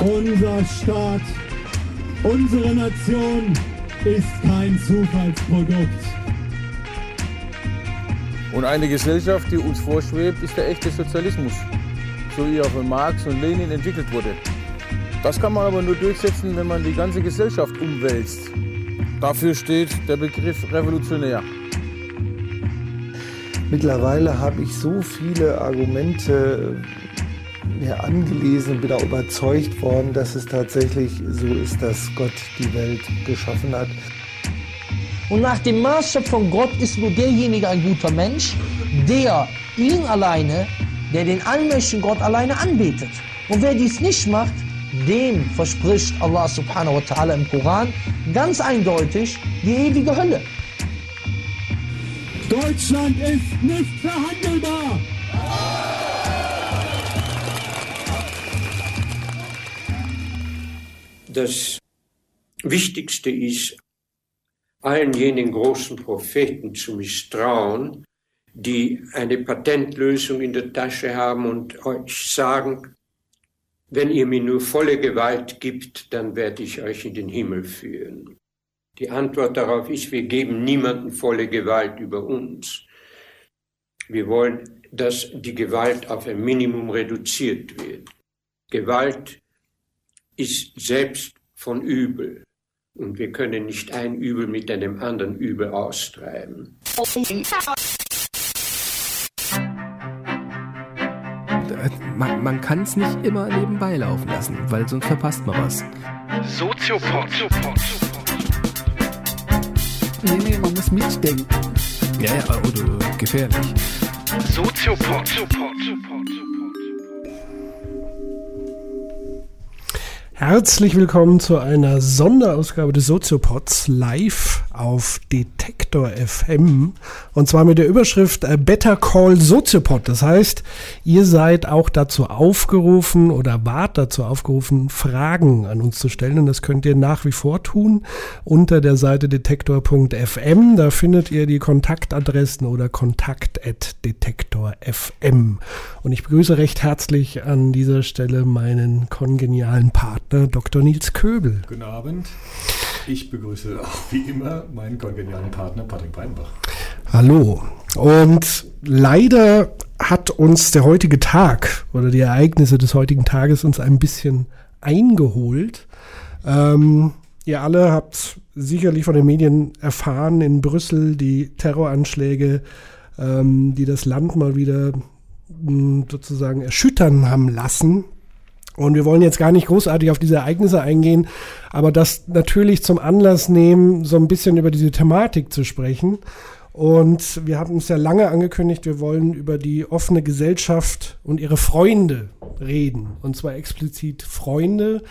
Unser Staat, unsere Nation ist kein Zufallsprodukt. Und eine Gesellschaft, die uns vorschwebt, ist der echte Sozialismus, so wie er von Marx und Lenin entwickelt wurde. Das kann man aber nur durchsetzen, wenn man die ganze Gesellschaft umwälzt. Dafür steht der Begriff revolutionär. Mittlerweile habe ich so viele Argumente mir angelesen und bin auch überzeugt worden, dass es tatsächlich so ist, dass Gott die Welt geschaffen hat. Und nach dem Maßstab von Gott ist nur derjenige ein guter Mensch, der ihn alleine, der den allmächtigen Gott alleine anbetet. Und wer dies nicht macht, dem verspricht Allah subhanahu wa ta'ala im Koran ganz eindeutig die ewige Hölle. Deutschland ist nicht verhandelbar. Das Wichtigste ist, allen jenen großen Propheten zu misstrauen, die eine Patentlösung in der Tasche haben und euch sagen, wenn ihr mir nur volle Gewalt gibt, dann werde ich euch in den Himmel führen. Die Antwort darauf ist, wir geben niemanden volle Gewalt über uns. Wir wollen, dass die Gewalt auf ein Minimum reduziert wird. Gewalt ist selbst von Übel. Und wir können nicht ein Übel mit einem anderen Übel austreiben. Man, man kann es nicht immer nebenbei laufen lassen, weil sonst verpasst man was. Soziopod. Nee, nee, man muss mitdenken. Ja, ja, oder gefährlich. Soziopod. Herzlich willkommen zu einer Sonderausgabe des Soziopods live auf Detektor FM und zwar mit der Überschrift äh, Better Call Soziopod. Das heißt, ihr seid auch dazu aufgerufen oder wart dazu aufgerufen, Fragen an uns zu stellen und das könnt ihr nach wie vor tun unter der Seite detektor.fm. Da findet ihr die Kontaktadressen oder kontakt@detektor.fm. Und ich begrüße recht herzlich an dieser Stelle meinen kongenialen Partner Dr. Nils Köbel. Guten Abend. Ich begrüße auch wie immer meinen kongenialen Partner Patrick Breinbach. Hallo. Und leider hat uns der heutige Tag oder die Ereignisse des heutigen Tages uns ein bisschen eingeholt. Ähm, ihr alle habt sicherlich von den Medien erfahren in Brüssel die Terroranschläge, ähm, die das Land mal wieder mh, sozusagen erschüttern haben lassen. Und wir wollen jetzt gar nicht großartig auf diese Ereignisse eingehen, aber das natürlich zum Anlass nehmen, so ein bisschen über diese Thematik zu sprechen. Und wir hatten es ja lange angekündigt, wir wollen über die offene Gesellschaft und ihre Freunde reden. Und zwar explizit Freunde,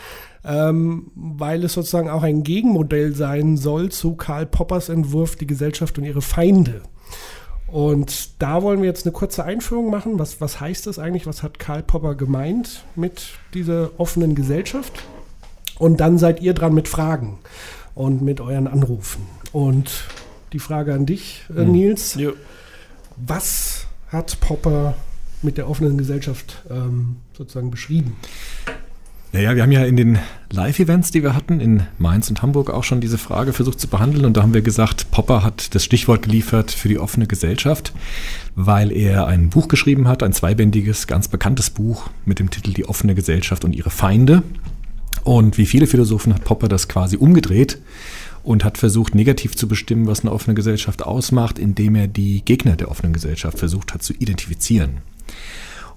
ähm, weil es sozusagen auch ein Gegenmodell sein soll zu Karl Poppers Entwurf Die Gesellschaft und ihre Feinde. Und da wollen wir jetzt eine kurze Einführung machen. Was, was heißt das eigentlich? Was hat Karl Popper gemeint mit dieser offenen Gesellschaft? Und dann seid ihr dran mit Fragen und mit euren Anrufen. Und die Frage an dich, äh, Hm. Nils. Jo. Was hat Popper mit der offenen Gesellschaft ähm, sozusagen beschrieben? Naja, wir haben ja in den Live-Events, die wir hatten, in Mainz und Hamburg auch schon diese Frage versucht zu behandeln. Und da haben wir gesagt, Popper hat das Stichwort geliefert für die offene Gesellschaft, weil er ein Buch geschrieben hat, ein zweibändiges, ganz bekanntes Buch mit dem Titel Die offene Gesellschaft und ihre Feinde. Und wie viele Philosophen hat Popper das quasi umgedreht und hat versucht, negativ zu bestimmen, was eine offene Gesellschaft ausmacht, indem er die Gegner der offenen Gesellschaft versucht hat zu identifizieren.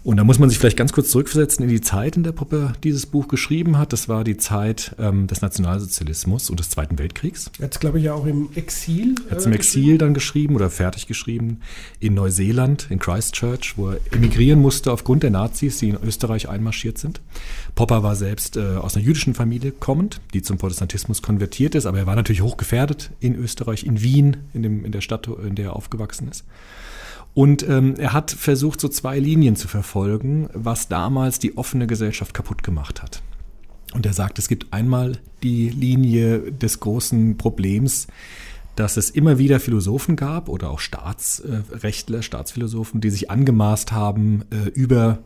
Und da muss man sich vielleicht ganz kurz zurückversetzen in die Zeit, in der Popper dieses Buch geschrieben hat. Das war die Zeit ähm, des Nationalsozialismus und des Zweiten Weltkriegs. Jetzt glaube ich ja auch im Exil. Er hat es im Exil dann geschrieben oder fertig geschrieben in Neuseeland, in Christchurch, wo er emigrieren musste aufgrund der Nazis, die in Österreich einmarschiert sind. Popper war selbst äh, aus einer jüdischen Familie kommend, die zum Protestantismus konvertiert ist, aber er war natürlich hochgefährdet in Österreich, in Wien, in, dem, in der Stadt, in der er aufgewachsen ist. Und ähm, er hat versucht, so zwei Linien zu verfolgen, was damals die offene Gesellschaft kaputt gemacht hat. Und er sagt, es gibt einmal die Linie des großen Problems, dass es immer wieder Philosophen gab oder auch Staatsrechtler, Staatsphilosophen, die sich angemaßt haben, äh, über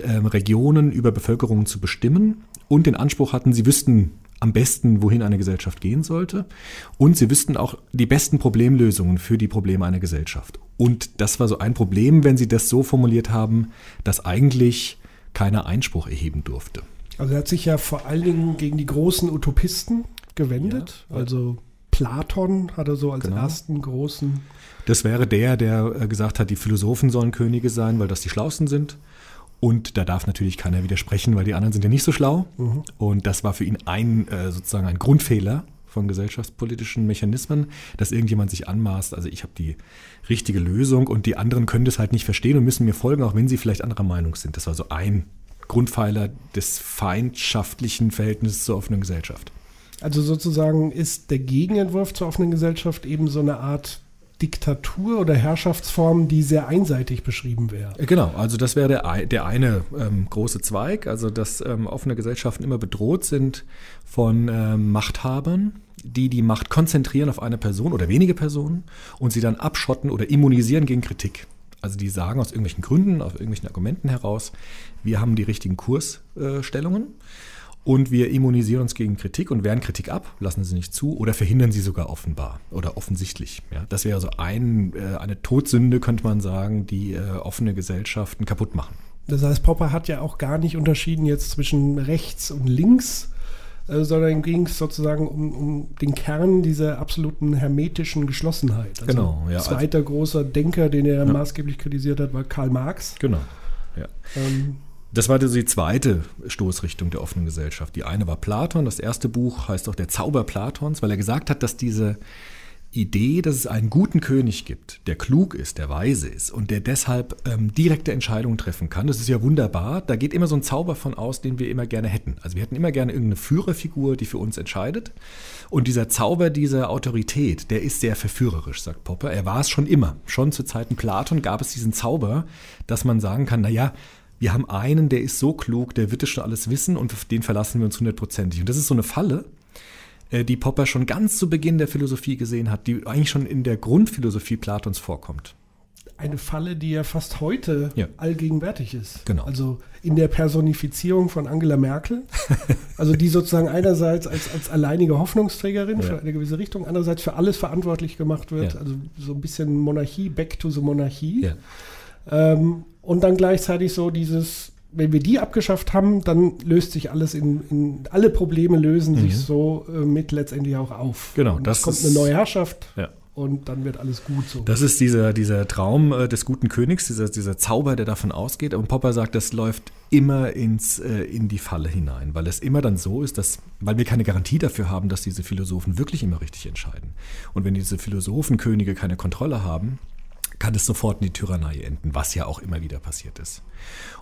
ähm, Regionen, über Bevölkerungen zu bestimmen und den Anspruch hatten, sie wüssten am besten, wohin eine Gesellschaft gehen sollte. Und sie wüssten auch die besten Problemlösungen für die Probleme einer Gesellschaft. Und das war so ein Problem, wenn sie das so formuliert haben, dass eigentlich keiner Einspruch erheben durfte. Also er hat sich ja vor allen Dingen gegen die großen Utopisten gewendet. Ja, also Platon hat er so als genau. ersten großen. Das wäre der, der äh, gesagt hat, die Philosophen sollen Könige sein, weil das die Schlausten sind. Und da darf natürlich keiner widersprechen, weil die anderen sind ja nicht so schlau. Mhm. Und das war für ihn ein äh, sozusagen ein Grundfehler von gesellschaftspolitischen Mechanismen, dass irgendjemand sich anmaßt, also ich habe die richtige Lösung und die anderen können das halt nicht verstehen und müssen mir folgen, auch wenn sie vielleicht anderer Meinung sind. Das war so ein Grundpfeiler des feindschaftlichen Verhältnisses zur offenen Gesellschaft. Also sozusagen ist der Gegenentwurf zur offenen Gesellschaft eben so eine Art Diktatur oder Herrschaftsform, die sehr einseitig beschrieben wäre. Äh, genau, also das wäre der, der eine ähm, große Zweig, also dass ähm, offene Gesellschaften immer bedroht sind von ähm, Machthabern, die die Macht konzentrieren auf eine Person oder wenige Personen und sie dann abschotten oder immunisieren gegen Kritik. Also die sagen aus irgendwelchen Gründen, aus irgendwelchen Argumenten heraus, wir haben die richtigen Kursstellungen. Äh, und wir immunisieren uns gegen Kritik und wehren Kritik ab, lassen sie nicht zu oder verhindern sie sogar offenbar oder offensichtlich. Ja, das wäre so ein, äh, eine Todsünde, könnte man sagen, die äh, offene Gesellschaften kaputt machen. Das heißt, Popper hat ja auch gar nicht unterschieden jetzt zwischen rechts und links, äh, sondern ging es sozusagen um, um, den Kern dieser absoluten hermetischen Geschlossenheit. Also genau, ja. Zweiter also, großer Denker, den er ja. maßgeblich kritisiert hat, war Karl Marx. Genau, ja. Ähm, das war die zweite Stoßrichtung der offenen Gesellschaft. Die eine war Platon. Das erste Buch heißt auch Der Zauber Platons, weil er gesagt hat, dass diese Idee, dass es einen guten König gibt, der klug ist, der weise ist und der deshalb ähm, direkte Entscheidungen treffen kann. Das ist ja wunderbar. Da geht immer so ein Zauber von aus, den wir immer gerne hätten. Also wir hätten immer gerne irgendeine Führerfigur, die für uns entscheidet. Und dieser Zauber dieser Autorität, der ist sehr verführerisch, sagt Popper. Er war es schon immer. Schon zu Zeiten Platon gab es diesen Zauber, dass man sagen kann, naja, wir haben einen, der ist so klug, der wird es schon alles wissen und auf den verlassen wir uns hundertprozentig. Und das ist so eine Falle, äh, die Popper schon ganz zu Beginn der Philosophie gesehen hat, die eigentlich schon in der Grundphilosophie Platons vorkommt. Eine Falle, die ja fast heute ja. allgegenwärtig ist. Genau. Also in der Personifizierung von Angela Merkel. also die sozusagen einerseits als, als alleinige Hoffnungsträgerin ja. für eine gewisse Richtung, andererseits für alles verantwortlich gemacht wird. Ja. Also so ein bisschen Monarchie, back to the Monarchie. Ähm, und dann gleichzeitig so dieses, wenn wir die abgeschafft haben, dann löst sich alles in, in alle Probleme lösen mhm. sich so äh, mit letztendlich auch auf. Genau, und das kommt ist, eine neue Herrschaft. Ja. Und dann wird alles gut so. Das ist dieser, dieser Traum äh, des guten Königs, dieser, dieser Zauber, der davon ausgeht. Und Popper sagt, das läuft immer ins, äh, in die Falle hinein, weil es immer dann so ist, dass, weil wir keine Garantie dafür haben, dass diese Philosophen wirklich immer richtig entscheiden. Und wenn diese Philosophenkönige keine Kontrolle haben, kann es sofort in die Tyrannei enden, was ja auch immer wieder passiert ist.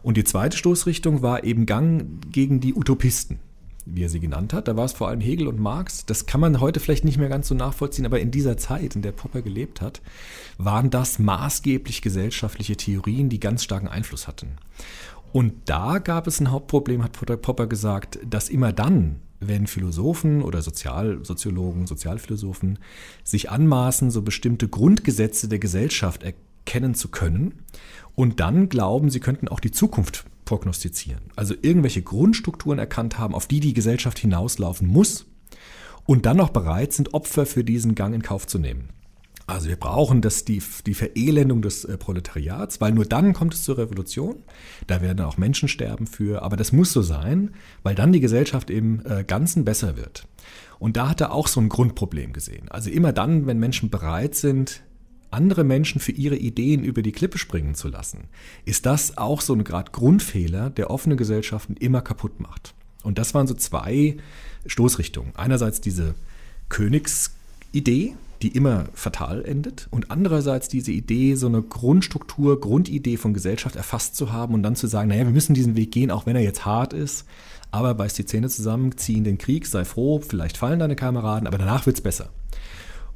Und die zweite Stoßrichtung war eben Gang gegen die Utopisten, wie er sie genannt hat. Da war es vor allem Hegel und Marx. Das kann man heute vielleicht nicht mehr ganz so nachvollziehen, aber in dieser Zeit, in der Popper gelebt hat, waren das maßgeblich gesellschaftliche Theorien, die ganz starken Einfluss hatten. Und da gab es ein Hauptproblem, hat Popper gesagt, dass immer dann, wenn Philosophen oder Sozialsoziologen, Sozialphilosophen sich anmaßen, so bestimmte Grundgesetze der Gesellschaft erkennen zu können und dann glauben, sie könnten auch die Zukunft prognostizieren. Also irgendwelche Grundstrukturen erkannt haben, auf die die Gesellschaft hinauslaufen muss und dann noch bereit sind, Opfer für diesen Gang in Kauf zu nehmen. Also wir brauchen das, die, die Verelendung des äh, Proletariats, weil nur dann kommt es zur Revolution. Da werden auch Menschen sterben für, aber das muss so sein, weil dann die Gesellschaft im äh, Ganzen besser wird. Und da hat er auch so ein Grundproblem gesehen. Also immer dann, wenn Menschen bereit sind, andere Menschen für ihre Ideen über die Klippe springen zu lassen, ist das auch so ein Grad Grundfehler, der offene Gesellschaften immer kaputt macht. Und das waren so zwei Stoßrichtungen. Einerseits diese Königsidee, die immer fatal endet. Und andererseits diese Idee, so eine Grundstruktur, Grundidee von Gesellschaft erfasst zu haben und dann zu sagen, naja, wir müssen diesen Weg gehen, auch wenn er jetzt hart ist, aber beiß die Zähne zusammen, zieh in den Krieg, sei froh, vielleicht fallen deine Kameraden, aber danach wird es besser.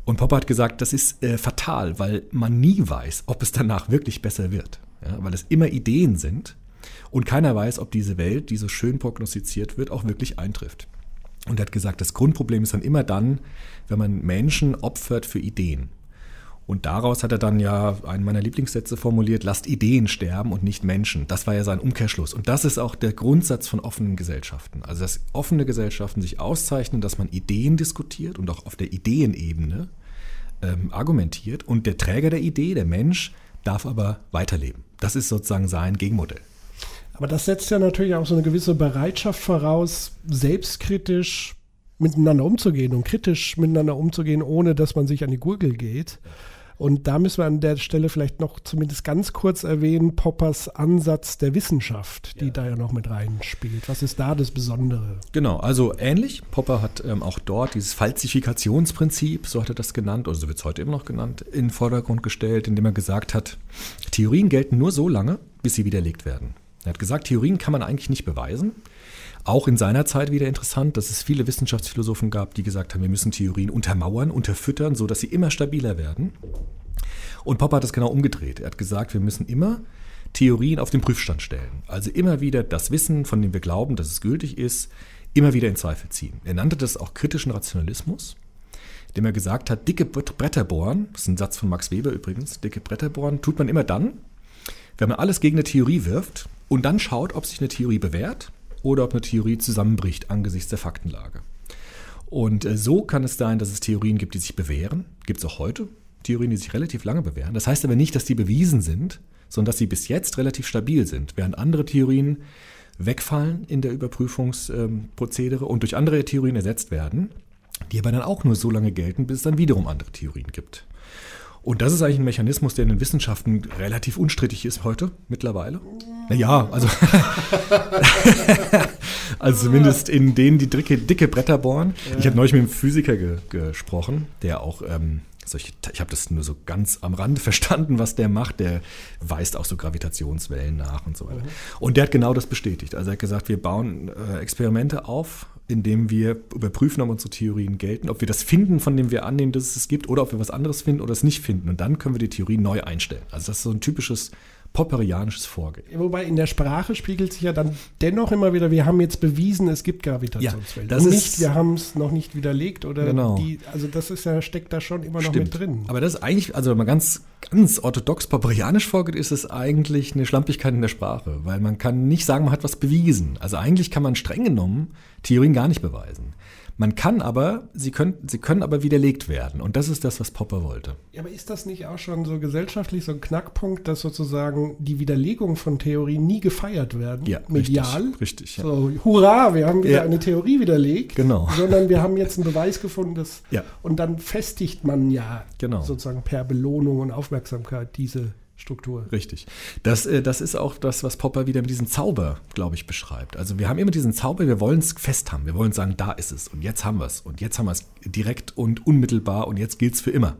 Und Popper hat gesagt, das ist äh, fatal, weil man nie weiß, ob es danach wirklich besser wird. Ja, weil es immer Ideen sind und keiner weiß, ob diese Welt, die so schön prognostiziert wird, auch wirklich eintrifft. Und er hat gesagt, das Grundproblem ist dann immer dann, wenn man Menschen opfert für Ideen. Und daraus hat er dann ja einen meiner Lieblingssätze formuliert, lasst Ideen sterben und nicht Menschen. Das war ja sein Umkehrschluss. Und das ist auch der Grundsatz von offenen Gesellschaften. Also dass offene Gesellschaften sich auszeichnen, dass man Ideen diskutiert und auch auf der Ideenebene ähm, argumentiert. Und der Träger der Idee, der Mensch, darf aber weiterleben. Das ist sozusagen sein Gegenmodell. Aber das setzt ja natürlich auch so eine gewisse Bereitschaft voraus, selbstkritisch miteinander umzugehen und kritisch miteinander umzugehen, ohne dass man sich an die Gurgel geht. Und da müssen wir an der Stelle vielleicht noch zumindest ganz kurz erwähnen, Poppers Ansatz der Wissenschaft, die ja. da ja noch mit reinspielt. Was ist da das Besondere? Genau, also ähnlich. Popper hat ähm, auch dort dieses Falsifikationsprinzip, so hat er das genannt, oder so wird es heute immer noch genannt, in den Vordergrund gestellt, indem er gesagt hat, Theorien gelten nur so lange, bis sie widerlegt werden. Er hat gesagt, Theorien kann man eigentlich nicht beweisen. Auch in seiner Zeit wieder interessant, dass es viele Wissenschaftsphilosophen gab, die gesagt haben, wir müssen Theorien untermauern, unterfüttern, sodass sie immer stabiler werden. Und Popper hat das genau umgedreht. Er hat gesagt, wir müssen immer Theorien auf den Prüfstand stellen. Also immer wieder das Wissen, von dem wir glauben, dass es gültig ist, immer wieder in Zweifel ziehen. Er nannte das auch kritischen Rationalismus, indem er gesagt hat, dicke Bretter bohren, das ist ein Satz von Max Weber übrigens, dicke Bretter bohren tut man immer dann, wenn man alles gegen eine Theorie wirft und dann schaut, ob sich eine Theorie bewährt oder ob eine Theorie zusammenbricht angesichts der Faktenlage. Und äh, so kann es sein, dass es Theorien gibt, die sich bewähren. Gibt es auch heute Theorien, die sich relativ lange bewähren. Das heißt aber nicht, dass die bewiesen sind, sondern dass sie bis jetzt relativ stabil sind, während andere Theorien wegfallen in der Überprüfungsprozedere ähm, und durch andere Theorien ersetzt werden, die aber dann auch nur so lange gelten, bis es dann wiederum andere Theorien gibt. Und das ist eigentlich ein Mechanismus, der in den Wissenschaften relativ unstrittig ist heute mittlerweile. Naja, also, also zumindest in denen, die dicke, dicke Bretter bohren. Ich habe neulich mit einem Physiker ge gesprochen, der auch ähm, solche, ich habe das nur so ganz am Rande verstanden, was der macht. Der weist auch so Gravitationswellen nach und so weiter. Mhm. Und der hat genau das bestätigt. Also er hat gesagt, wir bauen äh, Experimente auf, indem wir überprüfen, ob unsere Theorien gelten, ob wir das finden, von dem wir annehmen, dass es es gibt, oder ob wir was anderes finden oder es nicht finden. Und dann können wir die Theorie neu einstellen. Also das ist so ein typisches popperianisches Vorgehen. Wobei in der Sprache spiegelt sich ja dann dennoch immer wieder, wir haben jetzt bewiesen, es gibt Gravitationswellen. Ja, das nicht, ist, wir haben es noch nicht widerlegt oder genau. die, also das ist ja, steckt da schon immer Stimmt. noch mit drin. Aber das ist eigentlich, also wenn man ganz, ganz orthodox popperianisch vorgeht, ist es eigentlich eine Schlampigkeit in der Sprache, weil man kann nicht sagen, man hat was bewiesen. Also eigentlich kann man streng genommen Theorien gar nicht beweisen. Man kann aber, sie können, sie können aber widerlegt werden. Und das ist das, was Popper wollte. Ja, aber ist das nicht auch schon so gesellschaftlich so ein Knackpunkt, dass sozusagen die Widerlegung von Theorien nie gefeiert werden? Ja, medial. Richtig. richtig ja. So, hurra, wir haben wieder Ja. eine Theorie widerlegt. Genau. Sondern wir haben jetzt einen Beweis gefunden, dass. Ja. Und dann festigt man ja Genau. sozusagen per Belohnung und Aufmerksamkeit diese Struktur. Richtig. Das, äh, das ist auch das, was Popper wieder mit diesem Zauber, glaube ich, beschreibt. Also wir haben immer diesen Zauber, wir wollen es fest haben. Wir wollen sagen, da ist es und jetzt haben wir es und jetzt haben wir es direkt und unmittelbar und jetzt gilt es für immer.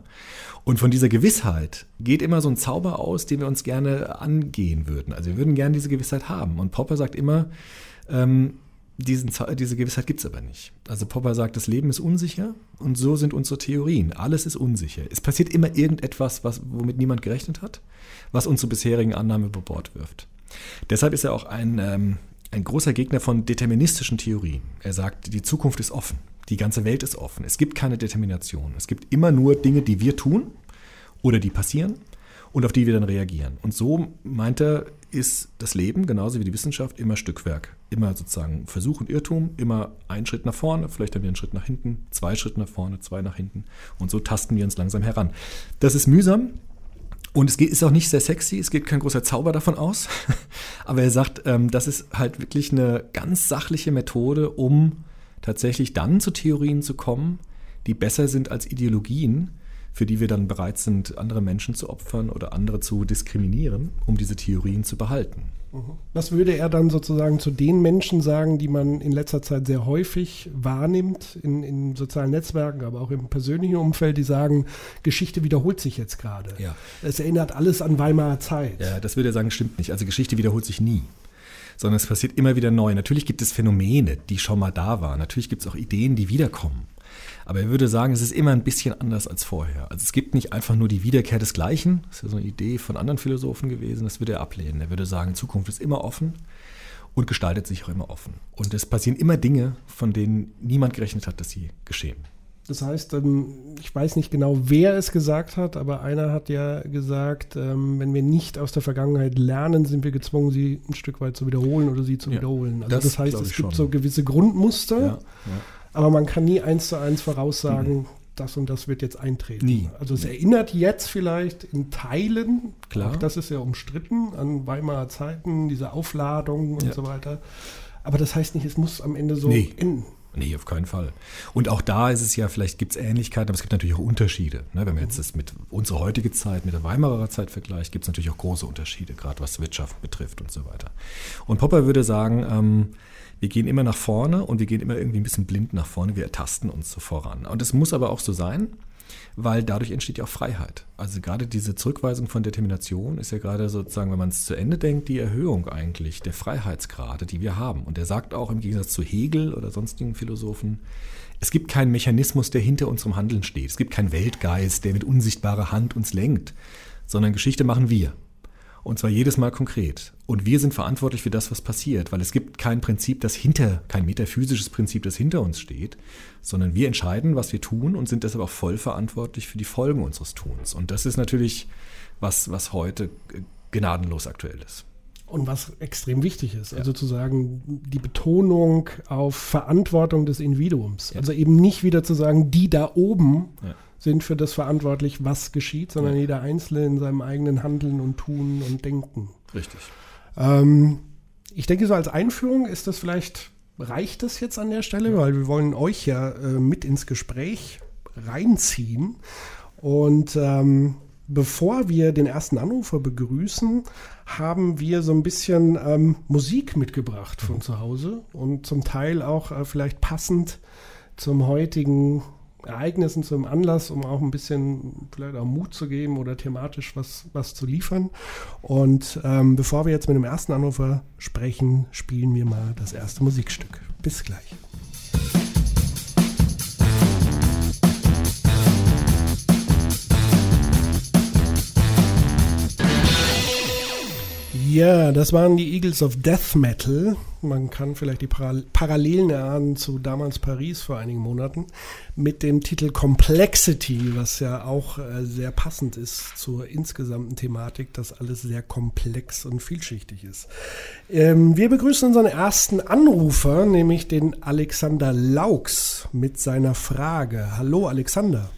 Und von dieser Gewissheit geht immer so ein Zauber aus, den wir uns gerne angehen würden. Also wir würden gerne diese Gewissheit haben. Und Popper sagt immer, ähm, diesen, diese Gewissheit gibt es aber nicht. Also Popper sagt, das Leben ist unsicher und so sind unsere Theorien. Alles ist unsicher. Es passiert immer irgendetwas, was, womit niemand gerechnet hat, was unsere bisherigen Annahmen über Bord wirft. Deshalb ist er auch ein, ähm, ein großer Gegner von deterministischen Theorien. Er sagt, die Zukunft ist offen. Die ganze Welt ist offen. Es gibt keine Determination. Es gibt immer nur Dinge, die wir tun oder die passieren und auf die wir dann reagieren. Und so meint er, ist das Leben, genauso wie die Wissenschaft, immer Stückwerk. Immer sozusagen Versuch und Irrtum, immer ein Schritt nach vorne, vielleicht haben wir einen Schritt nach hinten, zwei Schritte nach vorne, zwei nach hinten. Und so tasten wir uns langsam heran. Das ist mühsam, und es geht, ist auch nicht sehr sexy, es geht kein großer Zauber davon aus. Aber er sagt, ähm, das ist halt wirklich eine ganz sachliche Methode, um tatsächlich dann zu Theorien zu kommen, die besser sind als Ideologien, für die wir dann bereit sind, andere Menschen zu opfern oder andere zu diskriminieren, um diese Theorien zu behalten. Was würde er dann sozusagen zu den Menschen sagen, die man in letzter Zeit sehr häufig wahrnimmt, in, in sozialen Netzwerken, aber auch im persönlichen Umfeld, die sagen, Geschichte wiederholt sich jetzt gerade. Ja. Es erinnert alles an Weimarer Zeit. Ja, das würde er sagen, stimmt nicht. Also Geschichte wiederholt sich nie. Sondern es passiert immer wieder neu. Natürlich gibt es Phänomene, die schon mal da waren. Natürlich gibt es auch Ideen, die wiederkommen. Aber er würde sagen, es ist immer ein bisschen anders als vorher. Also es gibt nicht einfach nur die Wiederkehr des Gleichen. Das ist ja so eine Idee von anderen Philosophen gewesen. Das würde er ablehnen. Er würde sagen, Zukunft ist immer offen und gestaltet sich auch immer offen. Und es passieren immer Dinge, von denen niemand gerechnet hat, dass sie geschehen. Das heißt, ähm, ich weiß nicht genau, wer es gesagt hat, aber einer hat ja gesagt, ähm, wenn wir nicht aus der Vergangenheit lernen, sind wir gezwungen, sie ein Stück weit zu wiederholen oder sie zu Ja, wiederholen. Also das das, heißt, es gibt schon. so gewisse Grundmuster, Ja, ja. Aber man kann nie eins zu eins voraussagen, das und das wird jetzt eintreten. Nie. Also es erinnert jetzt vielleicht in Teilen, Klar. auch das ist ja umstritten, an Weimarer Zeiten, diese Aufladung und Ja. so weiter. Aber das heißt nicht, es muss am Ende so Nee. enden. Nee, auf keinen Fall. Und auch da ist es ja, vielleicht gibt es Ähnlichkeiten, aber es gibt natürlich auch Unterschiede. Ne? Wenn man jetzt das mit unserer heutigen Zeit, mit der Weimarer Zeit vergleicht, gibt es natürlich auch große Unterschiede, gerade was Wirtschaft betrifft und so weiter. Und Popper würde sagen, ähm, wir gehen immer nach vorne und wir gehen immer irgendwie ein bisschen blind nach vorne, wir ertasten uns so voran. Und es muss aber auch so sein, weil dadurch entsteht ja auch Freiheit. Also gerade diese Zurückweisung von Determination ist ja gerade sozusagen, wenn man es zu Ende denkt, die Erhöhung eigentlich der Freiheitsgrade, die wir haben. Und er sagt auch im Gegensatz zu Hegel oder sonstigen Philosophen, es gibt keinen Mechanismus, der hinter unserem Handeln steht. Es gibt keinen Weltgeist, der mit unsichtbarer Hand uns lenkt, sondern Geschichte machen wir. Und zwar jedes Mal konkret. Und wir sind verantwortlich für das, was passiert, weil es gibt kein Prinzip, das hinter, kein metaphysisches Prinzip, das hinter uns steht, sondern wir entscheiden, was wir tun und sind deshalb auch voll verantwortlich für die Folgen unseres Tuns. Und das ist natürlich was, was heute äh, gnadenlos aktuell ist. Und was extrem wichtig ist, also zu sagen, die Betonung auf Verantwortung des Individuums. Also eben nicht wieder zu sagen, die da oben Ja. Sind für das verantwortlich, was geschieht, sondern Ja. jeder Einzelne in seinem eigenen Handeln und Tun und Denken. Richtig. Ähm, ich denke, so als Einführung ist das vielleicht, reicht das jetzt an der Stelle, weil wir wollen euch ja äh, mit ins Gespräch reinziehen. Und ähm, bevor wir den ersten Anrufer begrüßen, haben wir so ein bisschen ähm, Musik mitgebracht von zu Hause und zum Teil auch äh, vielleicht passend zum heutigen Ereignissen, zum Anlass, um auch ein bisschen vielleicht auch Mut zu geben oder thematisch was, was zu liefern. Und ähm, bevor wir jetzt mit dem ersten Anrufer sprechen, spielen wir mal das erste Musikstück. Bis gleich. Ja, das waren die Eagles of Death Metal. Man kann vielleicht die Paral Parallelen erahnen zu damals Paris vor einigen Monaten mit dem Titel Complexity, was ja auch äh, sehr passend ist zur insgesamten Thematik, dass alles sehr komplex und vielschichtig ist. Ähm, wir begrüßen unseren ersten Anrufer, nämlich den Alexander Laux mit seiner Frage. Hallo Alexander.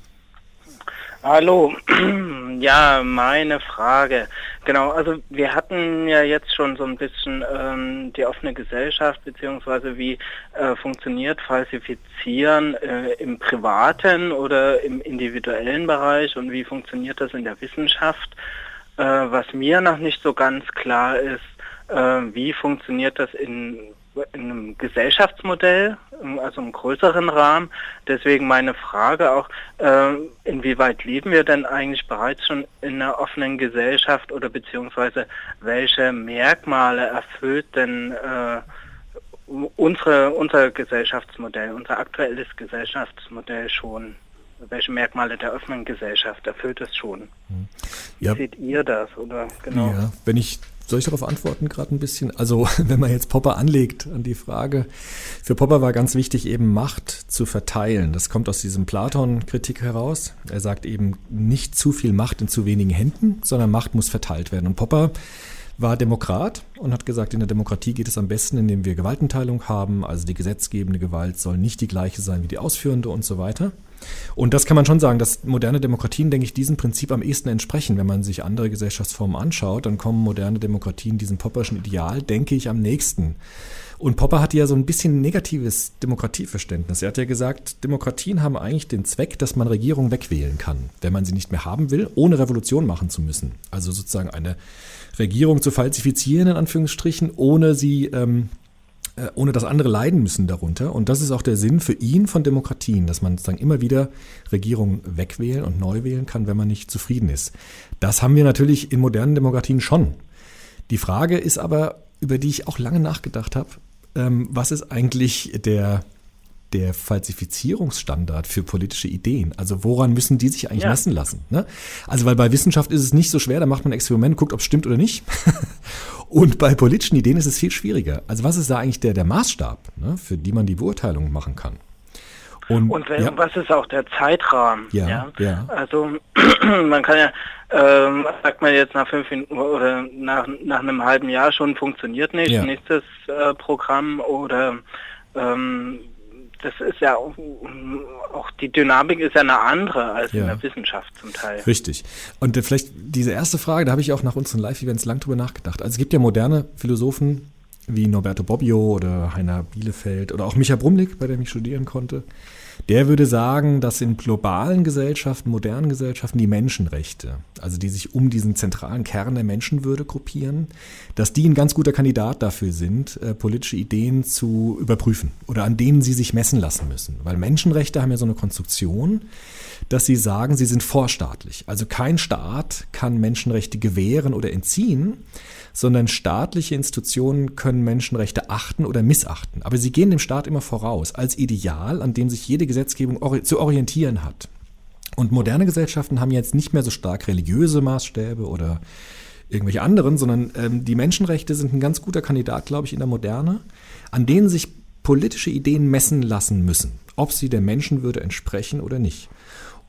Hallo, ja, meine Frage. Genau, also wir hatten ja jetzt schon so ein bisschen ähm, die offene Gesellschaft beziehungsweise wie äh, funktioniert Falsifizieren äh, im privaten oder im individuellen Bereich und wie funktioniert das in der Wissenschaft. Äh, was mir noch nicht so ganz klar ist, äh, wie funktioniert das in in einem Gesellschaftsmodell, also im größeren Rahmen. Deswegen meine Frage auch, äh, inwieweit leben wir denn eigentlich bereits schon in einer offenen Gesellschaft oder beziehungsweise welche Merkmale erfüllt denn äh, unsere, unser Gesellschaftsmodell, unser aktuelles Gesellschaftsmodell schon? Welche Merkmale der offenen Gesellschaft erfüllt es schon? Wie Ja. seht ihr das? Oder genau? Ja, wenn ich, soll ich darauf antworten gerade ein bisschen? Also, wenn man jetzt Popper anlegt an die Frage, für Popper war ganz wichtig, eben Macht zu verteilen. Das kommt aus diesem Platon-Kritik heraus. Er sagt eben nicht zu viel Macht in zu wenigen Händen, sondern Macht muss verteilt werden. Und Popper war Demokrat und hat gesagt, in der Demokratie geht es am besten, indem wir Gewaltenteilung haben. Also die gesetzgebende Gewalt soll nicht die gleiche sein wie die ausführende und so weiter. Und das kann man schon sagen, dass moderne Demokratien, denke ich, diesem Prinzip am ehesten entsprechen. Wenn man sich andere Gesellschaftsformen anschaut, dann kommen moderne Demokratien diesem Popperschen Ideal, denke ich, am nächsten. Und Popper hatte ja so ein bisschen negatives Demokratieverständnis. Er hat ja gesagt, Demokratien haben eigentlich den Zweck, dass man Regierungen wegwählen kann, wenn man sie nicht mehr haben will, ohne Revolution machen zu müssen. Also sozusagen eine Regierung zu falsifizieren, in Anführungsstrichen, ohne sie ähm, äh, ohne dass andere leiden müssen darunter. Und das ist auch der Sinn für ihn von Demokratien, dass man sozusagen immer wieder Regierungen wegwählen und neu wählen kann, wenn man nicht zufrieden ist. Das haben wir natürlich in modernen Demokratien schon. Die Frage ist aber, über die ich auch lange nachgedacht habe, ähm, was ist eigentlich der, der Falsifizierungsstandard für politische Ideen? Also woran müssen die sich eigentlich Ja. messen lassen? Ne? Also weil bei Wissenschaft ist es nicht so schwer, da macht man ein Experiment, guckt, ob es stimmt oder nicht. Und bei politischen Ideen ist es viel schwieriger. Also was ist da eigentlich der, der Maßstab, ne, für die man die Beurteilung machen kann? Und, und wenn, ja. was ist auch der Zeitrahmen? Ja, ja. Also man kann ja, ähm, sagt man jetzt nach fünf Minuten oder nach, nach einem halben Jahr schon funktioniert nicht, Ja. nächstes äh, Programm oder ähm, das ist ja auch, auch die Dynamik ist ja eine andere als in Ja. der Wissenschaft zum Teil. Richtig. Und äh, vielleicht diese erste Frage, da habe ich auch nach unseren Live-Events lang drüber nachgedacht. Also es gibt ja moderne Philosophen wie Norberto Bobbio oder Heiner Bielefeld oder auch Micha Brumlik, bei dem ich studieren konnte. Der würde sagen, dass in globalen Gesellschaften, modernen Gesellschaften die Menschenrechte, also die sich um diesen zentralen Kern der Menschenwürde gruppieren, dass die ein ganz guter Kandidat dafür sind, äh, politische Ideen zu überprüfen oder an denen sie sich messen lassen müssen. Weil Menschenrechte haben ja so eine Konstruktion, dass sie sagen, sie sind vorstaatlich. Also kein Staat kann Menschenrechte gewähren oder entziehen, sondern staatliche Institutionen können Menschenrechte achten oder missachten. Aber sie gehen dem Staat immer voraus, als Ideal, an dem sich jede Gesetzgebung ori zu orientieren hat. Und moderne Gesellschaften haben jetzt nicht mehr so stark religiöse Maßstäbe oder irgendwelche anderen, sondern ähm, die Menschenrechte sind ein ganz guter Kandidat, glaube ich, in der Moderne, an denen sich politische Ideen messen lassen müssen, ob sie der Menschenwürde entsprechen oder nicht.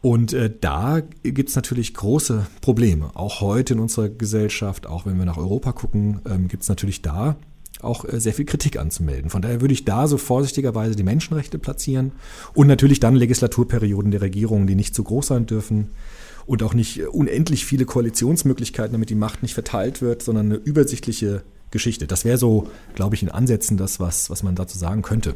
Und äh, da gibt es natürlich große Probleme. Auch heute in unserer Gesellschaft, auch wenn wir nach Europa gucken, ähm, gibt es natürlich da auch äh, sehr viel Kritik anzumelden. Von daher würde ich da so vorsichtigerweise die Menschenrechte platzieren und natürlich dann Legislaturperioden der Regierungen, die nicht zu groß sein dürfen und auch nicht unendlich viele Koalitionsmöglichkeiten, damit die Macht nicht verteilt wird, sondern eine übersichtliche Geschichte. Das wäre so, glaube ich, in Ansätzen das, was, was man dazu sagen könnte.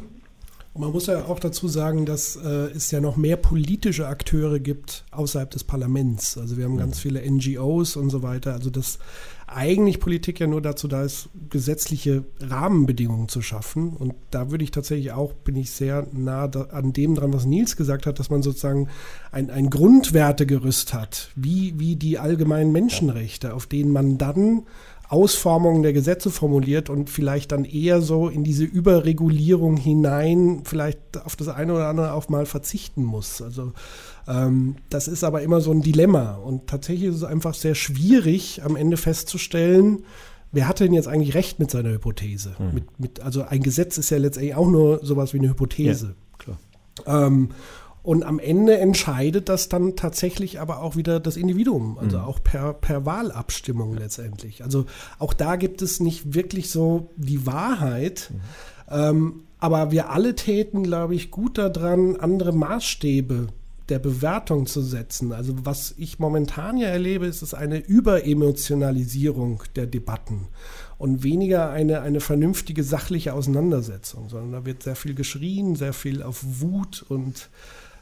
Und man muss ja auch dazu sagen, dass äh, es ja noch mehr politische Akteure gibt außerhalb des Parlaments. Also wir haben ganz viele NGOs und so weiter. Also dass eigentlich Politik ja nur dazu da ist, gesetzliche Rahmenbedingungen zu schaffen. Und da würde ich tatsächlich auch, bin ich sehr nah da, an dem dran, was Nils gesagt hat, dass man sozusagen ein, ein Grundwertegerüst hat, wie, wie die allgemeinen Menschenrechte, auf denen man dann Ausformungen der Gesetze formuliert und vielleicht dann eher so in diese Überregulierung hinein vielleicht auf das eine oder andere auch mal verzichten muss. Also ähm, das ist aber immer so ein Dilemma und tatsächlich ist es einfach sehr schwierig am Ende festzustellen, wer hat denn jetzt eigentlich recht mit seiner Hypothese? Mhm. Mit, mit, also ein Gesetz ist ja letztendlich auch nur sowas wie eine Hypothese. klar. Ähm, und am Ende entscheidet das dann tatsächlich aber auch wieder das Individuum, also Mhm. auch per, per Wahlabstimmung letztendlich. Also auch da gibt es nicht wirklich so die Wahrheit. Ähm, aber wir alle täten, glaube ich, gut daran, andere Maßstäbe der Bewertung zu setzen. Also was ich momentan ja erlebe, ist es eine Überemotionalisierung der Debatten und weniger eine, eine vernünftige sachliche Auseinandersetzung, sondern da wird sehr viel geschrien, sehr viel auf Wut und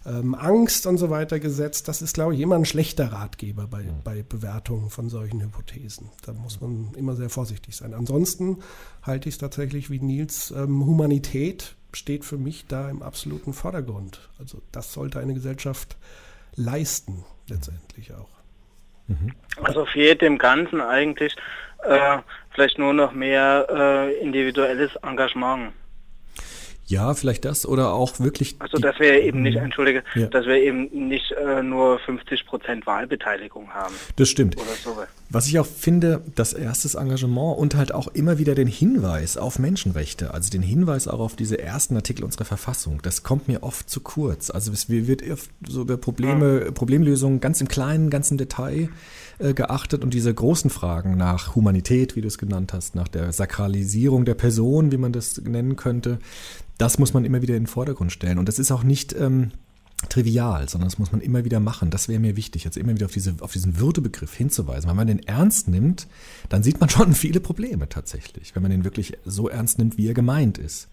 ähm, Angst und so weiter gesetzt. Das ist, glaube ich, immer ein schlechter Ratgeber bei, bei Bewertungen von solchen Hypothesen. Da muss man immer sehr vorsichtig sein. Ansonsten halte ich es tatsächlich wie Nils, ähm, Humanität steht für mich da im absoluten Vordergrund. Also das sollte eine Gesellschaft leisten, letztendlich auch. Also fehlt dem Ganzen eigentlich äh, vielleicht nur noch mehr äh, individuelles Engagement. Ja, vielleicht das oder auch wirklich. Also dass wir eben nicht, Mhm. entschuldige, Ja. dass wir eben nicht äh, nur 50 Prozent Wahlbeteiligung haben. Das stimmt. So. Was ich auch finde, das erstes Engagement und halt auch immer wieder den Hinweis auf Menschenrechte, also den Hinweis auch auf diese ersten Artikel unserer Verfassung, das kommt mir oft zu kurz. Also es wird oft so über Probleme, Problemlösungen ganz im kleinen, ganz im Detail äh, geachtet und diese großen Fragen nach Humanität, wie du es genannt hast, nach der Sakralisierung der Person, wie man das nennen könnte, das muss man immer wieder in den Vordergrund stellen. Und das ist auch nicht ähm, trivial, sondern das muss man immer wieder machen. Das wäre mir wichtig, also immer wieder auf, diese, auf diesen Würdebegriff hinzuweisen. Wenn man den ernst nimmt, dann sieht man schon viele Probleme tatsächlich, wenn man den wirklich so ernst nimmt, wie er gemeint ist.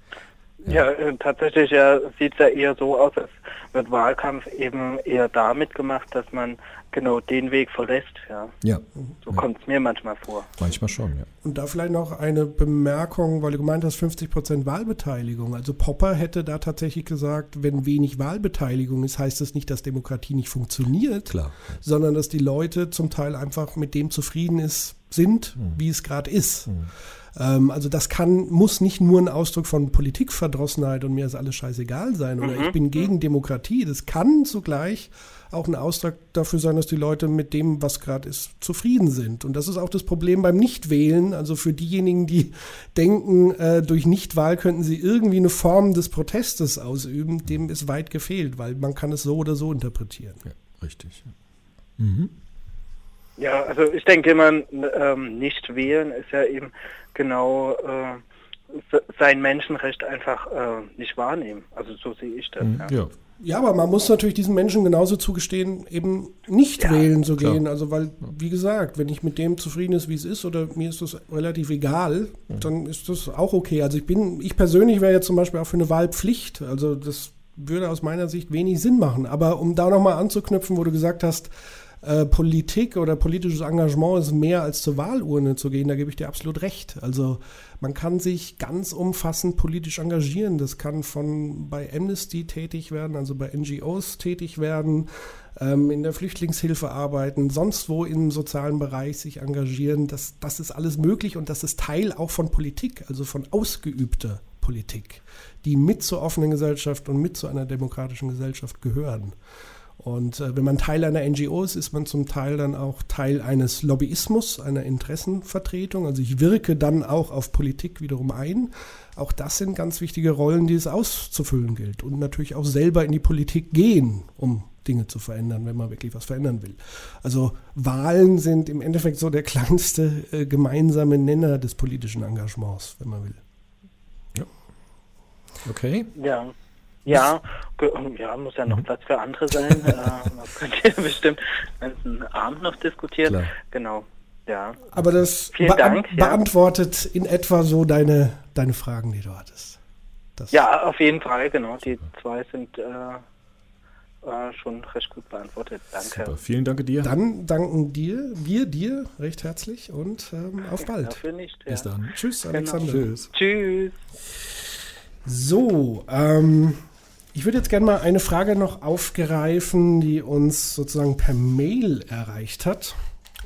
Ja, äh, tatsächlich ja, sieht es ja eher so aus, als wird Wahlkampf eben eher damit gemacht, dass man genau den Weg verlässt. Ja, Ja, so kommt es mir manchmal vor. manchmal schon, ja. Und da vielleicht noch eine Bemerkung, weil du gemeint hast, 50 Prozent Wahlbeteiligung. Also Popper hätte da tatsächlich gesagt, wenn wenig Wahlbeteiligung ist, heißt das nicht, dass Demokratie nicht funktioniert, Klar. sondern dass die Leute zum Teil einfach mit dem zufrieden ist, sind, wie es gerade ist. Ähm, also das kann, muss nicht nur ein Ausdruck von Politikverdrossenheit und mir ist alles scheißegal sein oder Mhm. ich bin gegen Demokratie. Das kann zugleich auch ein Ausdruck dafür sein, dass die Leute mit dem, was gerade ist, zufrieden sind. Und das ist auch das Problem beim Nichtwählen. Also für diejenigen, die denken, äh, durch Nichtwahl könnten sie irgendwie eine Form des Protestes ausüben, dem ist weit gefehlt, weil man kann es so oder so interpretieren. Ja, richtig. Ja, also ich denke immer, ähm, nicht wählen ist ja eben genau äh, se- sein Menschenrecht einfach äh, nicht wahrnehmen. Also so sehe ich das. Ja. Ja. Ja, aber man muss natürlich diesen Menschen genauso zugestehen, eben nicht Ja, wählen zu klar. gehen. Also weil, wie gesagt, wenn ich mit dem zufrieden ist, wie es ist, oder mir ist das relativ egal, dann ist das auch okay. Also ich bin, ich persönlich wäre jetzt zum Beispiel auch für eine Wahlpflicht. Also das würde aus meiner Sicht wenig Sinn machen. Aber um da nochmal anzuknüpfen, wo du gesagt hast, äh, Politik oder politisches Engagement ist mehr als zur Wahlurne zu gehen, da gebe ich dir absolut recht. Also man kann sich ganz umfassend politisch engagieren. Das kann von bei Amnesty tätig werden, also bei NGOs tätig werden, ähm, in der Flüchtlingshilfe arbeiten, sonst wo im sozialen Bereich sich engagieren. Das, das ist alles möglich und das ist Teil auch von Politik, also von ausgeübter Politik, die mit zur offenen Gesellschaft und mit zu einer demokratischen Gesellschaft gehören. Und äh, wenn man Teil einer NGO ist, ist man zum Teil dann auch Teil eines Lobbyismus, einer Interessenvertretung. Also ich wirke dann auch auf Politik wiederum ein. Auch das sind ganz wichtige Rollen, die es auszufüllen gilt. Und natürlich auch selber in die Politik gehen, um Dinge zu verändern, wenn man wirklich was verändern will. Also Wahlen sind im Endeffekt so der kleinste äh, gemeinsame Nenner des politischen Engagements, wenn man will. Okay. Ja. Ja, ja, muss ja noch Platz für andere sein. äh, man könnte ja bestimmt einen ganzen Abend noch diskutieren. Klar. Genau. Ja. Aber das bea- Dank, ja. beantwortet in etwa so deine, deine Fragen, die du hattest. Das Ja, auf jeden Fall, genau. Die zwei sind äh, äh, schon recht gut beantwortet. Danke. Super. Vielen Dank dir. Dann danken dir, wir dir recht herzlich und ähm, auf bald. Dafür nicht. Ja. Bis dann. Tschüss, Genau. Alexander. Tschüss. Tschüss. So, ähm, ich würde jetzt gerne mal eine Frage noch aufgreifen, die uns sozusagen per Mail erreicht hat.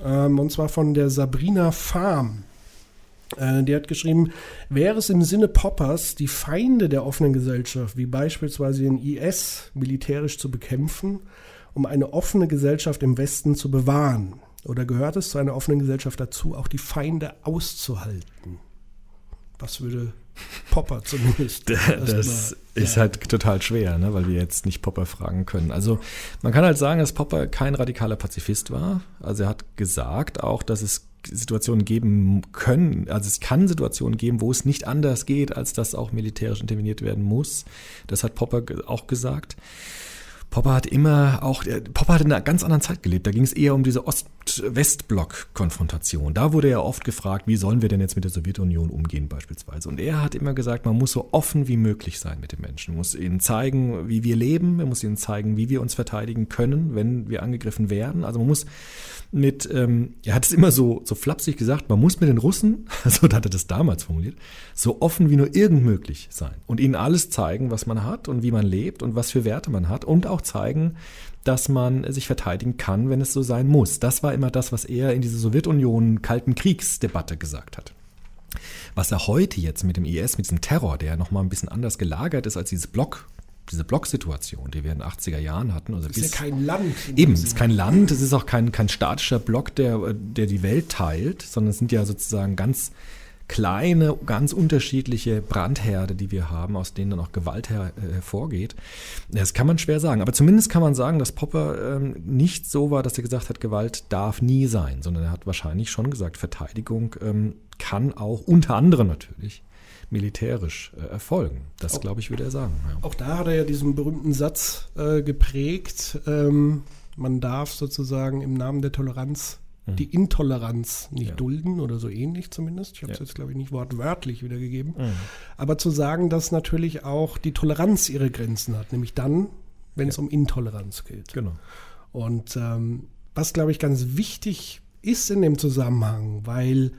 Ähm, und zwar von der Sabrina Farm. Äh, die hat geschrieben, wäre es im Sinne Poppers, die Feinde der offenen Gesellschaft, wie beispielsweise den IS, militärisch zu bekämpfen, um eine offene Gesellschaft im Westen zu bewahren? Oder gehört es zu einer offenen Gesellschaft dazu, auch die Feinde auszuhalten? Was würde Popper zumindest? Das ist halt total schwer, ne, weil wir jetzt nicht Popper fragen können. Also man kann halt sagen, dass Popper kein radikaler Pazifist war. Also er hat gesagt auch, dass es Situationen geben können, also es kann Situationen geben, wo es nicht anders geht, als dass auch militärisch interveniert werden muss. Das hat Popper auch gesagt. Popper hat immer auch, äh, Popper hat in einer ganz anderen Zeit gelebt. Da ging es eher um diese Ost-West-Block-Konfrontation. Da wurde er oft gefragt, wie sollen wir denn jetzt mit der Sowjetunion umgehen beispielsweise. Und er hat immer gesagt, man muss so offen wie möglich sein mit den Menschen. Man muss ihnen zeigen, wie wir leben. Man muss ihnen zeigen, wie wir uns verteidigen können, wenn wir angegriffen werden. Also man muss mit, ähm, er hat es immer so, so flapsig gesagt, man muss mit den Russen, so hat er das damals formuliert, so offen wie nur irgend möglich sein und ihnen alles zeigen, was man hat und wie man lebt und was für Werte man hat und auch zeigen, dass man sich verteidigen kann, wenn es so sein muss. Das war immer das, was er in diese Sowjetunion-Kalten Kriegsdebatte gesagt hat. Was er heute jetzt mit dem IS, mit diesem Terror, der nochmal ein bisschen anders gelagert ist als dieses Block, diese Blocksituation, die wir in den 80er Jahren hatten. Also ist ja kein Land. Eben, es ist kein Land, es ist auch kein, kein statischer Block, der, der die Welt teilt, sondern es sind ja sozusagen ganz kleine, ganz unterschiedliche Brandherde, die wir haben, aus denen dann auch Gewalt her, äh, hervorgeht. Das kann man schwer sagen, aber zumindest kann man sagen, dass Popper ähm, nicht so war, dass er gesagt hat, Gewalt darf nie sein, sondern er hat wahrscheinlich schon gesagt, Verteidigung ähm, kann auch unter anderem natürlich militärisch äh, erfolgen. Das, glaube ich, würde er sagen. Ja. Auch da hat er ja diesen berühmten Satz äh, geprägt, ähm, man darf sozusagen im Namen der Toleranz die Intoleranz nicht Ja. dulden oder so ähnlich zumindest. Ich habe es Ja. jetzt, glaube ich, nicht wortwörtlich wiedergegeben. Mhm. Aber zu sagen, dass natürlich auch die Toleranz ihre Grenzen hat, nämlich dann, wenn es um Intoleranz geht. Genau. Und ähm, was, glaube ich, ganz wichtig ist in dem Zusammenhang, weil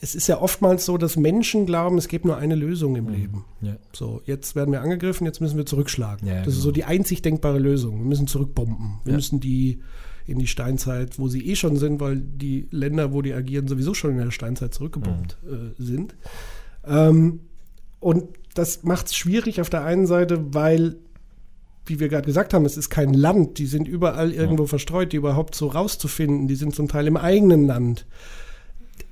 es ist ja oftmals so, dass Menschen glauben, es gibt nur eine Lösung im Leben. Ja. So, jetzt werden wir angegriffen, jetzt müssen wir zurückschlagen. Ja, das ist genau. so die einzig denkbare Lösung. Wir müssen zurückbomben. Wir Ja. müssen die in die Steinzeit, wo sie eh schon sind, weil die Länder, wo die agieren, sowieso schon in der Steinzeit zurückgebombt mhm. äh, sind. Ähm, und das macht es schwierig auf der einen Seite, weil, wie wir gerade gesagt haben, es ist kein Land, die sind überall irgendwo ja. verstreut, die überhaupt so rauszufinden, die sind zum Teil im eigenen Land.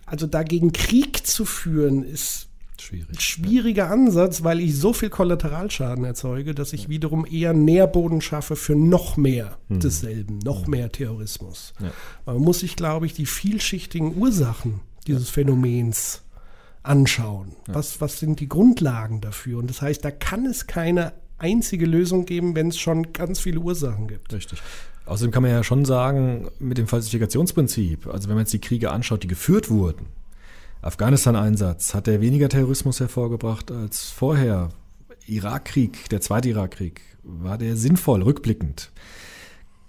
Also dagegen Krieg zu führen, ist Schwierig. Schwieriger Ansatz, weil ich so viel Kollateralschaden erzeuge, dass ich wiederum eher Nährboden schaffe für noch mehr mhm. desselben, noch mhm. mehr Terrorismus. Ja. Man muss sich, glaube ich, die vielschichtigen Ursachen dieses ja. Phänomens anschauen. Ja. Was, was sind die Grundlagen dafür? Und das heißt, da kann es keine einzige Lösung geben, wenn es schon ganz viele Ursachen gibt. Richtig. Außerdem kann man ja schon sagen, mit dem Falsifikationsprinzip, also wenn man jetzt die Kriege anschaut, die geführt wurden, Afghanistan-Einsatz hat er weniger Terrorismus hervorgebracht als vorher. Irakkrieg, der zweite Irakkrieg, war der sinnvoll, rückblickend.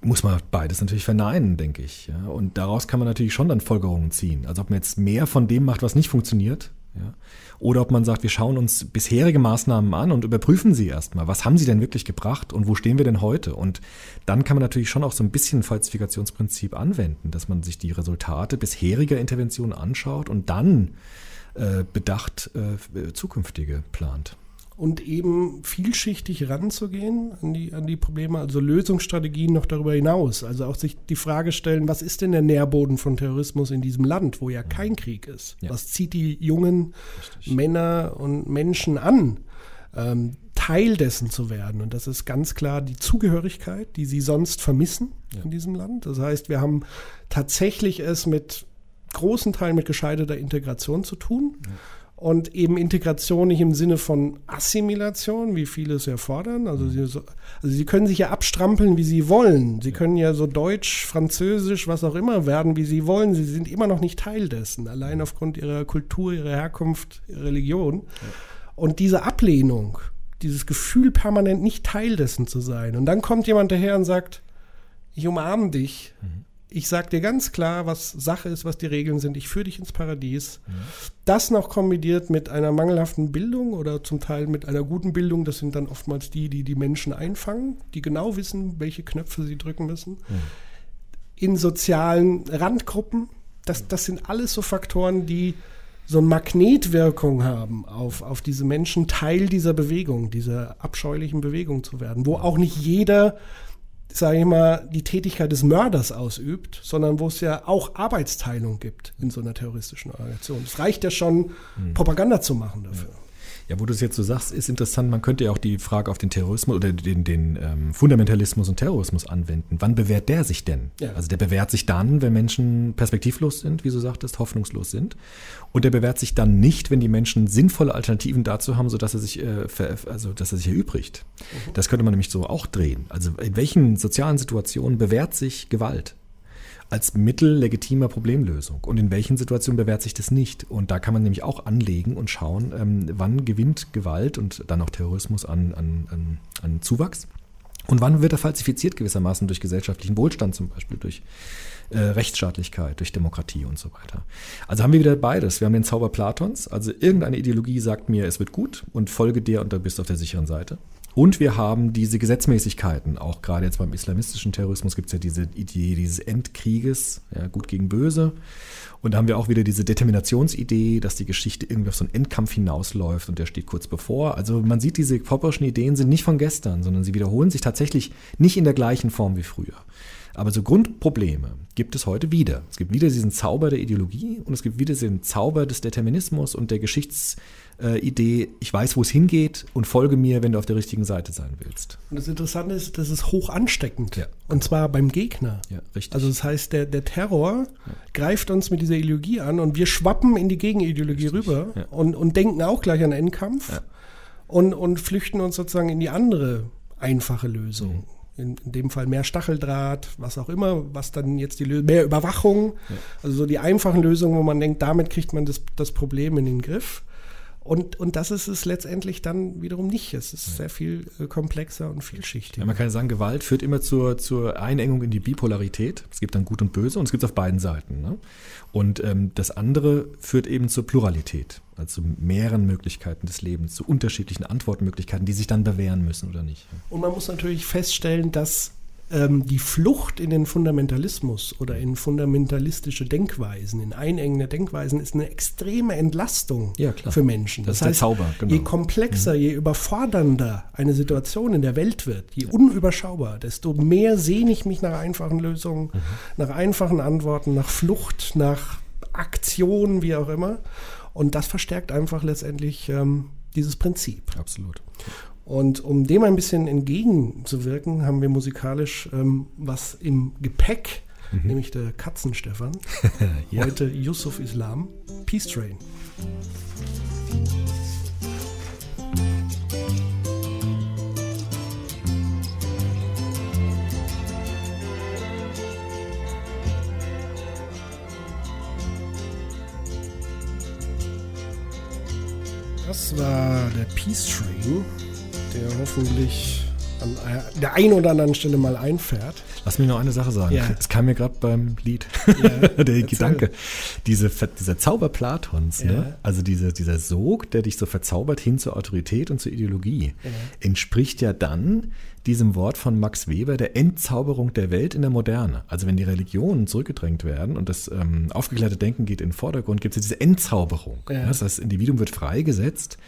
Muss man beides natürlich verneinen, denke ich. Und daraus kann man natürlich schon dann Folgerungen ziehen. Also ob man jetzt mehr von dem macht, was nicht funktioniert, ja? Oder ob man sagt, wir schauen uns bisherige Maßnahmen an und überprüfen sie erstmal. Was haben sie denn wirklich gebracht und wo stehen wir denn heute? Und dann kann man natürlich schon auch so ein bisschen Falsifikationsprinzip anwenden, dass man sich die Resultate bisheriger Interventionen anschaut und dann äh, bedacht äh, zukünftige plant und eben vielschichtig ranzugehen an die, an die Probleme, also Lösungsstrategien noch darüber hinaus. Also auch sich die Frage stellen, was ist denn der Nährboden von Terrorismus in diesem Land, wo ja kein Krieg ist? Ja. Was zieht die jungen Richtig. Männer und Menschen an? Ähm, Teil dessen zu werden. Und das ist ganz klar die Zugehörigkeit, die sie sonst vermissen ja. in diesem Land. Das heißt, wir haben tatsächlich es mit großen Teilen mit gescheiterter Integration zu tun. Ja und eben Integration nicht im Sinne von Assimilation, wie viele es ja fordern. Also sie, also sie können sich ja abstrampeln, wie sie wollen. Sie können ja so Deutsch, Französisch, was auch immer werden, wie sie wollen. Sie sind immer noch nicht Teil dessen, allein aufgrund ihrer Kultur, ihrer Herkunft, ihrer Religion. Und diese Ablehnung, dieses Gefühl, permanent nicht Teil dessen zu sein. Und dann kommt jemand daher und sagt, ich umarme dich. Mhm ich sage dir ganz klar, was Sache ist, was die Regeln sind. Ich führe dich ins Paradies. Mhm. Das noch kombiniert mit einer mangelhaften Bildung oder zum Teil mit einer guten Bildung, das sind dann oftmals die, die die Menschen einfangen, die genau wissen, welche Knöpfe sie drücken müssen. Mhm. In sozialen Randgruppen, das, das sind alles so Faktoren, die so eine Magnetwirkung haben auf, auf diese Menschen, Teil dieser Bewegung, dieser abscheulichen Bewegung zu werden, wo auch nicht jeder sage ich mal, die Tätigkeit des Mörders ausübt, sondern wo es ja auch Arbeitsteilung gibt in so einer terroristischen Organisation. Es reicht ja schon, hm. Propaganda zu machen dafür. Ja, wo du es jetzt so sagst, ist interessant. Man könnte ja auch die Frage auf den Terrorismus oder den, den ähm, Fundamentalismus und Terrorismus anwenden. Wann bewährt der sich denn? Ja. Also der bewährt sich dann, wenn Menschen perspektivlos sind, wie du sagtest, hoffnungslos sind. Und der bewährt sich dann nicht, wenn die Menschen sinnvolle Alternativen dazu haben, sodass er sich, äh, also dass er sich erübrigt. Mhm. Das könnte man nämlich so auch drehen. Also in welchen sozialen Situationen bewährt sich Gewalt? Als Mittel legitimer Problemlösung. Und in welchen Situationen bewährt sich das nicht? Und da kann man nämlich auch anlegen und schauen, ähm, wann gewinnt Gewalt und dann auch Terrorismus an, an, an, an Zuwachs. Und wann wird er falsifiziert gewissermaßen durch gesellschaftlichen Wohlstand zum Beispiel, durch äh, Rechtsstaatlichkeit, durch Demokratie und so weiter. Also haben wir wieder beides. Wir haben den Zauber Platons, also irgendeine Ideologie sagt mir, es wird gut und folge der und da bist du auf der sicheren Seite. Und wir haben diese Gesetzmäßigkeiten. Auch gerade jetzt beim islamistischen Terrorismus gibt es ja diese Idee dieses Endkrieges, ja, gut gegen böse. Und da haben wir auch wieder diese Determinationsidee, dass die Geschichte irgendwie auf so einen Endkampf hinausläuft und der steht kurz bevor. Also man sieht, diese popperschen Ideen sind nicht von gestern, sondern sie wiederholen sich tatsächlich nicht in der gleichen Form wie früher. Aber so Grundprobleme gibt es heute wieder. Es gibt wieder diesen Zauber der Ideologie und es gibt wieder diesen Zauber des Determinismus und der Geschichtsidee, ich weiß, wo es hingeht und folge mir, wenn du auf der richtigen Seite sein willst. Und das Interessante ist, das ist hoch ansteckend. Ja. Und zwar beim Gegner. Ja, richtig. Also das heißt, der, der Terror ja. greift uns mit dieser Ideologie an und wir schwappen in die Gegenideologie richtig. rüber ja. und, und denken auch gleich an Endkampf und, und flüchten uns sozusagen in die andere einfache Lösung. Mhm in, in, dem Fall mehr Stacheldraht, was auch immer, was dann jetzt die Lösung, mehr Überwachung, ja. also so die einfachen Lösungen, wo man denkt, damit kriegt man das, das Problem in den Griff. Und, und das ist es letztendlich dann wiederum nicht. Es ist ja. sehr viel äh, komplexer und vielschichtiger. Ja, man kann sagen, Gewalt führt immer zur, zur Einengung in die Bipolarität. Es gibt dann Gut und Böse und es gibt es auf beiden Seiten. Ne? Und ähm, das andere führt eben zur Pluralität, also zu mehreren Möglichkeiten des Lebens, zu unterschiedlichen Antwortmöglichkeiten, die sich dann bewähren müssen oder nicht. Und man muss natürlich feststellen, dass ähm, die Flucht in den Fundamentalismus oder in fundamentalistische Denkweisen, in einengende Denkweisen, ist eine extreme Entlastung Ja, für Menschen. Das ist der Zauber, genau. Je komplexer, je überfordernder eine Situation in der Welt wird, je unüberschaubar, desto mehr sehne ich mich nach einfachen Lösungen, nach einfachen Antworten, nach Flucht, nach Aktion, wie auch immer. Und das verstärkt einfach letztendlich ähm, dieses Prinzip. Absolut. Und um dem ein bisschen entgegenzuwirken, haben wir musikalisch ähm, was im Gepäck, nämlich der Katzenstefan. Ja. Heute Yusuf Islam, Peace Train. Das war der Peace Train, der hoffentlich an der einen oder anderen Stelle mal einfährt. Lass mich noch eine Sache sagen. Ja. Es kam mir gerade beim Lied Ja, der. Gedanke. Diese, dieser Zauber Platons, Ja. ne? also diese, dieser Sog, der dich so verzaubert hin zur Autorität und zur Ideologie, entspricht ja dann diesem Wort von Max Weber der Entzauberung der Welt in der Moderne. Also wenn die Religionen zurückgedrängt werden und das ähm, aufgeklärte Denken geht in den Vordergrund, gibt es ja diese Entzauberung. Ja. Das heißt, das Individuum wird freigesetzt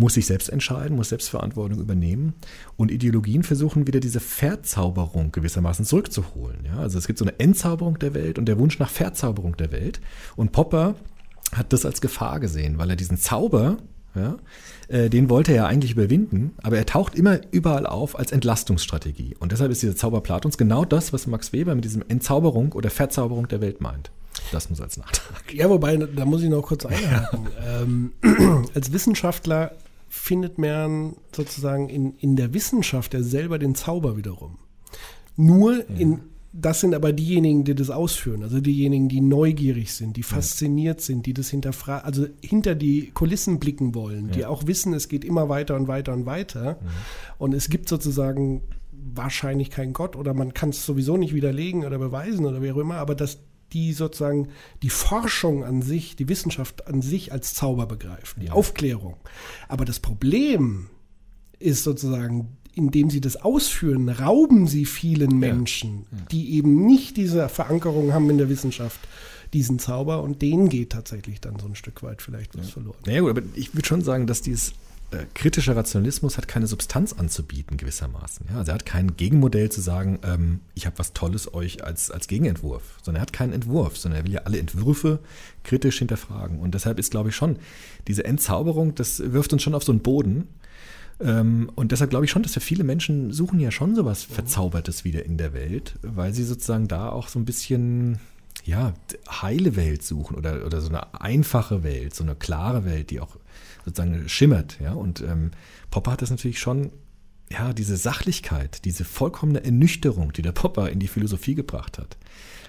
muss sich selbst entscheiden, muss Selbstverantwortung übernehmen. Und Ideologien versuchen wieder diese Verzauberung gewissermaßen zurückzuholen. Ja? Also es gibt so eine Entzauberung der Welt und der Wunsch nach Verzauberung der Welt. Und Popper hat das als Gefahr gesehen, weil er diesen Zauber, ja, äh, den wollte er ja eigentlich überwinden, aber er taucht immer überall auf als Entlastungsstrategie. Und deshalb ist dieser Zauber Platons genau das, was Max Weber mit diesem Entzauberung oder Verzauberung der Welt meint. Das muss als Nachtrag. Ja, wobei, da muss ich noch kurz einhaken. Ähm, als Wissenschaftler findet man sozusagen in, in der Wissenschaft ja selber den Zauber wiederum. Nur in, das sind aber diejenigen, die das ausführen, also diejenigen, die neugierig sind, die fasziniert sind, die das hinterfragen, also hinter die Kulissen blicken wollen, die Ja. auch wissen, es geht immer weiter und weiter und weiter. Und es gibt sozusagen wahrscheinlich keinen Gott oder man kann es sowieso nicht widerlegen oder beweisen oder wie auch immer, aber dass die sozusagen die Forschung an sich, die Wissenschaft an sich als Zauber begreifen, die Aufklärung. Aber das Problem ist sozusagen, indem sie das ausführen, rauben sie vielen Menschen, die eben nicht diese Verankerung haben in der Wissenschaft, diesen Zauber. Und denen geht tatsächlich dann so ein Stück weit vielleicht was verloren. Naja gut, aber ich würde schon sagen, dass dieses äh, kritische Rationalismus hat keine Substanz anzubieten gewissermaßen. Ja? Also er hat kein Gegenmodell zu sagen, ähm, ich habe was Tolles euch als, als Gegenentwurf, sondern er hat keinen Entwurf, sondern er will ja alle Entwürfe kritisch hinterfragen. Und deshalb ist, glaube ich, schon diese Entzauberung, das wirft uns schon auf so einen Boden. Ähm, und deshalb glaube ich schon, dass wir viele Menschen suchen ja schon sowas Verzaubertes wieder in der Welt, weil sie sozusagen da auch so ein bisschen ja, heile Welt suchen oder, oder so eine einfache Welt, so eine klare Welt, die auch sozusagen schimmert. Ja? Und ähm, Popper hat das natürlich schon, ja, diese Sachlichkeit, diese vollkommene Ernüchterung, die der Popper in die Philosophie gebracht hat,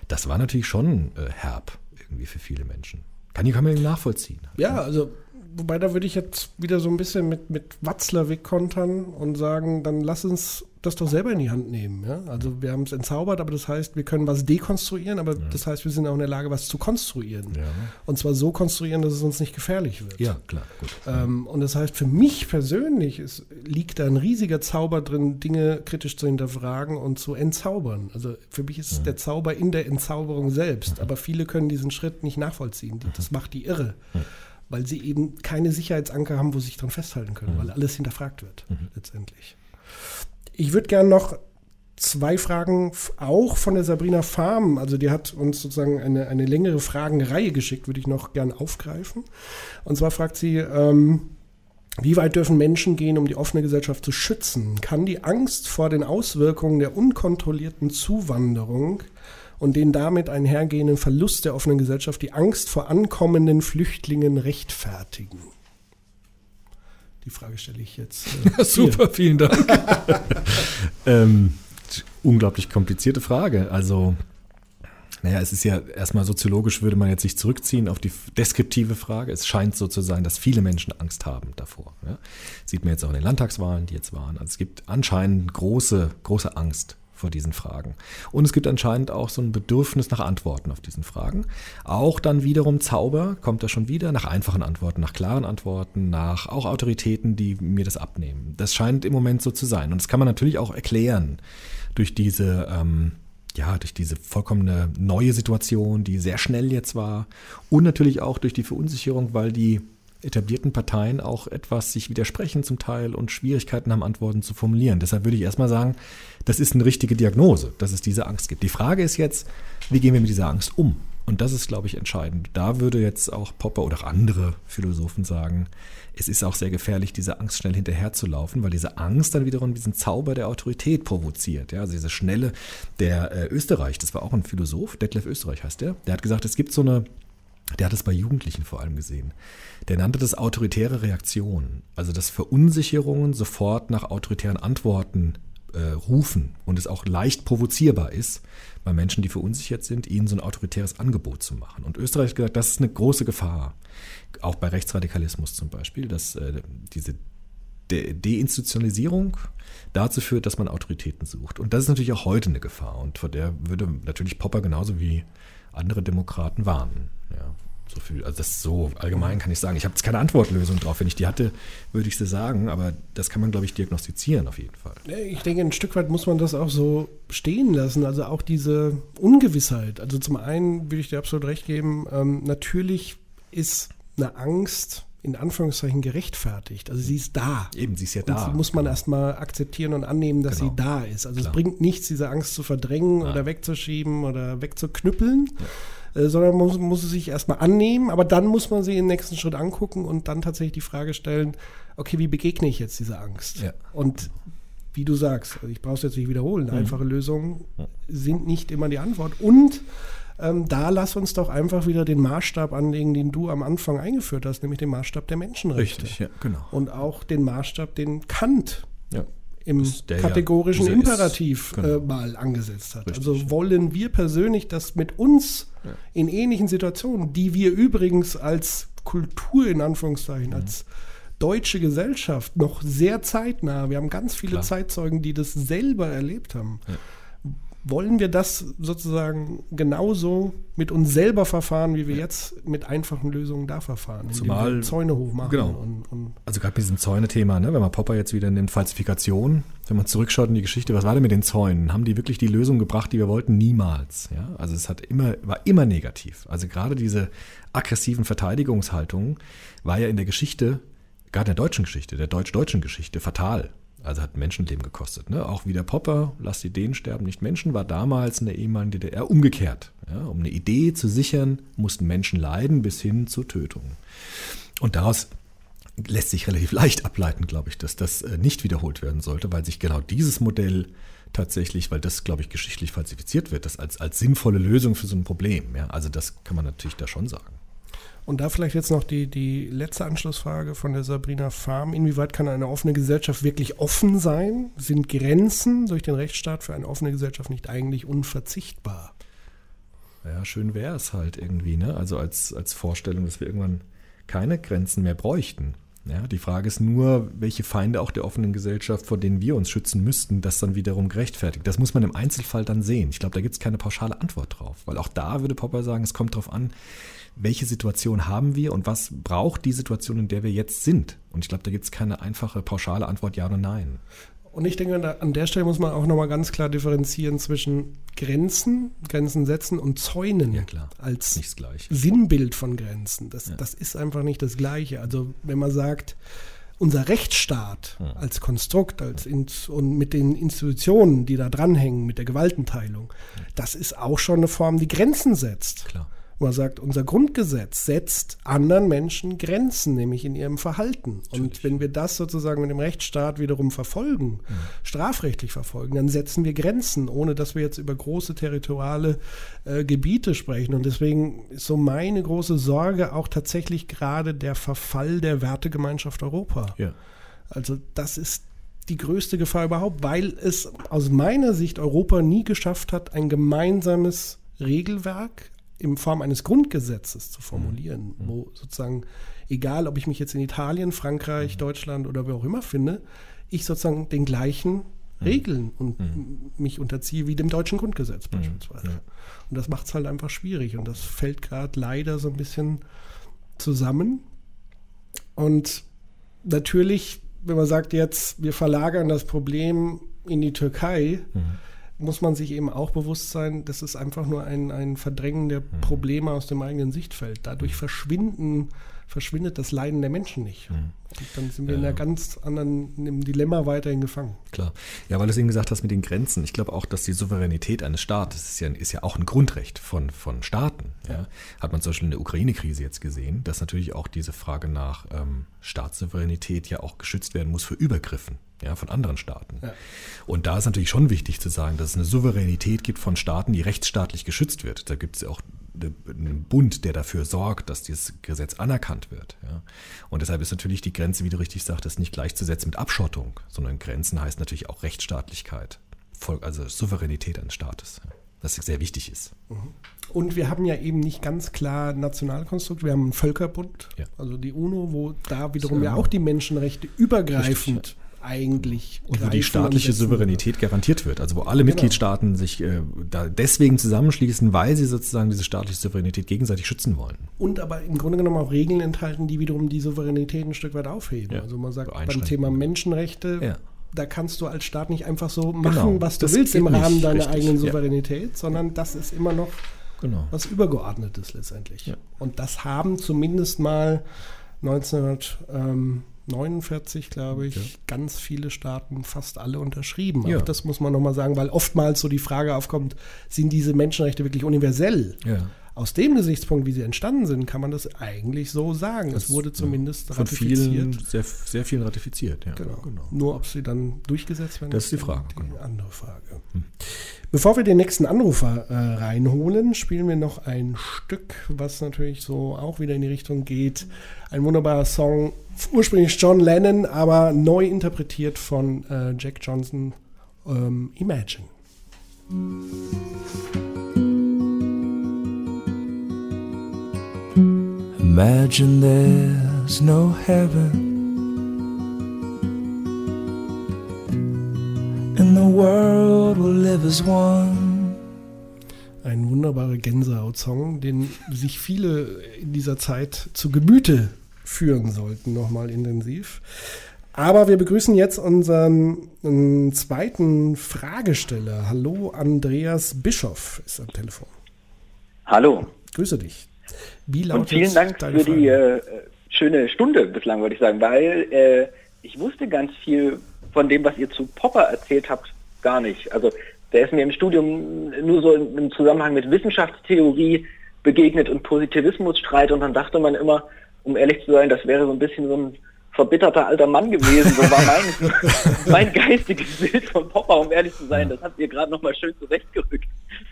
das war natürlich schon äh, herb irgendwie für viele Menschen. Kann ich kann man nachvollziehen. Ja, also, wobei da würde ich jetzt wieder so ein bisschen mit, mit Watzlawick kontern und sagen, dann lass uns das doch selber in die Hand nehmen. Ja? Also wir haben es entzaubert, aber das heißt, wir können was dekonstruieren, aber das heißt, wir sind auch in der Lage, was zu konstruieren. Ja. Und zwar so konstruieren, dass es uns nicht gefährlich wird. Ja, klar. Ähm, und das heißt, für mich persönlich ist, liegt da ein riesiger Zauber drin, Dinge kritisch zu hinterfragen und zu entzaubern. Also für mich ist der Zauber in der Entzauberung selbst. Aber viele können diesen Schritt nicht nachvollziehen. Die- Das macht die irre. Weil sie eben keine Sicherheitsanker haben, wo sie sich dran festhalten können, weil alles hinterfragt wird, letztendlich. Ich würde gerne noch zwei Fragen auch von der Sabrina Farm, also die hat uns sozusagen eine, eine längere Fragenreihe geschickt, würde ich noch gerne aufgreifen. Und zwar fragt sie, ähm, wie weit dürfen Menschen gehen, um die offene Gesellschaft zu schützen? Kann die Angst vor den Auswirkungen der unkontrollierten Zuwanderung und den damit einhergehenden Verlust der offenen Gesellschaft die Angst vor ankommenden Flüchtlingen rechtfertigen? Die Frage stelle ich jetzt. äh, Super, vielen Dank. ähm, unglaublich komplizierte Frage. Also, naja, es ist ja erstmal soziologisch, würde man jetzt sich zurückziehen auf die deskriptive Frage. Es scheint so zu sein, dass viele Menschen Angst haben davor. Ja? Sieht man jetzt auch in den Landtagswahlen, die jetzt waren. Also es gibt anscheinend große, große Angst vor diesen Fragen. Und es gibt anscheinend auch so ein Bedürfnis nach Antworten auf diesen Fragen. Auch dann wiederum Zauber, kommt da schon wieder, nach einfachen Antworten, nach klaren Antworten, nach auch Autoritäten, die mir das abnehmen. Das scheint im Moment so zu sein. Und das kann man natürlich auch erklären durch diese, ähm, ja, durch diese vollkommene neue Situation, die sehr schnell jetzt war. Und natürlich auch durch die Verunsicherung, weil die etablierten Parteien auch etwas sich widersprechen zum Teil und Schwierigkeiten haben, Antworten zu formulieren. Deshalb würde ich erstmal sagen, das ist eine richtige Diagnose, dass es diese Angst gibt. Die Frage ist jetzt, wie gehen wir mit dieser Angst um? Und das ist, glaube ich, entscheidend. Da würde jetzt auch Popper oder andere Philosophen sagen, es ist auch sehr gefährlich, dieser Angst schnell hinterherzulaufen, weil diese Angst dann wiederum diesen Zauber der Autorität provoziert. Ja, also diese Schnelle der äh, Österreich, das war auch ein Philosoph, Detlef Österreich heißt der, der hat gesagt, es gibt so eine der hat es bei Jugendlichen vor allem gesehen. Der nannte das autoritäre Reaktion. Also dass Verunsicherungen sofort nach autoritären Antworten äh, rufen und es auch leicht provozierbar ist, bei Menschen, die verunsichert sind, ihnen so ein autoritäres Angebot zu machen. Und Österreich hat gesagt, das ist eine große Gefahr. Auch bei Rechtsradikalismus zum Beispiel, dass äh, diese De Deinstitutionalisierung dazu führt, dass man Autoritäten sucht. Und das ist natürlich auch heute eine Gefahr. Und vor der würde natürlich Popper genauso wie andere Demokraten warnen. Ja, so viel, also das so allgemein kann ich sagen. Ich habe jetzt keine Antwortlösung drauf. Wenn ich die hatte, würde ich sie sagen, aber das kann man, glaube ich, diagnostizieren auf jeden Fall. Ich denke, ein Stück weit muss man das auch so stehen lassen. Also auch diese Ungewissheit. Also zum einen würde ich dir absolut recht geben, ähm, natürlich ist eine Angst in Anführungszeichen gerechtfertigt. Also sie ist da. Eben, sie ist ja da. Und sie muss man erstmal akzeptieren und annehmen, dass genau. sie da ist. Also Klar. es bringt nichts, diese Angst zu verdrängen Nein. oder wegzuschieben oder wegzuknüppeln. Ja äh, sondern man muss, muss es sich erstmal annehmen, aber dann muss man sie im nächsten Schritt angucken und dann tatsächlich die Frage stellen, okay, wie begegne ich jetzt dieser Angst? Ja. Und wie du sagst, also ich brauche es jetzt nicht wiederholen, mhm. einfache Lösungen sind nicht immer die Antwort. Und ähm, da lass uns doch einfach wieder den Maßstab anlegen, den du am Anfang eingeführt hast, nämlich den Maßstab der Menschenrechte. Richtig, ja, genau. Und auch den Maßstab, den Kant ja im kategorischen ja, Imperativ genau. äh, mal angesetzt hat. Richtig. Also wollen wir persönlich das mit uns in ähnlichen Situationen, die wir übrigens als Kultur in Anführungszeichen, mhm. als deutsche Gesellschaft noch sehr zeitnah, wir haben ganz viele Klar. Zeitzeugen, die das selber erlebt haben. Ja wollen wir das sozusagen genauso mit uns selber verfahren, wie wir jetzt mit einfachen Lösungen da verfahren? Zumal wir Zäune hochmachen. Genau. Und, und also gerade mit diesem Zäune-Thema, ne? wenn man Popper jetzt wieder nimmt, Falsifikation, wenn man zurückschaut in die Geschichte, was war denn mit den Zäunen? Haben die wirklich die Lösung gebracht, die wir wollten? Niemals. Ja? Also es hat immer, war immer negativ. Also gerade diese aggressiven Verteidigungshaltungen war ja in der Geschichte, gerade in der deutschen Geschichte, der deutsch-deutschen Geschichte, fatal. Also hat Menschenleben gekostet. Ne? Auch wie der Popper, lass die Ideen sterben, nicht Menschen, war damals in der ehemaligen DDR umgekehrt. Ja? Um eine Idee zu sichern, mussten Menschen leiden bis hin zur Tötung. Und daraus lässt sich relativ leicht ableiten, glaube ich, dass das äh, nicht wiederholt werden sollte, weil sich genau dieses Modell tatsächlich, weil das, glaube ich, geschichtlich falsifiziert wird, das als, als sinnvolle Lösung für so ein Problem. Ja? Also das kann man natürlich da schon sagen. Und da vielleicht jetzt noch die, die letzte Anschlussfrage von der Sabrina Farm. Inwieweit kann eine offene Gesellschaft wirklich offen sein? Sind Grenzen durch den Rechtsstaat für eine offene Gesellschaft nicht eigentlich unverzichtbar? Ja, schön wäre es halt irgendwie, ne? Also als, als Vorstellung, dass wir irgendwann keine Grenzen mehr bräuchten. Ja, die Frage ist nur, welche Feinde auch der offenen Gesellschaft, vor denen wir uns schützen müssten, das dann wiederum gerechtfertigt. Das muss man im Einzelfall dann sehen. Ich glaube, da gibt es keine pauschale Antwort drauf. Weil auch da würde Popper sagen, es kommt darauf an, welche Situation haben wir und was braucht die Situation, in der wir jetzt sind. Und ich glaube, da gibt es keine einfache, pauschale Antwort Ja oder Nein. Und ich denke, an der Stelle muss man auch nochmal ganz klar differenzieren zwischen Grenzen, Grenzen setzen und Zäunen ja, klar. als Sinnbild von Grenzen. Das, ja. das ist einfach nicht das Gleiche. Also wenn man sagt, unser Rechtsstaat ja. als Konstrukt als in, und mit den Institutionen, die da dranhängen, mit der Gewaltenteilung, das ist auch schon eine Form, die Grenzen setzt. Klar wo er sagt, unser Grundgesetz setzt anderen Menschen Grenzen, nämlich in ihrem Verhalten. Und wenn wir das sozusagen mit dem Rechtsstaat wiederum verfolgen, ja. strafrechtlich verfolgen, dann setzen wir Grenzen, ohne dass wir jetzt über große territoriale äh, Gebiete sprechen. Und deswegen ist so meine große Sorge auch tatsächlich gerade der Verfall der Wertegemeinschaft Europa. Ja. Also das ist die größte Gefahr überhaupt, weil es aus meiner Sicht Europa nie geschafft hat, ein gemeinsames Regelwerk, in Form eines Grundgesetzes zu formulieren, mhm. wo sozusagen, egal ob ich mich jetzt in Italien, Frankreich, mhm. Deutschland oder wo auch immer finde, ich sozusagen den gleichen Regeln und mich unterziehe, wie dem deutschen Grundgesetz beispielsweise. Ja. Und das macht es halt einfach schwierig. Und das fällt gerade leider so ein bisschen zusammen. Und natürlich, wenn man sagt jetzt, wir verlagern das Problem in die Türkei, muss man sich eben auch bewusst sein, das ist einfach nur ein, ein Verdrängen der Probleme aus dem eigenen Sichtfeld. Dadurch verschwinden, verschwindet das Leiden der Menschen nicht. Und dann sind wir in einer ganz anderen, in einem Dilemma weiterhin gefangen. Klar. Ja, weil du es eben gesagt hast mit den Grenzen. Ich glaube auch, dass die Souveränität eines Staates ist ja, ist ja auch ein Grundrecht von, von Staaten. Ja. Hat man zum Beispiel in der Ukraine-Krise jetzt gesehen, dass natürlich auch diese Frage nach ähm, Staatssouveränität ja auch geschützt werden muss für Übergriffen ja, von anderen Staaten. Ja. Und da ist natürlich schon wichtig zu sagen, dass es eine Souveränität gibt von Staaten, die rechtsstaatlich geschützt wird. Da gibt es ja auch eine- einen Bund, der dafür sorgt, dass dieses Gesetz anerkannt wird. Ja. Und deshalb ist natürlich die Grenze, wie du richtig sagtest, nicht gleichzusetzen mit Abschottung, sondern Grenzen heißt natürlich auch Rechtsstaatlichkeit, also Souveränität eines Staates, ja. was sehr wichtig ist. Und wir haben ja eben nicht ganz klar Nationalkonstrukt, wir haben einen Völkerbund, Ja. also die UNO, wo da wiederum So. ja auch die Menschenrechte übergreifend eigentlich Und wo die staatliche. Souveränität garantiert wird. Also wo alle Mitgliedstaaten sich äh, da deswegen zusammenschließen, weil sie sozusagen diese staatliche Souveränität gegenseitig schützen wollen. Und aber im Grunde genommen auch Regeln enthalten, die wiederum die Souveränität ein Stück weit aufheben. Ja, Also man sagt beim. Thema Menschenrechte, Ja. da kannst du als Staat nicht einfach so machen, Genau, was du das willst im geht nicht, Rahmen deiner richtig, eigenen ja. Souveränität, sondern das ist immer noch Genau. was Übergeordnetes letztendlich. Ja. Und das haben zumindest mal 1949, glaube ich, ganz viele Staaten, fast alle unterschrieben. Ja. Auch das muss man nochmal sagen, weil oftmals so die Frage aufkommt, sind diese Menschenrechte wirklich universell? Ja. Aus dem Gesichtspunkt, wie sie entstanden sind, kann man das eigentlich so sagen. es wurde zumindest Von ratifiziert. vielen, sehr, sehr vielen ratifiziert. Ja. Genau. Nur ob sie dann durchgesetzt werden, Das ist die Frage, Die genau. andere Frage. Bevor wir den nächsten Anrufer äh, reinholen, spielen wir noch ein Stück, was natürlich so auch wieder in die Richtung geht. Ein wunderbarer Song, ursprünglich John Lennon, aber neu interpretiert von äh, Jack Johnson, ähm, Imagine. Imagine there's no heaven and the world will live as one. Ein wunderbarer Gänsehaut-Song, den sich viele in dieser Zeit zu Gemüte führen sollten, nochmal intensiv. Aber wir begrüßen jetzt unseren zweiten Fragesteller. Hallo, Andreas Bischoff ist am Telefon. Hallo. Grüße dich. Wie lautet Und vielen Dank für die Frage? äh, schöne Stunde bislang, würde ich sagen, weil äh, ich wusste ganz viel von dem, was ihr zu Popper erzählt habt, gar nicht. Also der ist mir im Studium nur so im Zusammenhang mit Wissenschaftstheorie begegnet und Positivismusstreit und dann dachte man immer, um ehrlich zu sein, das wäre so ein bisschen so ein verbitterter alter Mann gewesen. So war mein, mein geistiges Bild von Popper, um ehrlich zu sein. Das habt ihr gerade nochmal schön zurechtgerückt.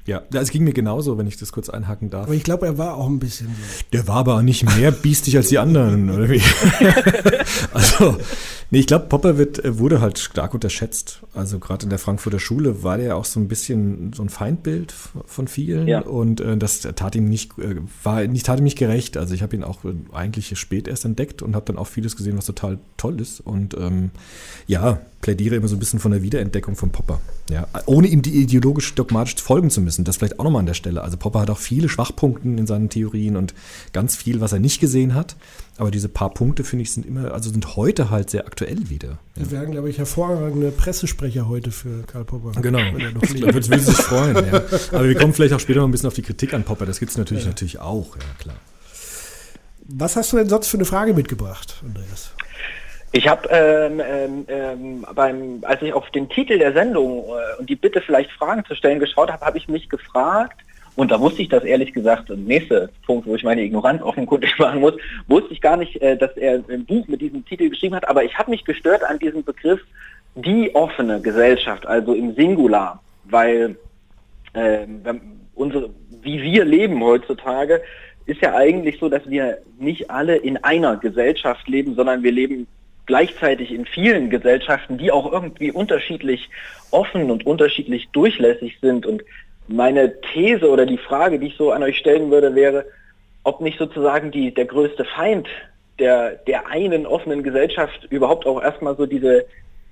Ja, es ging mir genauso, wenn ich das kurz einhaken darf. Aber ich glaube, er war auch ein bisschen. Der war aber nicht mehr biestig als die anderen, oder wie? also, nee, ich glaube, Popper wird, äh, wurde halt stark unterschätzt. Also gerade in der Frankfurter Schule war der auch so ein bisschen so ein Feindbild von vielen Ja. und äh, das tat ihm nicht, äh, war nicht, tat ihm nicht gerecht. Also ich habe ihn auch äh, eigentlich spät erst entdeckt und habe dann auch vieles gesehen, was total toll ist. Und ähm, ja, plädiere immer so ein bisschen von der Wiederentdeckung von Popper. Ja, ohne ihm die ideologisch dogmatisch folgen zu müssen. Das vielleicht auch nochmal an der Stelle. Also Popper hat auch viele Schwachpunkten in seinen Theorien und ganz viel, was er nicht gesehen hat. Aber diese paar Punkte, finde ich, sind immer, also sind heute halt sehr aktuell wieder. Wir werden, glaube ich, hervorragende Pressesprecher heute für Karl Popper. Genau. Würde sich freuen. Ja. Aber wir kommen vielleicht auch später noch ein bisschen auf die Kritik an Popper. Das gibt es natürlich, Ja. natürlich auch, ja klar. Was hast du denn sonst für eine Frage mitgebracht, Andreas? Ich habe, ähm, ähm, ähm, beim, als ich auf den Titel der Sendung äh, und die Bitte vielleicht Fragen zu stellen geschaut habe, habe ich mich gefragt, und da wusste ich das ehrlich gesagt, und nächster Punkt, wo ich meine Ignoranz offenkundig machen muss, wusste ich gar nicht, äh, dass er ein Buch mit diesem Titel geschrieben hat, aber ich habe mich gestört an diesem Begriff die offene Gesellschaft, also im Singular, weil wenn unsere, wie wir leben heutzutage, ist ja eigentlich so, dass wir nicht alle in einer Gesellschaft leben, sondern wir leben gleichzeitig in vielen Gesellschaften, die auch irgendwie unterschiedlich offen und unterschiedlich durchlässig sind. Und meine These oder die Frage, die ich so an euch stellen würde, wäre, ob nicht sozusagen die, der größte Feind der, der einen offenen Gesellschaft überhaupt auch erstmal so diese,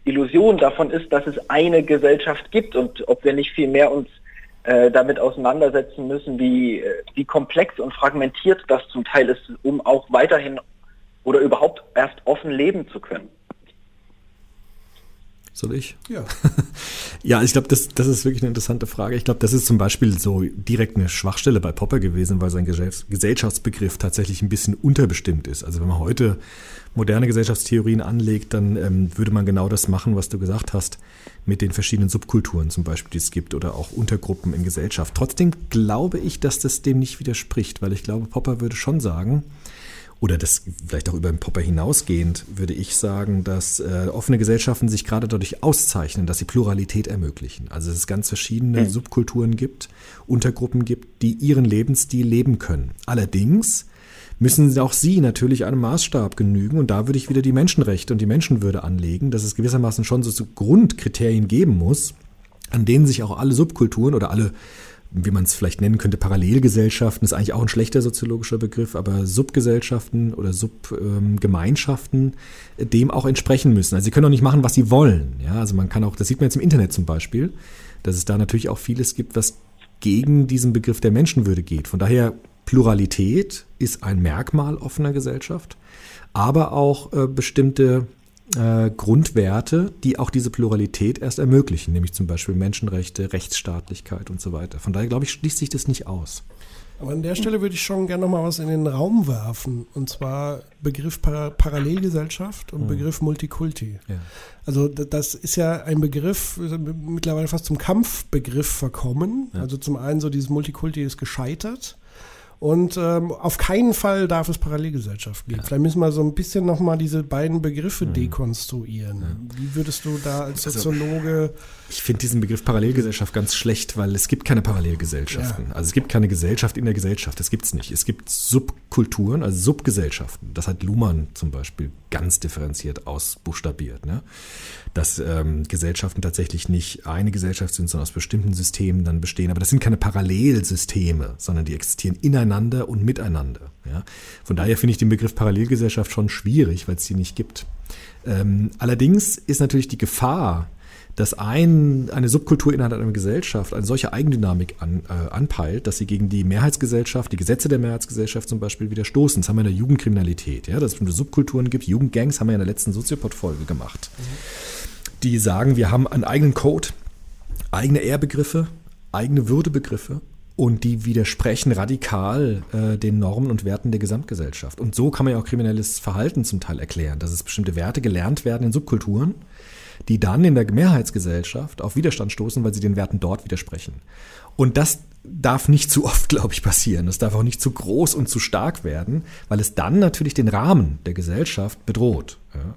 Illusion davon ist, dass es eine Gesellschaft gibt und ob wir nicht viel mehr uns äh, damit auseinandersetzen müssen, wie, äh, wie komplex und fragmentiert das zum Teil ist, um auch weiterhin oder überhaupt erst offen leben zu können. Soll ich? Ja. ja, ich glaube, das, das ist wirklich eine interessante Frage. Ich glaube, das ist zum Beispiel so direkt eine Schwachstelle bei Popper gewesen, weil sein Gesellschaftsbegriff tatsächlich ein bisschen unterbestimmt ist. Also wenn man heute moderne Gesellschaftstheorien anlegt, dann ähm, würde man genau das machen, was du gesagt hast, mit den verschiedenen Subkulturen zum Beispiel, die es gibt oder auch Untergruppen in Gesellschaft. Trotzdem glaube ich, dass das dem nicht widerspricht, weil ich glaube, Popper würde schon sagen, oder das vielleicht auch über den Popper hinausgehend, würde ich sagen, dass äh, offene Gesellschaften sich gerade dadurch auszeichnen, dass sie Pluralität ermöglichen. Also dass es ganz verschiedene mhm. Subkulturen gibt, Untergruppen gibt, die ihren Lebensstil leben können. Allerdings müssen auch sie natürlich einem Maßstab genügen und da würde ich wieder die Menschenrechte und die Menschenwürde anlegen, dass es gewissermaßen schon so Grundkriterien geben muss, an denen sich auch alle Subkulturen oder alle wie man es vielleicht nennen könnte, Parallelgesellschaften ist eigentlich auch ein schlechter soziologischer Begriff, aber Subgesellschaften oder Subgemeinschaften ähm, dem auch entsprechen müssen. Also sie können auch nicht machen, was sie wollen. Ja, also man kann auch, das sieht man jetzt im Internet zum Beispiel, dass es da natürlich auch vieles gibt, was gegen diesen Begriff der Menschenwürde geht. Von daher Pluralität ist ein Merkmal offener Gesellschaft, aber auch äh, bestimmte äh, Grundwerte, die auch diese Pluralität erst ermöglichen, nämlich zum Beispiel Menschenrechte, Rechtsstaatlichkeit und so weiter. Von daher glaube ich, schließt sich das nicht aus. Aber an der Stelle würde ich schon gerne noch mal was in den Raum werfen. Und zwar Begriff Par Parallelgesellschaft und mhm. Begriff Multikulti. Ja. Also das ist ja ein Begriff, mittlerweile fast zum Kampfbegriff verkommen. Ja. Also zum einen so dieses Multikulti ist gescheitert. Und ähm, auf keinen Fall darf es Parallelgesellschaften geben. Ja. Vielleicht müssen wir so ein bisschen nochmal diese beiden Begriffe mhm. dekonstruieren. Ja. Wie würdest du da als also, Soziologe. Also, ich finde diesen Begriff Parallelgesellschaft ganz schlecht, weil es gibt keine Parallelgesellschaften. Ja. Also es gibt keine Gesellschaft in der Gesellschaft. Das gibt es nicht. Es gibt Subkulturen, also Subgesellschaften. Das hat Luhmann zum Beispiel ganz differenziert ausbuchstabiert. Ne? Dass ähm, Gesellschaften tatsächlich nicht eine Gesellschaft sind, sondern aus bestimmten Systemen dann bestehen. Aber das sind keine Parallelsysteme, sondern die existieren ineinander und miteinander. Ja? Von daher finde ich den Begriff Parallelgesellschaft schon schwierig, weil es sie nicht gibt. Ähm, allerdings ist natürlich die Gefahr, dass ein, eine Subkultur innerhalb einer Gesellschaft eine solche Eigendynamik an, äh, anpeilt, dass sie gegen die Mehrheitsgesellschaft, die Gesetze der Mehrheitsgesellschaft zum Beispiel widerstoßen. Das haben wir in der Jugendkriminalität, ja, dass es bestimmte Subkulturen gibt. Jugendgangs haben wir in der letzten Soziopod-Folge gemacht. Mhm. Die sagen, wir haben einen eigenen Code, eigene Ehrbegriffe, eigene Würdebegriffe und die widersprechen radikal äh, den Normen und Werten der Gesamtgesellschaft. Und so kann man ja auch kriminelles Verhalten zum Teil erklären, dass es bestimmte Werte gelernt werden in Subkulturen die dann in der Mehrheitsgesellschaft auf Widerstand stoßen, weil sie den Werten dort widersprechen. Und das darf nicht zu oft, glaube ich, passieren. Das darf auch nicht zu groß und zu stark werden, weil es dann natürlich den Rahmen der Gesellschaft bedroht. Ja.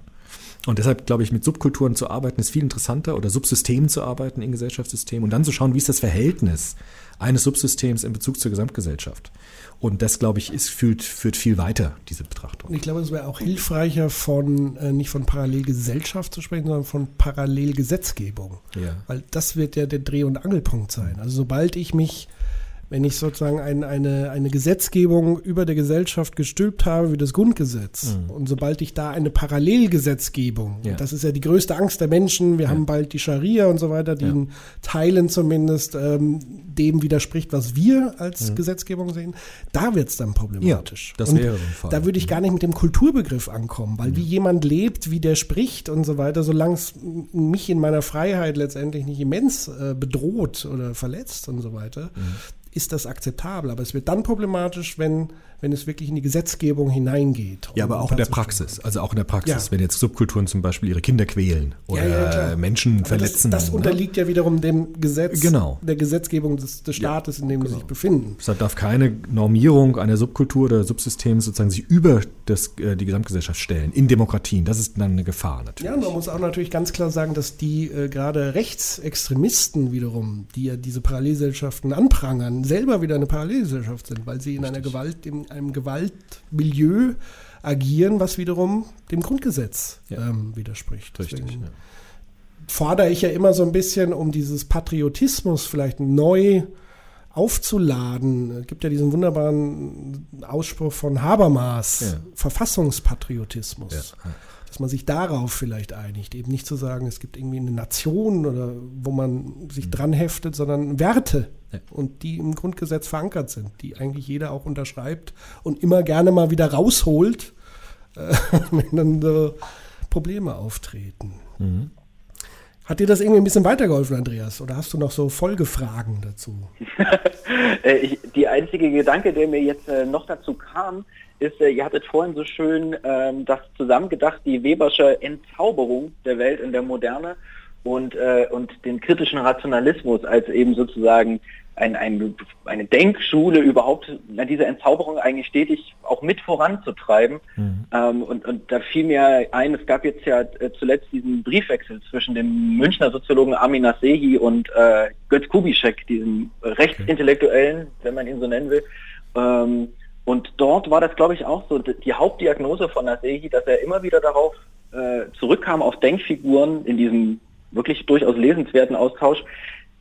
Und deshalb glaube ich, mit Subkulturen zu arbeiten ist viel interessanter oder Subsystemen zu arbeiten in Gesellschaftssystemen und dann zu schauen, wie ist das Verhältnis eines Subsystems in Bezug zur Gesamtgesellschaft. Und das, glaube ich, ist, führt, führt viel weiter, diese Betrachtung. Und ich glaube, es wäre auch hilfreicher, von, äh, nicht von Parallelgesellschaft zu sprechen, sondern von Parallelgesetzgebung. Ja. Weil das wird ja der Dreh- und Angelpunkt sein. Also sobald ich mich wenn ich sozusagen ein, eine, eine Gesetzgebung über der Gesellschaft gestülpt habe wie das Grundgesetz mhm. und sobald ich da eine Parallelgesetzgebung, ja. das ist ja die größte Angst der Menschen, wir ja. haben bald die Scharia und so weiter, die ja. in Teilen zumindest ähm, dem widerspricht, was wir als mhm. Gesetzgebung sehen, da wird es dann problematisch. das wäre so ein Fall. Da würde ich gar nicht mit dem Kulturbegriff ankommen, weil wie jemand lebt, wie der spricht und so weiter, solange es mich in meiner Freiheit letztendlich nicht immens äh, bedroht oder verletzt und so weiter, mhm ist das akzeptabel. Aber es wird dann problematisch, wenn wenn es wirklich in die Gesetzgebung hineingeht. Ja, aber auch in der Praxis. Also auch in der Praxis, ja. wenn jetzt Subkulturen zum Beispiel ihre Kinder quälen oder ja, ja, Menschen aber verletzen. Das, das ne? unterliegt ja wiederum dem Gesetz, genau. der Gesetzgebung des, des Staates, in dem genau. sie sich befinden. Deshalb darf keine Normierung einer Subkultur oder Subsystems sozusagen sich über das, äh, die Gesamtgesellschaft stellen, in Demokratien. Das ist dann eine Gefahr natürlich. Ja, man muss auch natürlich ganz klar sagen, dass die äh, gerade Rechtsextremisten wiederum, die ja diese Parallelgesellschaften anprangern, selber wieder eine Parallelgesellschaft sind, weil sie in Richtig. einer Gewalt, im, einem Gewaltmilieu agieren, was wiederum dem Grundgesetz ja. ähm, widerspricht. Richtig. Deswegen ja. fordere ich ja immer so ein bisschen, um dieses Patriotismus vielleicht neu aufzuladen. Es gibt ja diesen wunderbaren Ausspruch von Habermas, Ja. Verfassungspatriotismus. Dass man sich darauf vielleicht einigt, eben nicht zu sagen, es gibt irgendwie eine Nation oder wo man sich dran heftet, sondern Werte Ja. und die im Grundgesetz verankert sind, die eigentlich jeder auch unterschreibt und immer gerne mal wieder rausholt, äh, wenn dann so Probleme auftreten. Mhm. Hat dir das irgendwie ein bisschen weitergeholfen, Andreas? Oder hast du noch so Folgefragen dazu? Äh, ich, die einzige Gedanke, der mir jetzt äh, noch dazu kam, ist, äh, ihr hattet vorhin so schön ähm, das zusammengedacht, die Webersche Entzauberung der Welt in der Moderne und, äh, und den kritischen Rationalismus als eben sozusagen ein, ein, eine Denkschule überhaupt, diese Entzauberung eigentlich stetig auch mit voranzutreiben. Ähm, und, und da fiel mir ein, es gab jetzt ja äh, zuletzt diesen Briefwechsel zwischen dem Münchner Soziologen Amin Nasehi und äh, Götz Kubitschek, diesem Rechtsintellektuellen, wenn man ihn so nennen will. Ähm, und dort war das, glaube ich, auch so die Hauptdiagnose von Nasehi, dass er immer wieder darauf äh, zurückkam, auf Denkfiguren in diesem wirklich durchaus lesenswerten Austausch,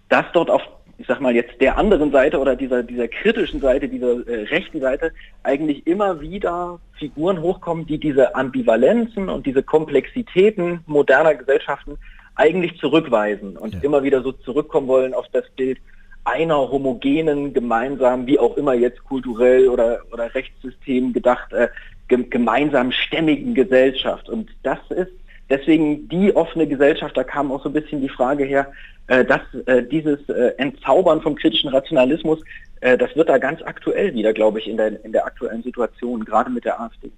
dass dort auf, ich sag mal jetzt der anderen Seite oder dieser, dieser kritischen Seite, dieser äh, rechten Seite eigentlich immer wieder Figuren hochkommen, die diese Ambivalenzen und diese Komplexitäten moderner Gesellschaften eigentlich zurückweisen und immer wieder so zurückkommen wollen auf das Bild einer homogenen, gemeinsamen, wie auch immer jetzt kulturell oder, oder Rechtssystem gedacht, äh, gem gemeinsam stämmigen Gesellschaft. Und das ist deswegen die offene Gesellschaft, da kam auch so ein bisschen die Frage her, äh, dass äh, dieses äh, Entzaubern vom kritischen Rationalismus, äh, das wird da ganz aktuell wieder, glaube ich, in der, in der aktuellen Situation, gerade mit der AfD.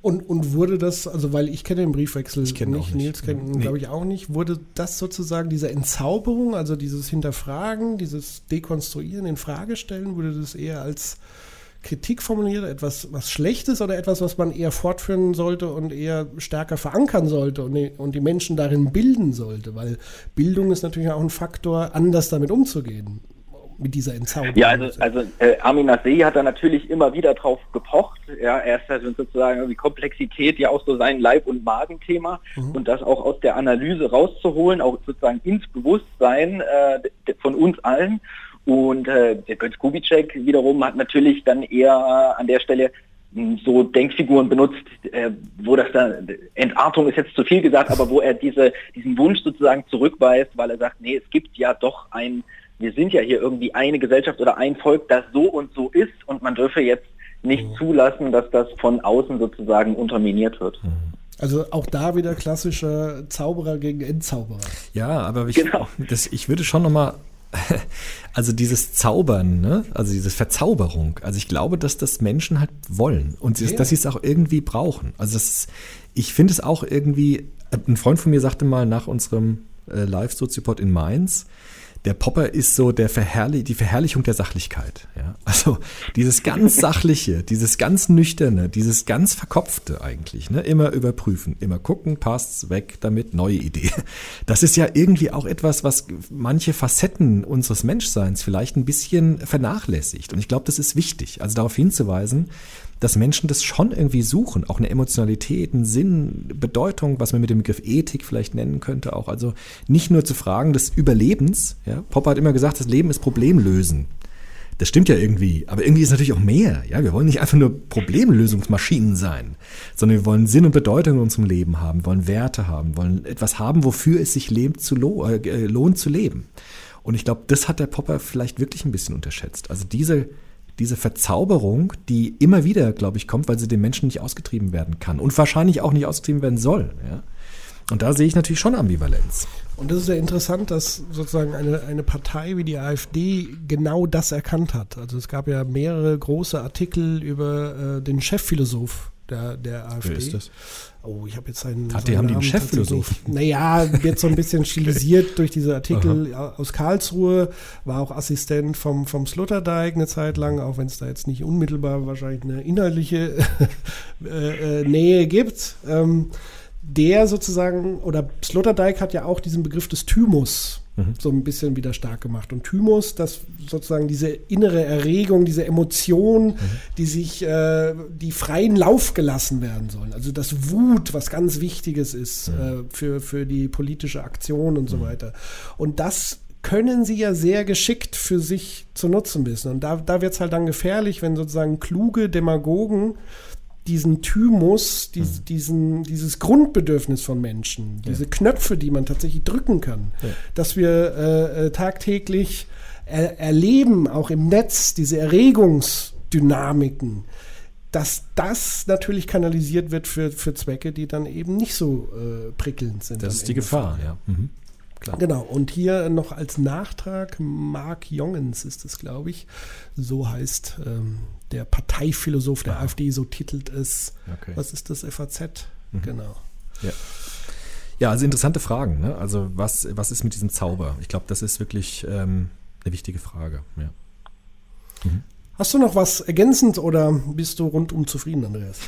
Und, und wurde das, also weil ich kenne den Briefwechsel kenn auch nicht, nicht. Nils kennt ihn, Nee. glaube ich, auch nicht, wurde das sozusagen diese Entzauberung, also dieses Hinterfragen, dieses Dekonstruieren, in Frage stellen, wurde das eher als Kritik formuliert, etwas was Schlechtes oder etwas, was man eher fortführen sollte und eher stärker verankern sollte und die, und die Menschen darin bilden sollte? Weil Bildung ist natürlich auch ein Faktor, anders damit umzugehen, mit dieser Entzauberung. Ja, also, also äh, Armin Nassé hat da natürlich immer wieder drauf gepocht. Ja, er ist also sozusagen irgendwie Komplexität ja auch so sein Leib- und Magenthema und das auch aus der Analyse rauszuholen, auch sozusagen ins Bewusstsein äh, von uns allen. Und äh, der Götz Kubitschek wiederum hat natürlich dann eher äh, an der Stelle mh, so Denkfiguren benutzt, äh, wo das dann, Entartung ist jetzt zu viel gesagt, aber wo er diese, diesen Wunsch sozusagen zurückweist, weil er sagt, nee, es gibt ja doch ein, wir sind ja hier irgendwie eine Gesellschaft oder ein Volk, das so und so ist und man dürfe jetzt nicht zulassen, dass das von außen sozusagen unterminiert wird. Also auch da wieder klassischer Zauberer gegen Endzauberer. Ja, aber ich, Genau. das, ich würde schon nochmal, also dieses Zaubern, ne? also diese Verzauberung, also ich glaube, dass das Menschen halt wollen und Ja. dass sie es auch irgendwie brauchen. Also das ist, ich finde es auch irgendwie, ein Freund von mir sagte mal nach unserem äh, Live-Soziopod in Mainz, der Popper ist so der Verherrli die Verherrlichung der Sachlichkeit. Ja? Also dieses ganz Sachliche, dieses ganz Nüchterne, dieses ganz Verkopfte eigentlich. Ne? Immer überprüfen, immer gucken, passt's, weg damit, neue Idee. Das ist ja irgendwie auch etwas, was manche Facetten unseres Menschseins vielleicht ein bisschen vernachlässigt. Und ich glaube, das ist wichtig. Also darauf hinzuweisen, dass Menschen das schon irgendwie suchen, auch eine Emotionalität, einen Sinn, Bedeutung, was man mit dem Begriff Ethik vielleicht nennen könnte, auch also nicht nur zu Fragen des Überlebens. Ja? Popper hat immer gesagt, das Leben ist Problemlösen. Das stimmt ja irgendwie, aber irgendwie ist natürlich auch mehr. Ja, wir wollen nicht einfach nur Problemlösungsmaschinen sein, sondern wir wollen Sinn und Bedeutung in unserem Leben haben, wollen Werte haben, wollen etwas haben, wofür es sich lebt zu lo äh, lohnt zu leben. Und ich glaube, das hat der Popper vielleicht wirklich ein bisschen unterschätzt. Also diese diese Verzauberung, die immer wieder, glaube ich, kommt, weil sie den Menschen nicht ausgetrieben werden kann und wahrscheinlich auch nicht ausgetrieben werden soll. Ja? Und da sehe ich natürlich schon Ambivalenz. Und das ist ja interessant, dass sozusagen eine, eine Partei wie die AfD genau das erkannt hat. Also es gab ja mehrere große Artikel über äh, den Chefphilosoph der, der AfD. Wer ist das? Oh, ich habe jetzt seinen. Hat die- haben die einen Chefphilosophen? tatsächlich- Naja, wird so ein bisschen stilisiert durch diese Artikel aus Karlsruhe, war auch Assistent vom, vom Sloterdijk eine Zeit lang, auch wenn es da jetzt nicht unmittelbar wahrscheinlich eine inhaltliche äh, äh, Nähe gibt. Ähm, der sozusagen, oder Sloterdijk hat ja auch diesen Begriff des Thymus so ein bisschen wieder stark gemacht. Und Thymus, das sozusagen diese innere Erregung, diese Emotion, die sich, äh, die freien Lauf gelassen werden sollen. Also das Wut, was ganz Wichtiges ist äh, für, für die politische Aktion und so weiter. Und das können sie ja sehr geschickt für sich zu nutzen wissen. Und da, da wird es halt dann gefährlich, wenn sozusagen kluge Demagogen diesen Thymus, dies, diesen, dieses Grundbedürfnis von Menschen, diese Knöpfe, die man tatsächlich drücken kann, Ja. dass wir äh, äh, tagtäglich er, erleben, auch im Netz, diese Erregungsdynamiken, dass das natürlich kanalisiert wird für, für Zwecke, die dann eben nicht so äh, prickelnd sind. Das ist die. Gefahr, ja. Mhm. Klar. Genau, und hier noch als Nachtrag, Mark Jongens ist es, glaube ich, so heißt ähm, der Parteiphilosoph der AfD, so titelt es. Okay. Was ist das, FAZ? Mhm. Genau. Ja. Ja, also interessante Fragen. Ne? Also was, was ist mit diesem Zauber? Ich glaube, das ist wirklich ähm, eine wichtige Frage. Ja. Hast du noch was ergänzend oder bist du rundum zufrieden, Andreas?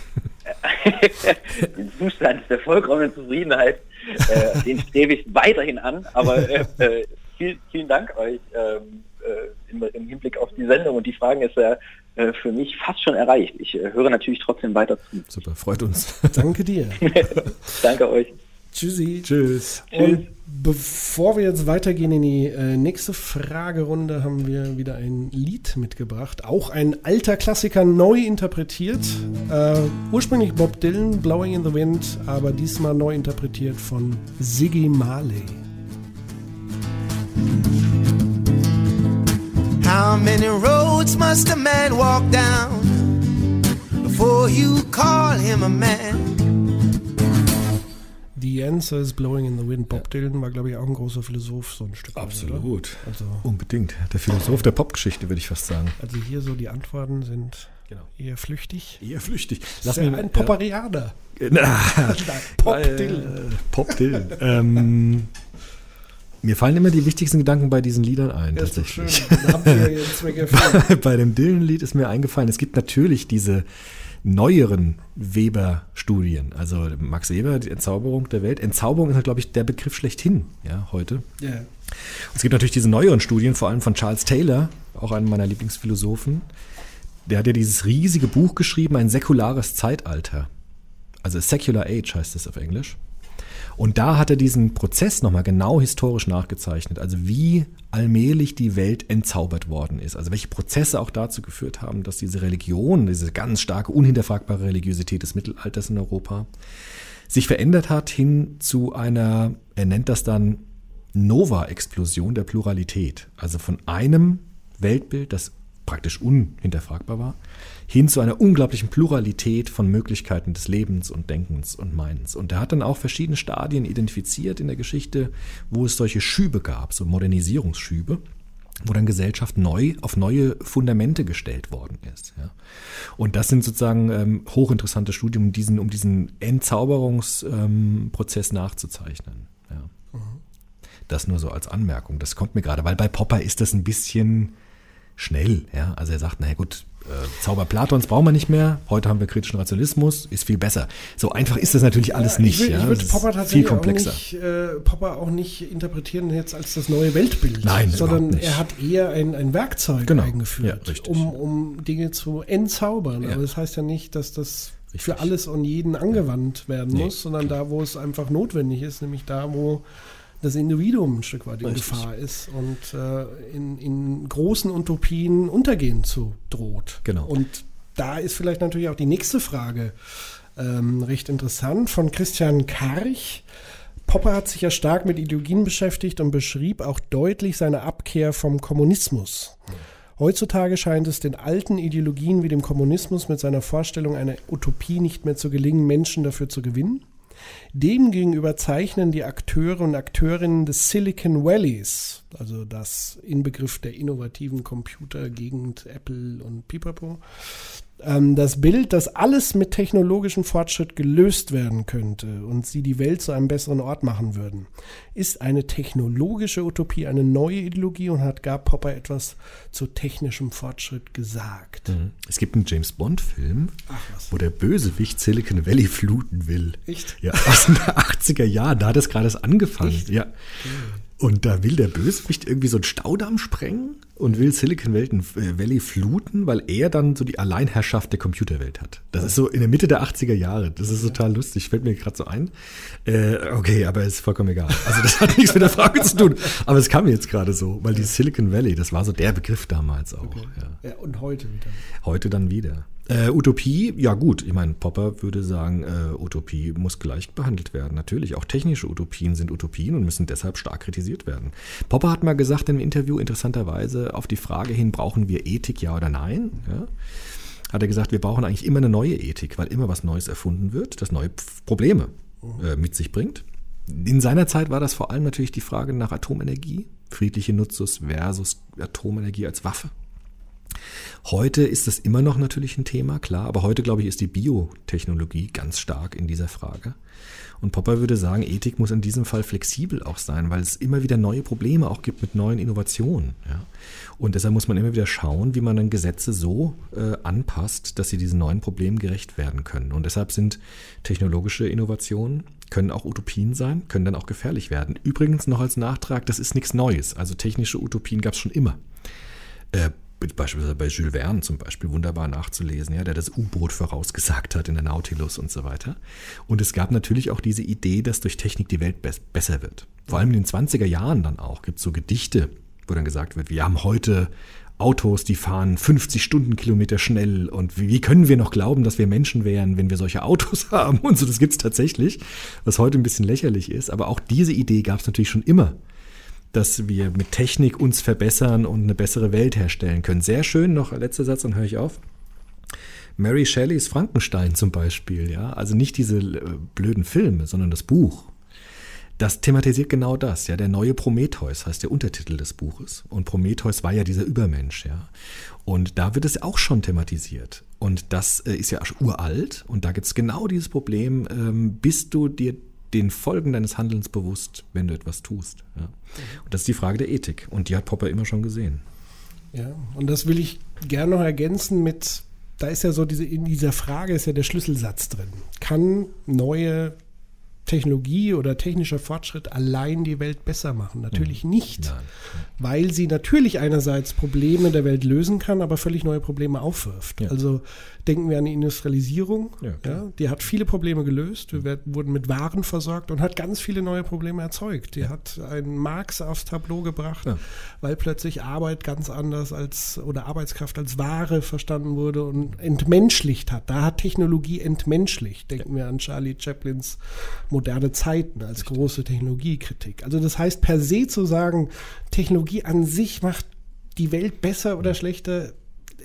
den Zustand der vollkommenen Zufriedenheit, äh, den strebe ich weiterhin an. Aber äh, äh, viel, vielen Dank euch ähm, äh, im, im Hinblick auf die Sendung und die Fragen ist ja äh, für mich fast schon erreicht. Ich äh, höre natürlich trotzdem weiter zu. Super, freut uns. Danke dir. Danke euch. Tschüssi. Tschüss. Und bevor wir jetzt weitergehen in die äh, nächste Fragerunde, haben wir wieder ein Lied mitgebracht. Auch ein alter Klassiker neu interpretiert. Äh, ursprünglich Bob Dylan, Blowing in the Wind, aber diesmal neu interpretiert von Ziggy Marley. How many roads must a man walk down before you call him a man? The Answer is Blowing in the Wind. Bob Dylan war, glaube ich, auch ein großer Philosoph, so ein Stück. weit, Absolut. Oder? Also, Unbedingt. Der Philosoph der Popgeschichte, würde ich fast sagen. also hier so die Antworten sind eher flüchtig. Eher flüchtig. Lass mich- ein Popperianer. Na, Pop äh, Dylan. Pop Dylan. ähm, mir fallen immer die wichtigsten Gedanken bei diesen Liedern ein, Ja, tatsächlich. erfüllt. bei dem Dylan-Lied ist mir eingefallen, es gibt natürlich diese neueren Weber-Studien. Also Max Weber, die Entzauberung der Welt. Entzauberung ist, glaube ich, der Begriff schlechthin, ja, heute. Und es gibt natürlich diese neueren Studien, vor allem von Charles Taylor, auch einem meiner Lieblingsphilosophen. Der hat ja dieses riesige Buch geschrieben, ein säkulares Zeitalter. Also Secular Age heißt es auf Englisch. Und da hat er diesen Prozess nochmal genau historisch nachgezeichnet. Also wie allmählich die Welt entzaubert worden ist. Also welche Prozesse auch dazu geführt haben, dass diese Religion, diese ganz starke, unhinterfragbare Religiosität des Mittelalters in Europa, sich verändert hat hin zu einer, er nennt das dann Nova-Explosion der Pluralität. Also von einem Weltbild, das praktisch unhinterfragbar war, hin zu einer unglaublichen Pluralität von Möglichkeiten des Lebens und Denkens und Meinens. Und er hat dann auch verschiedene Stadien identifiziert in der Geschichte, wo es solche Schübe gab, so Modernisierungsschübe, wo dann Gesellschaft neu auf neue Fundamente gestellt worden ist. Ja. Und das sind sozusagen ähm, hochinteressante Studien, um diesen, um diesen Entzauberungsprozess nachzuzeichnen. Ja. Das nur so als Anmerkung. Das kommt mir gerade, weil bei Popper ist das ein bisschen schnell. Ja? Also er sagt, naja gut, äh, Zauber Platons brauchen wir nicht mehr. Heute haben wir kritischen Rationalismus, ist viel besser. So einfach ist das natürlich alles nicht. Ich, will, ja? ich würde Popper viel tatsächlich auch komplexer. nicht, äh, Popper auch nicht interpretieren jetzt als das neue Weltbild, Nein, sondern er hat eher ein, ein Werkzeug Genau. eingeführt, Ja, richtig. um, um Dinge zu entzaubern. Ja. Aber das heißt ja nicht, dass das für alles und jeden angewandt werden Nee, muss, sondern da, wo es einfach notwendig ist, nämlich da, wo das Individuum ein Stück weit in Richtig. Gefahr ist und äh, in, in großen Utopien untergehen zu droht. Genau. Und da ist vielleicht natürlich auch die nächste Frage ähm, recht interessant von Christian Karch. Popper hat sich ja stark mit Ideologien beschäftigt und beschrieb auch deutlich seine Abkehr vom Kommunismus. Heutzutage scheint es den alten Ideologien wie dem Kommunismus mit seiner Vorstellung einer Utopie nicht mehr zu gelingen, Menschen dafür zu gewinnen. Demgegenüber zeichnen die Akteure und Akteurinnen des Silicon Valleys, also das Inbegriff der innovativen Computergegend Apple und Pipapo, ähm, das Bild, dass alles mit technologischem Fortschritt gelöst werden könnte und sie die Welt zu einem besseren Ort machen würden. Ist eine technologische Utopie eine neue Ideologie und hat gar Popper etwas zu technischem Fortschritt gesagt? Mhm. Es gibt einen James Bond-Film, wo der Bösewicht Silicon Valley fluten will. Echt? Ja, aus den 80er Jahren, da hat es gerade angefangen. Ja. Und da will der Bösewicht irgendwie so einen Staudamm sprengen und will Silicon Valley fluten, weil er dann so die Alleinherrschaft der Computerwelt hat. Das ist so in der Mitte der 80er Jahre. Das ist total lustig, fällt mir gerade so ein. Äh, okay, aber ist vollkommen egal. Also das hat nichts mit der Frage zu tun. Aber es kam mir jetzt gerade so, weil die Silicon Valley, das war so der Begriff damals auch. Okay. Ja. Ja, und heute wieder. Heute dann wieder. Äh, Utopie, ja gut, ich meine, Popper würde sagen, äh, Utopie muss gleich behandelt werden. Natürlich, auch technische Utopien sind Utopien und müssen deshalb stark kritisiert werden. Popper hat mal gesagt im Interview, interessanterweise, auf die Frage hin, brauchen wir Ethik, ja oder nein? Ja, hat er gesagt, wir brauchen eigentlich immer eine neue Ethik, weil immer was Neues erfunden wird, das neue Probleme äh, mit sich bringt. In seiner Zeit war das vor allem natürlich die Frage nach Atomenergie, friedliche Nutzung versus Atomenergie als Waffe. Heute ist das immer noch natürlich ein Thema, klar, aber heute, glaube ich, ist die Biotechnologie ganz stark in dieser Frage. Und Popper würde sagen, Ethik muss in diesem Fall flexibel auch sein, weil es immer wieder neue Probleme auch gibt mit neuen Innovationen. Ja. Und deshalb muss man immer wieder schauen, wie man dann Gesetze so äh, anpasst, dass sie diesen neuen Problemen gerecht werden können. Und deshalb sind technologische Innovationen, können auch Utopien sein, können dann auch gefährlich werden. Übrigens noch als Nachtrag, das ist nichts Neues. Also technische Utopien gab es schon immer. Äh, beispielsweise bei Jules Verne zum Beispiel wunderbar nachzulesen, ja, der das U-Boot vorausgesagt hat in der Nautilus und so weiter. Und es gab natürlich auch diese Idee, dass durch Technik die Welt be besser wird. Vor allem in den 20er Jahren dann auch gibt es so Gedichte, wo dann gesagt wird, wir haben heute Autos, die fahren 50 Stundenkilometer schnell und wie können wir noch glauben, dass wir Menschen wären, wenn wir solche Autos haben und so, das gibt es tatsächlich, was heute ein bisschen lächerlich ist, aber auch diese Idee gab es natürlich schon immer dass wir mit Technik uns verbessern und eine bessere Welt herstellen können. Sehr schön, noch letzter Satz, dann höre ich auf. Mary Shelleys Frankenstein zum Beispiel, ja, also nicht diese äh, blöden Filme, sondern das Buch. Das thematisiert genau das, ja. Der neue Prometheus heißt der Untertitel des Buches. Und Prometheus war ja dieser Übermensch, ja. Und da wird es auch schon thematisiert. Und das äh, ist ja uralt. Und da gibt es genau dieses Problem, ähm, bist du dir den Folgen deines Handelns bewusst, wenn du etwas tust. Ja. Und das ist die Frage der Ethik. Und die hat Popper immer schon gesehen. Ja, und das will ich gerne noch ergänzen mit, da ist ja so diese, in dieser Frage ist ja der Schlüsselsatz drin. Kann neue Technologie oder technischer Fortschritt allein die Welt besser machen? Natürlich Mhm. nicht, Nein. weil sie natürlich einerseits Probleme der Welt lösen kann, aber völlig neue Probleme aufwirft. Ja. Also denken wir an die Industrialisierung, Ja, ja, die hat viele Probleme gelöst, wir werd- wurden mit Waren versorgt und hat ganz viele neue Probleme erzeugt. Die hat einen Marx aufs Tableau gebracht, Ja. weil plötzlich Arbeit ganz anders als oder Arbeitskraft als Ware verstanden wurde und entmenschlicht hat. Da hat Technologie entmenschlicht. Denken wir an Charlie Chaplins moderne Zeiten als große Technologiekritik. Also das heißt per se zu sagen, Technologie an sich macht die Welt besser oder schlechter,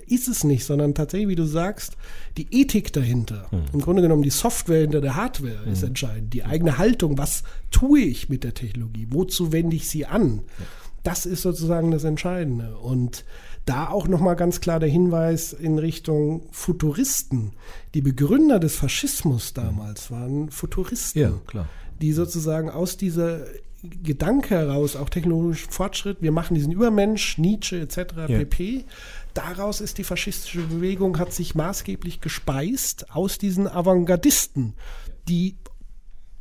ist es nicht, sondern tatsächlich, wie du sagst, die Ethik dahinter. Im Grunde genommen die Software hinter der Hardware ist entscheidend. Die eigene Haltung, was tue ich mit der Technologie, wozu wende ich sie an? Das ist sozusagen das Entscheidende. Und da auch nochmal ganz klar der Hinweis in Richtung Futuristen. Die Begründer des Faschismus damals waren Futuristen Ja, klar. die sozusagen aus dieser Gedanke heraus, auch technologischen Fortschritt, wir machen diesen Übermensch, Nietzsche etc. Ja. pp. Daraus ist die faschistische Bewegung, hat sich maßgeblich gespeist aus diesen Avantgardisten, die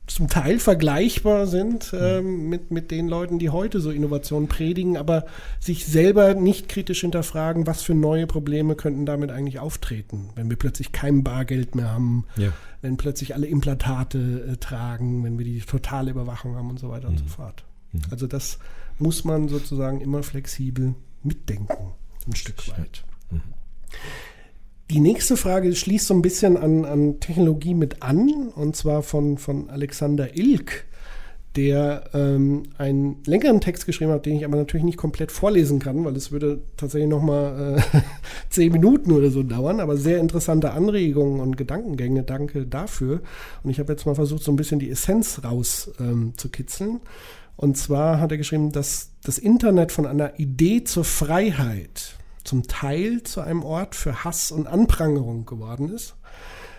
zum Teil vergleichbar sind ähm, mit, mit den Leuten, die heute so Innovationen predigen, aber sich selber nicht kritisch hinterfragen, was für neue Probleme könnten damit eigentlich auftreten, wenn wir plötzlich kein Bargeld mehr haben, Ja. wenn plötzlich alle Implantate äh, tragen, wenn wir die totale Überwachung haben und so weiter und so fort. Also das muss man sozusagen immer flexibel mitdenken, ein Stück weit. Die nächste Frage schließt so ein bisschen an, an Technologie mit an, und zwar von, von Alexander Ilk, der ähm, einen längeren Text geschrieben hat, den ich aber natürlich nicht komplett vorlesen kann, weil es würde tatsächlich nochmal äh, zehn Minuten oder so dauern, aber sehr interessante Anregungen und Gedankengänge. Danke dafür. Und ich habe jetzt mal versucht, so ein bisschen die Essenz raus ähm. Und zwar hat er geschrieben, dass das Internet von einer Idee zur Freiheit zum Teil zu einem Ort für Hass und Anprangerung geworden ist,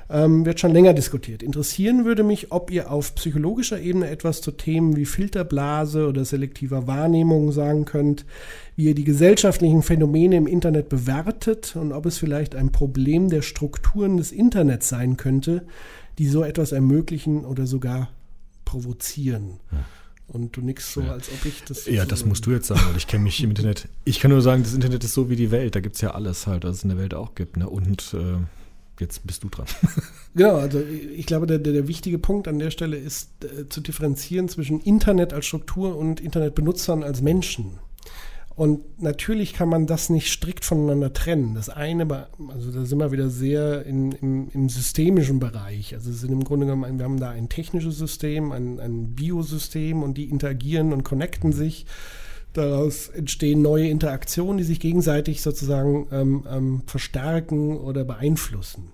ähm, wird schon länger diskutiert. Interessieren würde mich, ob ihr auf psychologischer Ebene etwas zu Themen wie Filterblase oder selektiver Wahrnehmung sagen könnt, wie ihr die gesellschaftlichen Phänomene im Internet bewertet und ob es vielleicht ein Problem der Strukturen des Internets sein könnte, die so etwas ermöglichen oder sogar provozieren. Und du nix so, als ob ich das. Ja, das musst du jetzt sagen, weil ich kenne mich im Internet. Ich kann nur sagen, das Internet ist so wie die Welt. Da gibt es ja alles halt, was es in der Welt auch gibt. Ne? Und äh, jetzt bist du dran. Genau, also ich glaube, der, der, der wichtige Punkt an der Stelle ist äh, zu differenzieren zwischen Internet als Struktur und Internetbenutzern als Menschen. Und natürlich kann man das nicht strikt voneinander trennen. Das eine, also da sind wir wieder sehr in, im, im systemischen Bereich. Also es sind im Grunde genommen, wir haben da ein technisches System, ein, ein Biosystem und die interagieren und connecten sich. Daraus entstehen neue Interaktionen, die sich gegenseitig sozusagen ähm, ähm, verstärken oder beeinflussen.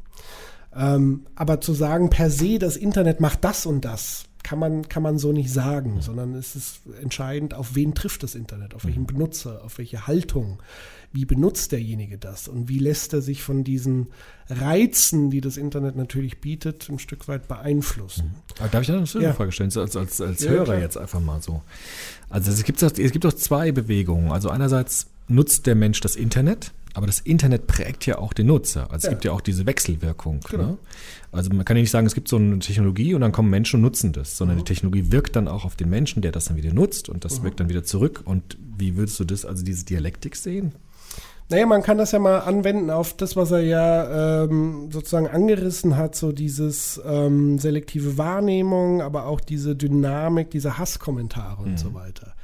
Ähm, aber zu sagen, per se, das Internet macht das und das, kann man, kann man so nicht sagen, sondern es ist entscheidend, auf wen trifft das Internet, auf welchen Benutzer, auf welche Haltung, wie benutzt derjenige das und wie lässt er sich von diesen Reizen, die das Internet natürlich bietet, ein Stück weit beeinflussen. Aber darf ich da noch eine Ja. Frage stellen, als, als, als Ja, Hörer klar. jetzt einfach mal so? Also es gibt, es gibt doch zwei Bewegungen. Also einerseits nutzt der Mensch das Internet, aber das Internet prägt ja auch den Nutzer. Also es Ja. gibt ja auch diese Wechselwirkung. Genau. Ne? Also man kann ja nicht sagen, es gibt so eine Technologie und dann kommen Menschen und nutzen das, sondern die Technologie wirkt dann auch auf den Menschen, der das dann wieder nutzt und das Mhm. wirkt dann wieder zurück. Und wie würdest du das, also diese Dialektik sehen? Naja, man kann das ja mal anwenden auf das, was er ja ähm, sozusagen angerissen hat, so dieses ähm, selektive Wahrnehmung, aber auch diese Dynamik, diese Hasskommentare und so weiter.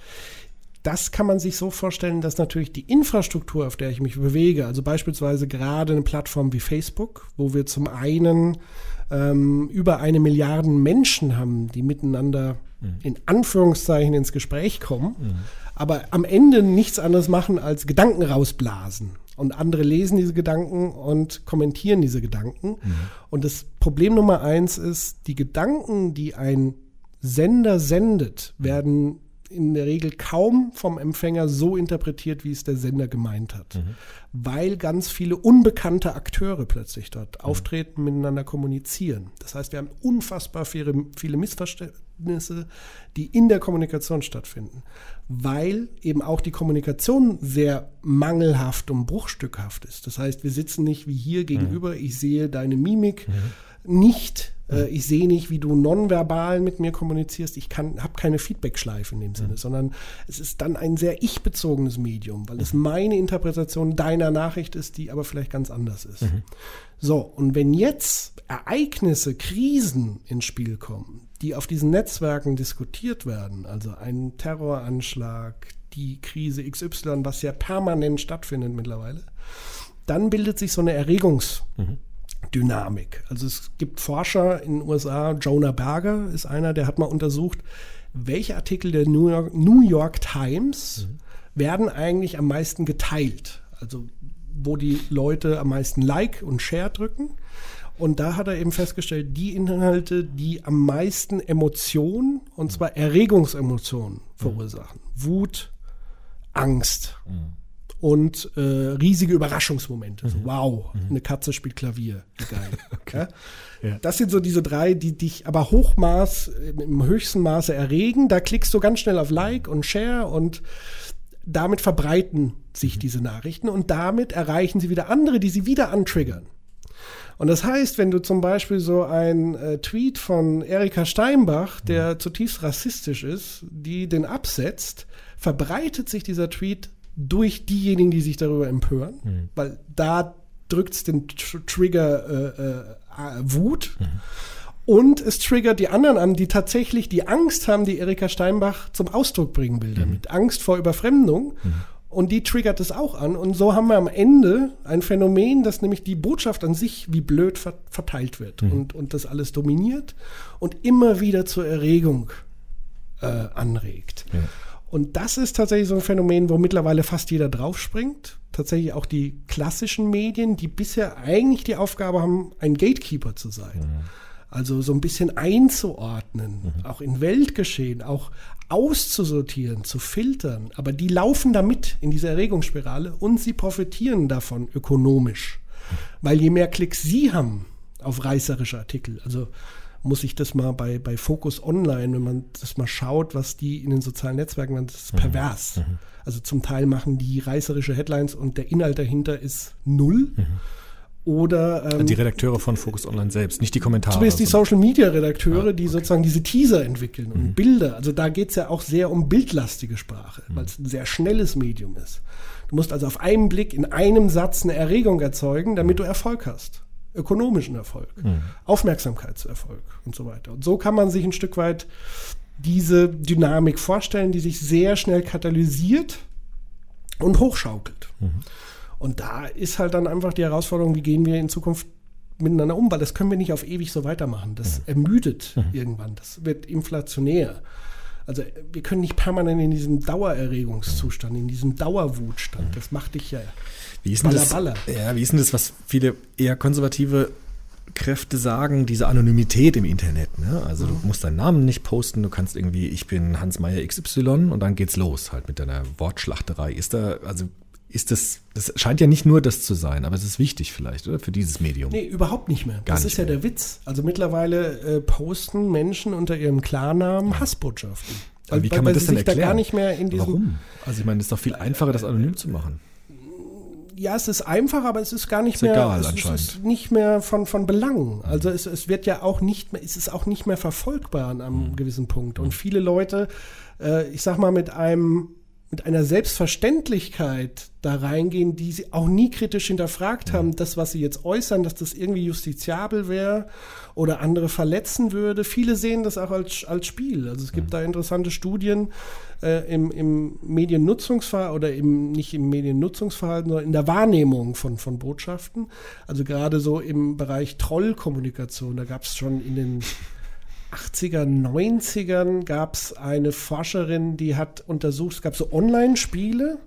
Das kann man sich so vorstellen, dass natürlich die Infrastruktur, auf der ich mich bewege, also beispielsweise gerade eine Plattform wie Facebook, wo wir zum einen ähm, über eine Milliarde Menschen haben, die miteinander in Anführungszeichen ins Gespräch kommen, aber am Ende nichts anderes machen als Gedanken rausblasen. Und andere lesen diese Gedanken und kommentieren diese Gedanken. Und das Problem Nummer eins ist, die Gedanken, die ein Sender sendet, werden in der Regel kaum vom Empfänger so interpretiert, wie es der Sender gemeint hat. Weil ganz viele unbekannte Akteure plötzlich dort auftreten, miteinander kommunizieren. Das heißt, wir haben unfassbar viele, viele Missverständnisse, die in der Kommunikation stattfinden. Weil eben auch die Kommunikation sehr mangelhaft und bruchstückhaft ist. Das heißt, wir sitzen nicht wie hier gegenüber, ich sehe deine Mimik nicht. Äh, ich sehe nicht, wie du nonverbal mit mir kommunizierst. Ich habe keine Feedback-Schleife in dem Sinne, sondern es ist dann ein sehr ich-bezogenes Medium, weil es meine Interpretation deiner Nachricht ist, die aber vielleicht ganz anders ist. So, und wenn jetzt Ereignisse, Krisen ins Spiel kommen, die auf diesen Netzwerken diskutiert werden, also ein Terroranschlag, die Krise XY, was ja permanent stattfindet mittlerweile, dann bildet sich so eine Erregungs- Dynamik. Also es gibt Forscher in den USA, Jonah Berger ist einer, der hat mal untersucht, welche Artikel der New York, New York Times werden eigentlich am meisten geteilt. Also wo die Leute am meisten Like und Share drücken. Und da hat er eben festgestellt, die Inhalte, die am meisten Emotionen, und zwar Erregungsemotionen verursachen. Wut, Angst und äh, riesige Überraschungsmomente. So, wow, eine Katze spielt Klavier. Geil. ja? Das sind so diese drei, die dich aber Hochmaß, im höchsten Maße erregen. Da klickst du ganz schnell auf Like und Share und damit verbreiten sich diese Nachrichten und damit erreichen sie wieder andere, die sie wieder antriggern. Und das heißt, wenn du zum Beispiel so ein äh, Tweet von Erika Steinbach, der zutiefst rassistisch ist, die den absetzt, verbreitet sich dieser Tweet durch diejenigen, die sich darüber empören, weil da drückt es den Tr Trigger äh, äh, Wut. Und es triggert die anderen an, die tatsächlich die Angst haben, die Erika Steinbach zum Ausdruck bringen will damit. Angst vor Überfremdung. Und die triggert es auch an. Und so haben wir am Ende ein Phänomen, dass nämlich die Botschaft an sich wie blöd ver verteilt wird und, und das alles dominiert und immer wieder zur Erregung äh, anregt. Und das ist tatsächlich so ein Phänomen, wo mittlerweile fast jeder draufspringt. Tatsächlich auch die klassischen Medien, die bisher eigentlich die Aufgabe haben, ein Gatekeeper zu sein. Also so ein bisschen einzuordnen, auch in Weltgeschehen, auch auszusortieren, zu filtern. Aber die laufen da mit in dieser Erregungsspirale und sie profitieren davon ökonomisch. Weil je mehr Klicks sie haben auf reißerische Artikel, also muss ich das mal bei, bei Focus Online, wenn man das mal schaut, was die in den sozialen Netzwerken machen, das ist pervers. Also zum Teil machen die reißerische Headlines und der Inhalt dahinter ist null. oder ähm, die Redakteure von Focus Online selbst, nicht die Kommentare. Zumindest die Social Media Redakteure, Ah, die sozusagen diese Teaser entwickeln und Bilder. Also da geht es ja auch sehr um bildlastige Sprache, weil es ein sehr schnelles Medium ist. Du musst also auf einen Blick in einem Satz eine Erregung erzeugen, damit du Erfolg hast. Ökonomischen Erfolg, Aufmerksamkeitserfolg und so weiter. Und so kann man sich ein Stück weit diese Dynamik vorstellen, die sich sehr schnell katalysiert und hochschaukelt. Und da ist halt dann einfach die Herausforderung, wie gehen wir in Zukunft miteinander um, weil das können wir nicht auf ewig so weitermachen. Das ermüdet irgendwann, das wird inflationär. Also wir können nicht permanent in diesem Dauererregungszustand, in diesem Dauerwutstand. Das macht dich ja Wie ist denn das? Baller, Ja, wie ist denn das, was viele eher konservative Kräfte sagen, diese Anonymität im Internet. Ne? Also du musst deinen Namen nicht posten, du kannst irgendwie, ich bin Hans Meyer XY und dann geht's los halt mit deiner Wortschlachterei. Ist da, also ist das, das scheint ja nicht nur das zu sein, aber es ist wichtig vielleicht, oder? Für dieses Medium. Nee, überhaupt nicht mehr. Gar das nicht ist ja der Witz. Also mittlerweile äh, posten Menschen unter ihrem Klarnamen Hassbotschaften. Aber wie Weil- kann man das denn sich da erklären? gar nicht mehr in diesem Warum? Also ich meine, es ist doch viel einfacher, das anonym zu machen. Ja, es ist einfach, aber es ist gar nicht Ist mehr, egal, es, ist nicht mehr von, von Belang. Also es, es wird ja auch nicht mehr, es ist auch nicht mehr verfolgbar an einem gewissen Punkt. Und viele Leute, äh, ich sag mal, mit einem mit einer Selbstverständlichkeit da reingehen, die sie auch nie kritisch hinterfragt haben, das, was sie jetzt äußern, dass das irgendwie justiziabel wäre oder andere verletzen würde. Viele sehen das auch als, als Spiel. Also es gibt da interessante Studien äh, im, im Mediennutzungsverhalten oder im, nicht im Mediennutzungsverhalten, sondern in der Wahrnehmung von, von Botschaften. Also gerade so im Bereich Trollkommunikation, da gab es schon in den 80er, 90ern gab es eine Forscherin, die hat untersucht, es gab so Online-Spiele,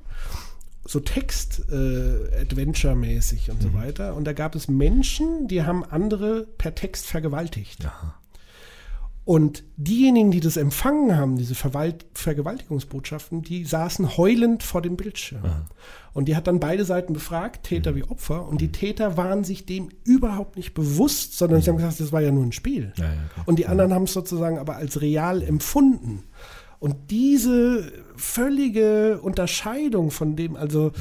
so Text-Adventure-mäßig und so weiter. Und da gab es Menschen, die haben andere per Text vergewaltigt. Und diejenigen, die das empfangen haben, diese Verwalt Vergewaltigungsbotschaften, die saßen heulend vor dem Bildschirm. Und die hat dann beide Seiten befragt, Täter wie Opfer. Und die Täter waren sich dem überhaupt nicht bewusst, sondern sie haben gesagt, das war ja nur ein Spiel. Und die anderen haben es sozusagen aber als real empfunden. Und diese völlige Unterscheidung von dem, also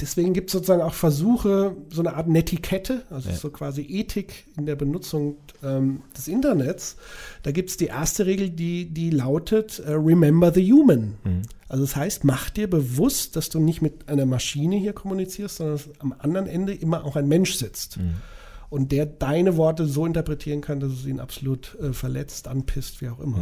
deswegen gibt es sozusagen auch Versuche, so eine Art Netiquette, also Ja. so quasi Ethik in der Benutzung ähm, des Internets. Da gibt es die erste Regel, die, die lautet, äh, remember the human. Also das heißt, mach dir bewusst, dass du nicht mit einer Maschine hier kommunizierst, sondern dass am anderen Ende immer auch ein Mensch sitzt. Und der deine Worte so interpretieren kann, dass es ihn absolut äh, verletzt, anpisst, wie auch immer.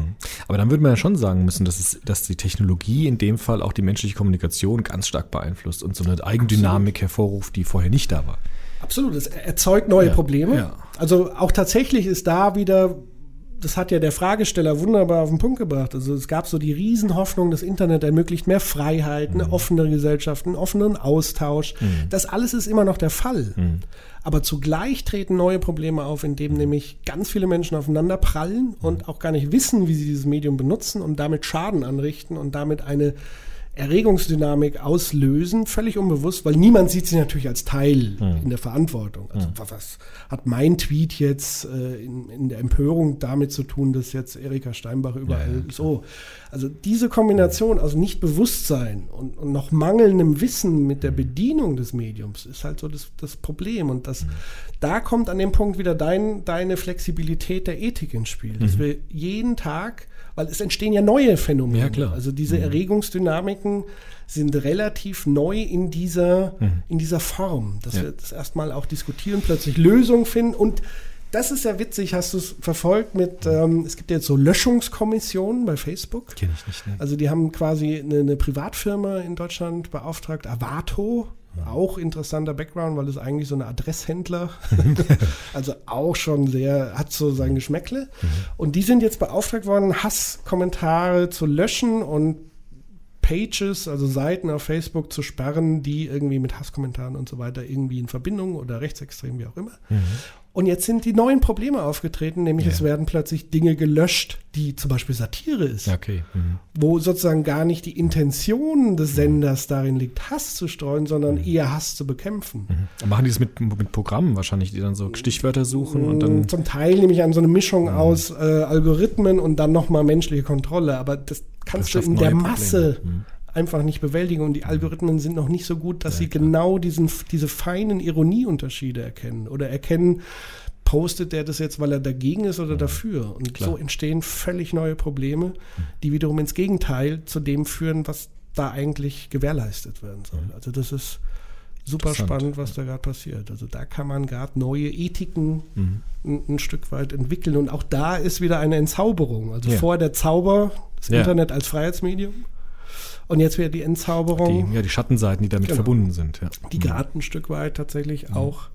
Aber dann würde man ja schon sagen müssen, dass, es, dass die Technologie in dem Fall auch die menschliche Kommunikation ganz stark beeinflusst und so eine Eigendynamik hervorruft, die vorher nicht da war. Absolut, es erzeugt neue Ja, Probleme. ja. Also auch tatsächlich ist da wieder, das hat ja der Fragesteller wunderbar auf den Punkt gebracht. Also es gab so die Riesenhoffnung, das Internet ermöglicht mehr Freiheit, Mhm. eine offenere Gesellschaft, einen offenen Austausch. Das alles ist immer noch der Fall. Mhm. Aber zugleich treten neue Probleme auf, indem nämlich ganz viele Menschen aufeinander prallen und auch gar nicht wissen, wie sie dieses Medium benutzen und damit Schaden anrichten und damit eine Erregungsdynamik auslösen, völlig unbewusst, weil niemand sieht sich natürlich als Teil in der Verantwortung. Also wa- was hat mein Tweet jetzt äh, in, in der Empörung damit zu tun, dass jetzt Erika Steinbach überall so. Also diese Kombination aus Nichtbewusstsein und, und noch mangelndem Wissen mit der Bedienung des Mediums ist halt so das, das Problem. Und das, da kommt an dem Punkt wieder dein, deine Flexibilität der Ethik ins Spiel. Dass Mhm. wir jeden Tag, weil es entstehen ja neue Phänomene. Ja, klar. Also diese Erregungsdynamiken sind relativ neu in dieser, in dieser Form, dass Ja. wir das erstmal auch diskutieren, plötzlich Lösungen finden und das ist ja witzig, hast du es verfolgt mit, ähm, es gibt jetzt so Löschungskommissionen bei Facebook. Kenne ich nicht. Ne? Also die haben quasi eine, eine Privatfirma in Deutschland beauftragt, Avato, auch interessanter Background, weil es eigentlich so eine Adresshändler, also auch schon sehr, hat so sein Geschmäckle. Und die sind jetzt beauftragt worden, Hasskommentare zu löschen und Pages, also Seiten auf Facebook zu sperren, die irgendwie mit Hasskommentaren und so weiter irgendwie in Verbindung oder rechtsextrem, wie auch immer. Und jetzt sind die neuen Probleme aufgetreten, nämlich Ja. es werden plötzlich Dinge gelöscht, die zum Beispiel Satire ist Okay. Mhm. wo sozusagen gar nicht die Intention des Senders darin liegt, Hass zu streuen, sondern eher Hass zu bekämpfen. Und machen die das mit, mit Programmen wahrscheinlich, die dann so Stichwörter suchen und dann. Zum Teil nehme ich an so eine Mischung aus äh, Algorithmen und dann nochmal menschliche Kontrolle, aber das kannst Das du in der Masse Probleme. Einfach nicht bewältigen und die Algorithmen sind noch nicht so gut, dass sie genau diesen, diese feinen Ironieunterschiede erkennen oder erkennen, postet der das jetzt, weil er dagegen ist oder dafür. Und Klar. so entstehen völlig neue Probleme, die wiederum ins Gegenteil zu dem führen, was da eigentlich gewährleistet werden soll. Also das ist super spannend, was da gerade passiert. Also da kann man gerade neue Ethiken Mhm. ein, ein Stück weit entwickeln. Und auch da ist wieder eine Entzauberung. Also Ja. vor der Zauber, das Ja. Internet als Freiheitsmedium. Und jetzt wieder die Entzauberung, Die, ja, die Schattenseiten, die damit Genau. verbunden sind. Ja. die gerade ein Stück weit tatsächlich auch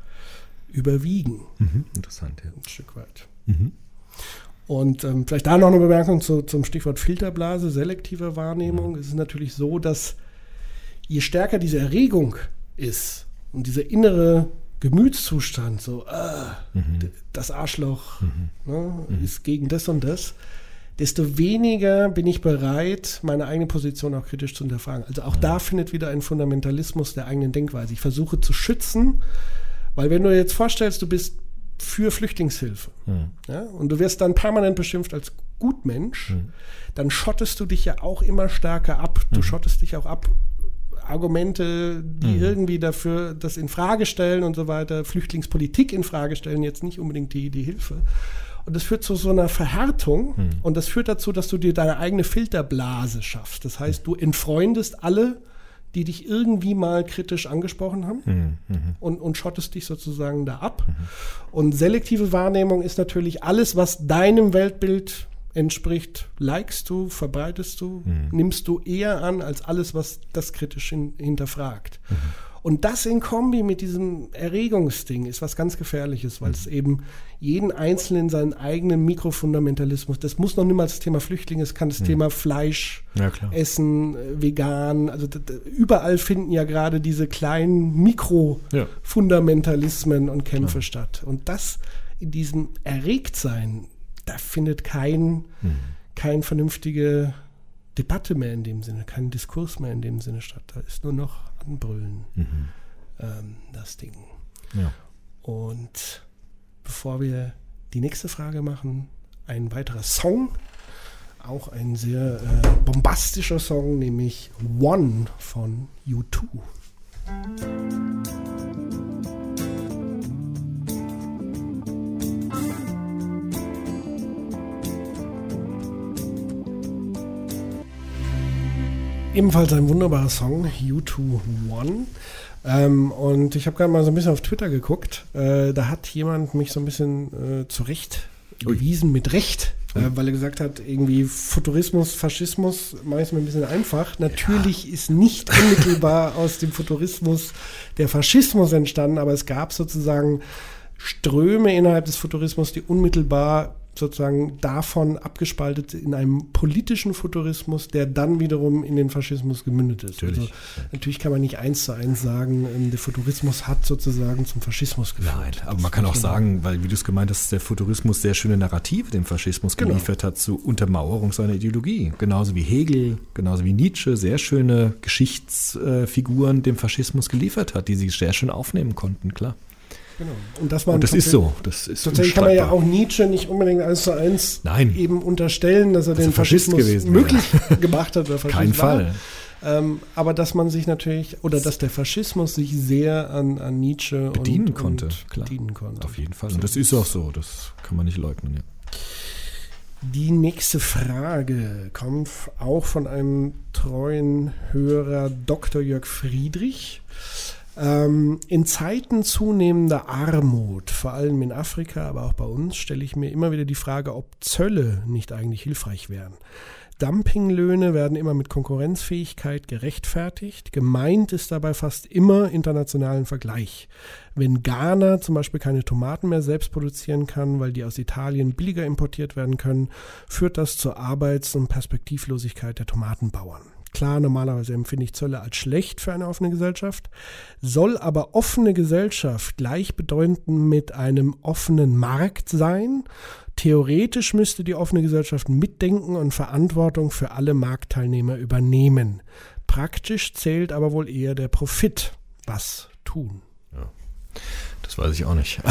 überwiegen. Mhm. Interessant, ja. Ein Stück weit. Mhm. Und ähm, vielleicht da noch eine Bemerkung zu, zum Stichwort Filterblase, selektive Wahrnehmung. Es ist natürlich so, dass je stärker diese Erregung ist und dieser innere Gemütszustand, so ah, d- das Arschloch ne, ist gegen das und das, desto weniger bin ich bereit, meine eigene Position auch kritisch zu hinterfragen. Also auch da findet wieder ein Fundamentalismus der eigenen Denkweise. Ich versuche zu schützen, weil wenn du dir jetzt vorstellst, du bist für Flüchtlingshilfe ja, und du wirst dann permanent beschimpft als Gutmensch, dann schottest du dich ja auch immer stärker ab. Du schottest dich auch ab. Argumente, die Mhm. irgendwie dafür das in Frage stellen und so weiter, Flüchtlingspolitik in Frage stellen, jetzt nicht unbedingt die, die Hilfe. Und das führt zu so einer Verhärtung und das führt dazu, dass du dir deine eigene Filterblase schaffst. Das heißt, du entfreundest alle, die dich irgendwie mal kritisch angesprochen haben Mhm. Mhm. und, und schottest dich sozusagen da ab. Und selektive Wahrnehmung ist natürlich alles, was deinem Weltbild entspricht, likest du, verbreitest du, nimmst du eher an als alles, was das kritisch hin, hinterfragt. Und das in Kombi mit diesem Erregungsding ist was ganz Gefährliches, weil es eben jeden Einzelnen seinen eigenen Mikrofundamentalismus, das muss noch nicht mal das Thema Flüchtlinge, es kann das Thema Fleisch, Ja. Essen, äh, vegan, also überall finden ja gerade diese kleinen Mikrofundamentalismen und Kämpfe statt. Und das in diesem Erregtsein, da findet kein, kein vernünftige Debatte mehr in dem Sinne, kein Diskurs mehr in dem Sinne statt. Da ist nur noch Anbrüllen, ähm, das Ding. Ja. Und bevor wir die nächste Frage machen, ein weiterer Song, auch ein sehr äh, bombastischer Song, nämlich One von U2. Ebenfalls ein wunderbarer Song, U2 One. Ähm, und ich habe gerade mal so ein bisschen auf Twitter geguckt. Äh, da hat jemand mich so ein bisschen äh, zurechtgewiesen mit Recht, äh, weil er gesagt hat, irgendwie Futurismus, Faschismus, mache ich es mir ein bisschen einfach. Natürlich ist nicht unmittelbar aus dem Futurismus der Faschismus entstanden, aber es gab sozusagen Ströme innerhalb des Futurismus, die unmittelbar sozusagen davon abgespaltet in einem politischen Futurismus, der dann wiederum in den Faschismus gemündet ist. Natürlich. Also, natürlich kann man nicht eins zu eins sagen, ähm, der Futurismus hat sozusagen zum Faschismus geführt. Nein, aber man kann auch sagen, weil wie du es gemeint hast, der Futurismus sehr schöne Narrative dem Faschismus Genau. geliefert hat zur Untermauerung seiner Ideologie. Genauso wie Hegel, genauso wie Nietzsche sehr schöne Geschichtsfiguren dem Faschismus geliefert hat, die sie sehr schön aufnehmen konnten, klar. Genau. Und das, Und das ist so, das ist Tatsächlich kann man ja auch Nietzsche nicht unbedingt eins zu eins Nein. eben unterstellen, dass er Dass den er Faschismus gewesen möglich gemacht hat. Kein. Fall. Ähm, aber dass man sich natürlich, oder dass der Faschismus sich sehr an, an Nietzsche Bedienen und, konnte, und klar. bedienen konnte. Auf jeden Fall. Und das ist auch so, das kann man nicht leugnen, ja. Die nächste Frage kommt auch von einem treuen Hörer Dr. Jörg Friedrich. Ähm, in Zeiten zunehmender Armut, vor allem in Afrika, aber auch bei uns, stelle ich mir immer wieder die Frage, ob Zölle nicht eigentlich hilfreich wären. Dumpinglöhne werden immer mit Konkurrenzfähigkeit gerechtfertigt. Gemeint ist dabei fast immer internationalen Vergleich. Wenn Ghana zum Beispiel keine Tomaten mehr selbst produzieren kann, weil die aus Italien billiger importiert werden können, führt das zur Arbeits- und Perspektivlosigkeit der Tomatenbauern. Klar, normalerweise empfinde ich Zölle als schlecht für eine offene Gesellschaft, soll aber offene Gesellschaft gleichbedeutend mit einem offenen Markt sein. Theoretisch müsste die offene Gesellschaft mitdenken und Verantwortung für alle Marktteilnehmer übernehmen. Praktisch zählt aber wohl eher der Profit. Was tun? Das weiß ich auch nicht.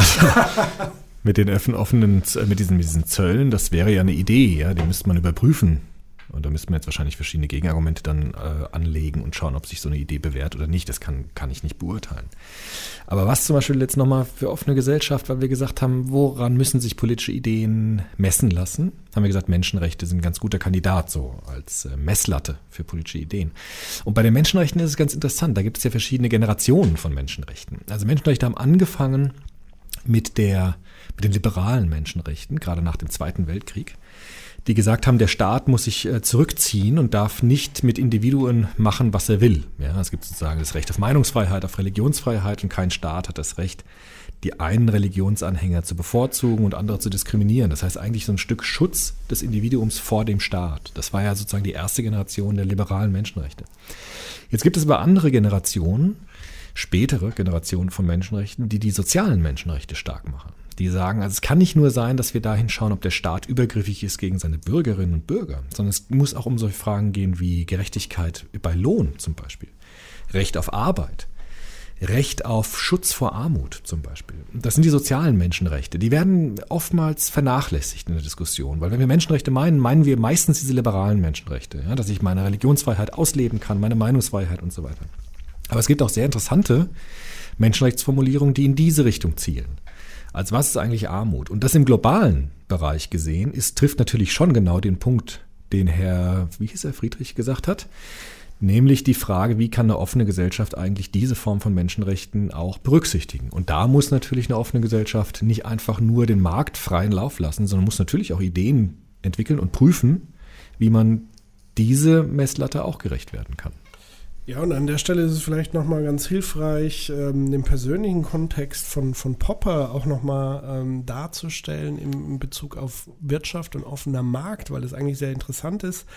Also, mit den offenen, mit diesen, mit diesen Zöllen, das wäre ja eine Idee, ja, die müsste man überprüfen. Und da müssten wir jetzt wahrscheinlich verschiedene Gegenargumente dann äh, anlegen und schauen, ob sich so eine Idee bewährt oder nicht. Das kann, kann ich nicht beurteilen. Aber was zum Beispiel jetzt nochmal für offene Gesellschaft, weil wir gesagt haben, woran müssen sich politische Ideen messen lassen, haben wir gesagt, Menschenrechte sind ein ganz guter Kandidat so als äh, Messlatte für politische Ideen. Und bei den Menschenrechten ist es ganz interessant, da gibt es ja verschiedene Generationen von Menschenrechten. Also Menschenrechte haben angefangen mit der mit den liberalen Menschenrechten, gerade nach dem Zweiten Weltkrieg die gesagt haben, der Staat muss sich äh, zurückziehen und darf nicht mit Individuen machen, was er will. Ja, es gibt sozusagen das Recht auf Meinungsfreiheit, auf Religionsfreiheit und kein Staat hat das Recht, die einen Religionsanhänger zu bevorzugen und andere zu diskriminieren. Das heißt eigentlich so ein Stück Schutz des Individuums vor dem Staat. Das war ja sozusagen die erste Generation der liberalen Menschenrechte. Jetzt gibt es aber andere Generationen, spätere Generationen von Menschenrechten, die die sozialen Menschenrechte stark machen die sagen, also es kann nicht nur sein, dass wir dahin schauen, ob der Staat übergriffig ist gegen seine Bürgerinnen und Bürger, sondern es muss auch um solche Fragen gehen wie Gerechtigkeit bei Lohn zum Beispiel, Recht auf Arbeit, Recht auf Schutz vor Armut zum Beispiel. Das sind die sozialen Menschenrechte. Die werden oftmals vernachlässigt in der Diskussion, weil wenn wir Menschenrechte meinen, meinen wir meistens diese liberalen Menschenrechte, ja, dass ich meine Religionsfreiheit ausleben kann, meine Meinungsfreiheit und so weiter. Aber es gibt auch sehr interessante Menschenrechtsformulierungen, die in diese Richtung zielen. Also was ist eigentlich Armut? Und das im globalen Bereich gesehen ist, trifft natürlich schon genau den Punkt, den Herr, wie hieß er, Friedrich gesagt hat. Nämlich die Frage, wie kann eine offene Gesellschaft eigentlich diese Form von Menschenrechten auch berücksichtigen? Und da muss natürlich eine offene Gesellschaft nicht einfach nur den Markt freien Lauf lassen, sondern muss natürlich auch Ideen entwickeln und prüfen, wie man diese Messlatte auch gerecht werden kann. Ja, und an der Stelle ist es vielleicht nochmal ganz hilfreich, ähm, den persönlichen Kontext von, von Popper auch nochmal ähm, darzustellen im, in Bezug auf Wirtschaft und offener Markt, weil es eigentlich sehr interessant ist,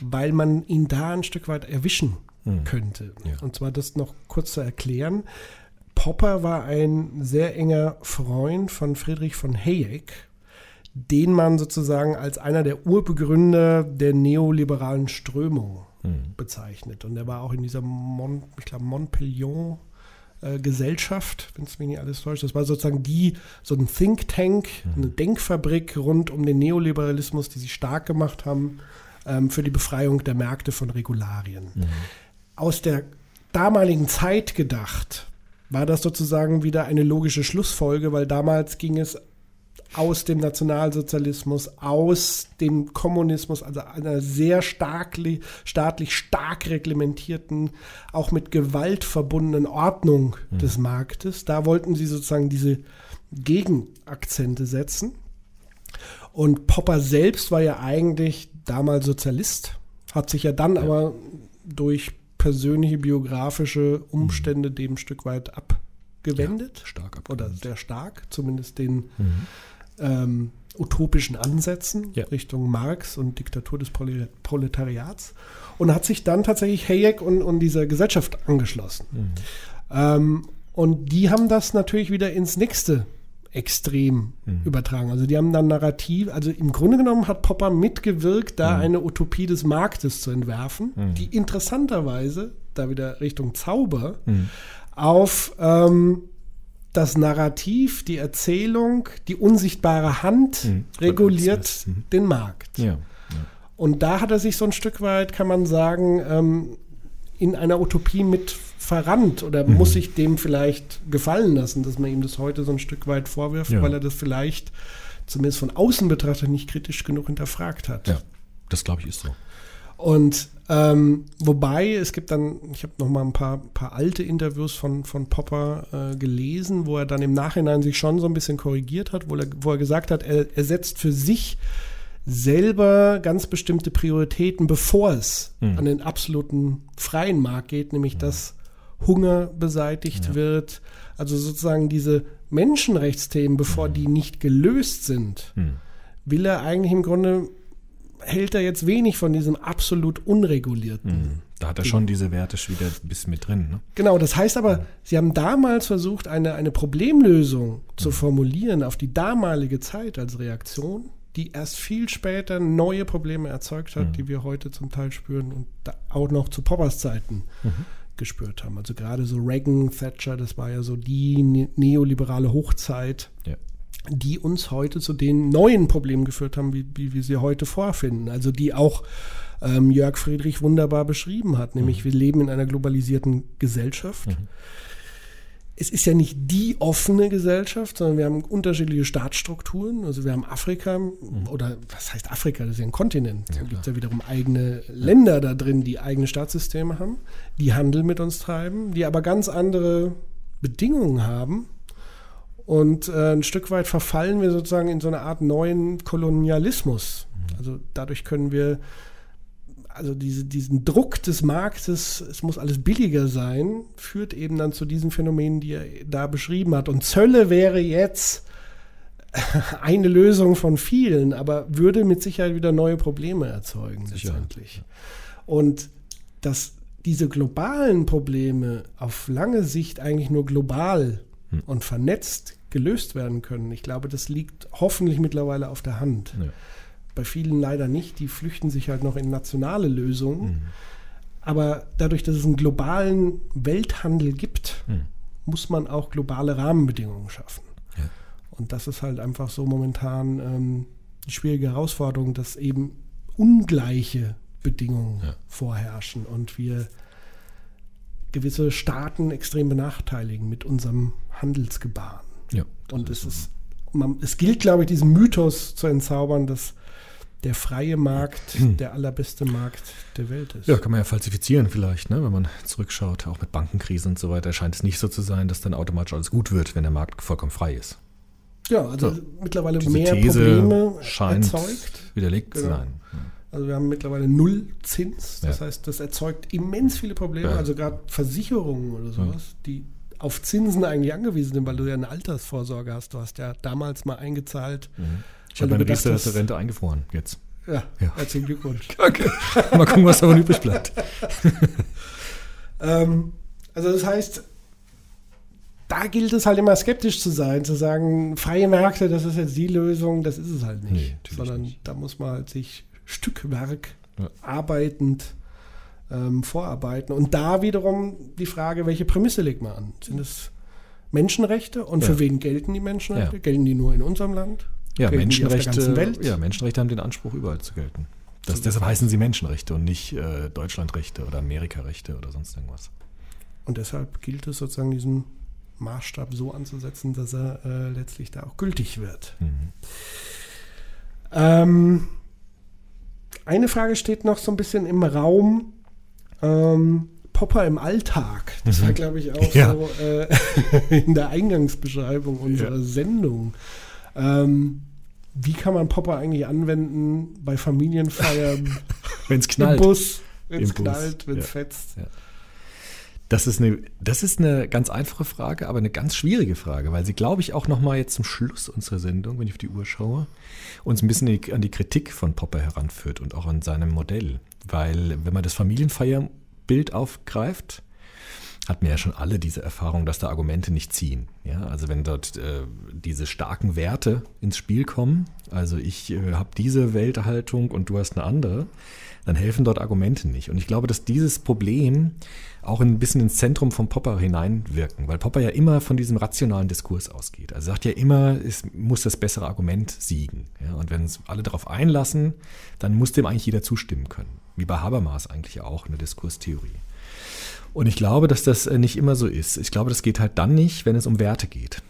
weil man ihn da ein Stück weit erwischen hm. könnte. Ja. Und zwar das noch kurz zu erklären. Popper war ein sehr enger Freund von Friedrich von Hayek, den man sozusagen als einer der Urbegründer der neoliberalen Strömung hm. bezeichnet. Und er war auch in dieser, Mon, ich glaube, Montpellier äh, Gesellschaft, wenn es mich nicht alles täuscht. Das war sozusagen die, so ein Think Tank, mhm. eine Denkfabrik rund um den Neoliberalismus, die sich stark gemacht haben ähm, für die Befreiung der Märkte von Regularien. Mhm. Aus der damaligen Zeit gedacht, war das sozusagen wieder eine logische Schlussfolge, weil damals ging es aus dem Nationalsozialismus, aus dem Kommunismus, also einer sehr starkli, staatlich stark reglementierten, auch mit Gewalt verbundenen Ordnung mhm. des Marktes. Da wollten sie sozusagen diese Gegenakzente setzen. Und Popper selbst war ja eigentlich damals Sozialist, hat sich ja dann ja. aber durch persönliche biografische Umstände mhm. dem Stück weit abgewendet. Ja, stark abgewendet. Oder sehr stark, zumindest den mhm ähm, utopischen Ansätzen ja. Richtung Marx und Diktatur des Proletariats und hat sich dann tatsächlich Hayek und, und dieser Gesellschaft angeschlossen. Mhm. Ähm, und die haben das natürlich wieder ins nächste Extrem mhm. übertragen. Also die haben dann Narrativ, also im Grunde genommen hat Popper mitgewirkt, da mhm. eine Utopie des Marktes zu entwerfen, mhm. die interessanterweise, da wieder Richtung Zauber, mhm. auf ähm, das Narrativ, die Erzählung, die unsichtbare Hand mhm. reguliert mhm. den Markt. Ja. Ja. Und da hat er sich so ein Stück weit, kann man sagen, ähm, in einer Utopie mit verrannt oder mhm. muss sich dem vielleicht gefallen lassen, dass man ihm das heute so ein Stück weit vorwirft, ja. weil er das vielleicht zumindest von außen betrachtet nicht kritisch genug hinterfragt hat. Ja, das glaube ich ist so. Und ähm, wobei, es gibt dann, ich habe noch mal ein paar, paar alte Interviews von, von Popper äh, gelesen, wo er dann im Nachhinein sich schon so ein bisschen korrigiert hat, wo er, wo er gesagt hat, er, er setzt für sich selber ganz bestimmte Prioritäten, bevor es mhm. an den absoluten freien Markt geht, nämlich mhm. dass Hunger beseitigt ja. wird. Also sozusagen diese Menschenrechtsthemen, bevor mhm. die nicht gelöst sind, hm. will er eigentlich im Grunde hält er jetzt wenig von diesem absolut unregulierten. Mhm. Da hat er schon diese Werte wieder ein bisschen mit drin. Ne? Genau, das heißt aber, mhm. sie haben damals versucht, eine, eine Problemlösung zu mhm. formulieren auf die damalige Zeit als Reaktion, die erst viel später neue Probleme erzeugt hat, mhm. die wir heute zum Teil spüren und auch noch zu Poppers Zeiten mhm. gespürt haben. Also gerade so Reagan, Thatcher, das war ja so die ne-, neoliberale Hochzeit. Ja die uns heute zu den neuen Problemen geführt haben, wie, wie wir sie heute vorfinden. Also die auch ähm, Jörg Friedrich wunderbar beschrieben hat, nämlich mhm. wir leben in einer globalisierten Gesellschaft. Mhm. Es ist ja nicht die offene Gesellschaft, sondern wir haben unterschiedliche Staatsstrukturen. Also wir haben Afrika, mhm. oder was heißt Afrika? Das ist ja ein Kontinent. Ja, da gibt es ja wiederum eigene Länder da drin, die eigene Staatssysteme haben, die Handel mit uns treiben, die aber ganz andere Bedingungen haben und äh, ein Stück weit verfallen wir sozusagen in so eine Art neuen Kolonialismus. Mhm. Also dadurch können wir, also diese, diesen Druck des Marktes, es muss alles billiger sein, führt eben dann zu diesen Phänomenen, die er da beschrieben hat. Und Zölle wäre jetzt eine Lösung von vielen, aber würde mit Sicherheit wieder neue Probleme erzeugen letztendlich. Und dass diese globalen Probleme auf lange Sicht eigentlich nur global hm. und vernetzt gelöst werden können. Ich glaube, das liegt hoffentlich mittlerweile auf der Hand. Ja. Bei vielen leider nicht, die flüchten sich halt noch in nationale Lösungen. Mhm. Aber dadurch, dass es einen globalen Welthandel gibt, mhm. muss man auch globale Rahmenbedingungen schaffen. Ja. Und das ist halt einfach so momentan ähm, die schwierige Herausforderung, dass eben ungleiche Bedingungen ja. vorherrschen und wir gewisse Staaten extrem benachteiligen mit unserem Handelsgebaren. Ja, und es ist, man, es gilt, glaube ich, diesen Mythos zu entzaubern, dass der freie Markt hm. der allerbeste Markt der Welt ist. Ja, kann man ja falsifizieren vielleicht, ne? wenn man zurückschaut, auch mit Bankenkrise und so weiter, scheint es nicht so zu sein, dass dann automatisch alles gut wird, wenn der Markt vollkommen frei ist. Ja, also so. mittlerweile Diese mehr These Probleme scheint erzeugt. widerlegt genau. zu sein. Also wir haben mittlerweile null Zins. Das ja. heißt, das erzeugt immens viele Probleme. Ja. Also gerade Versicherungen oder sowas, die auf Zinsen eigentlich angewiesen sind, weil du ja eine Altersvorsorge hast. Du hast ja damals mal eingezahlt. Mhm. Ich habe meine riester Rente eingefroren jetzt. Ja, ja. herzlichen Glückwunsch. Okay. mal gucken, was davon übrig bleibt. ähm, also das heißt, da gilt es halt immer skeptisch zu sein, zu sagen, freie Märkte, das ist jetzt die Lösung, das ist es halt nicht. Nee, sondern nicht. da muss man halt sich Stückwerk ja. arbeitend ähm, vorarbeiten. Und da wiederum die Frage, welche Prämisse legt man an? Sind es Menschenrechte und ja. für wen gelten die Menschenrechte? Ja. Gelten die nur in unserem Land? Ja, Menschenrechte, ja, Menschenrechte haben den Anspruch, überall zu gelten. Das, deshalb heißen sie Menschenrechte und nicht äh, Deutschlandrechte oder Amerikarechte oder sonst irgendwas. Und deshalb gilt es sozusagen, diesen Maßstab so anzusetzen, dass er äh, letztlich da auch gültig wird. Mhm. Ähm, eine Frage steht noch so ein bisschen im Raum. Ähm, Popper im Alltag. Das mhm. war, glaube ich, auch ja. so äh, in der Eingangsbeschreibung unserer ja. Sendung. Ähm, wie kann man Popper eigentlich anwenden bei Familienfeiern? wenn es knallt. Im Bus, wenn es knallt, wenn es ja. fetzt. Das ist, eine, das ist eine ganz einfache Frage, aber eine ganz schwierige Frage, weil sie, glaube ich, auch nochmal jetzt zum Schluss unserer Sendung, wenn ich auf die Uhr schaue, uns ein bisschen an die Kritik von Popper heranführt und auch an seinem Modell. Weil, wenn man das Familienfeierbild aufgreift, hatten ja schon alle diese Erfahrung, dass da Argumente nicht ziehen. Ja, also wenn dort äh, diese starken Werte ins Spiel kommen, also ich äh, habe diese Welthaltung und du hast eine andere, dann helfen dort Argumente nicht. Und ich glaube, dass dieses Problem auch ein bisschen ins Zentrum von Popper hineinwirken, weil Popper ja immer von diesem rationalen Diskurs ausgeht. Also sagt ja immer, es muss das bessere Argument siegen. Ja, und wenn es alle darauf einlassen, dann muss dem eigentlich jeder zustimmen können. Wie bei Habermas eigentlich auch in der Diskurstheorie. Und ich glaube, dass das äh, nicht immer so ist. Ich glaube, das geht halt dann nicht, wenn es um Werte geht.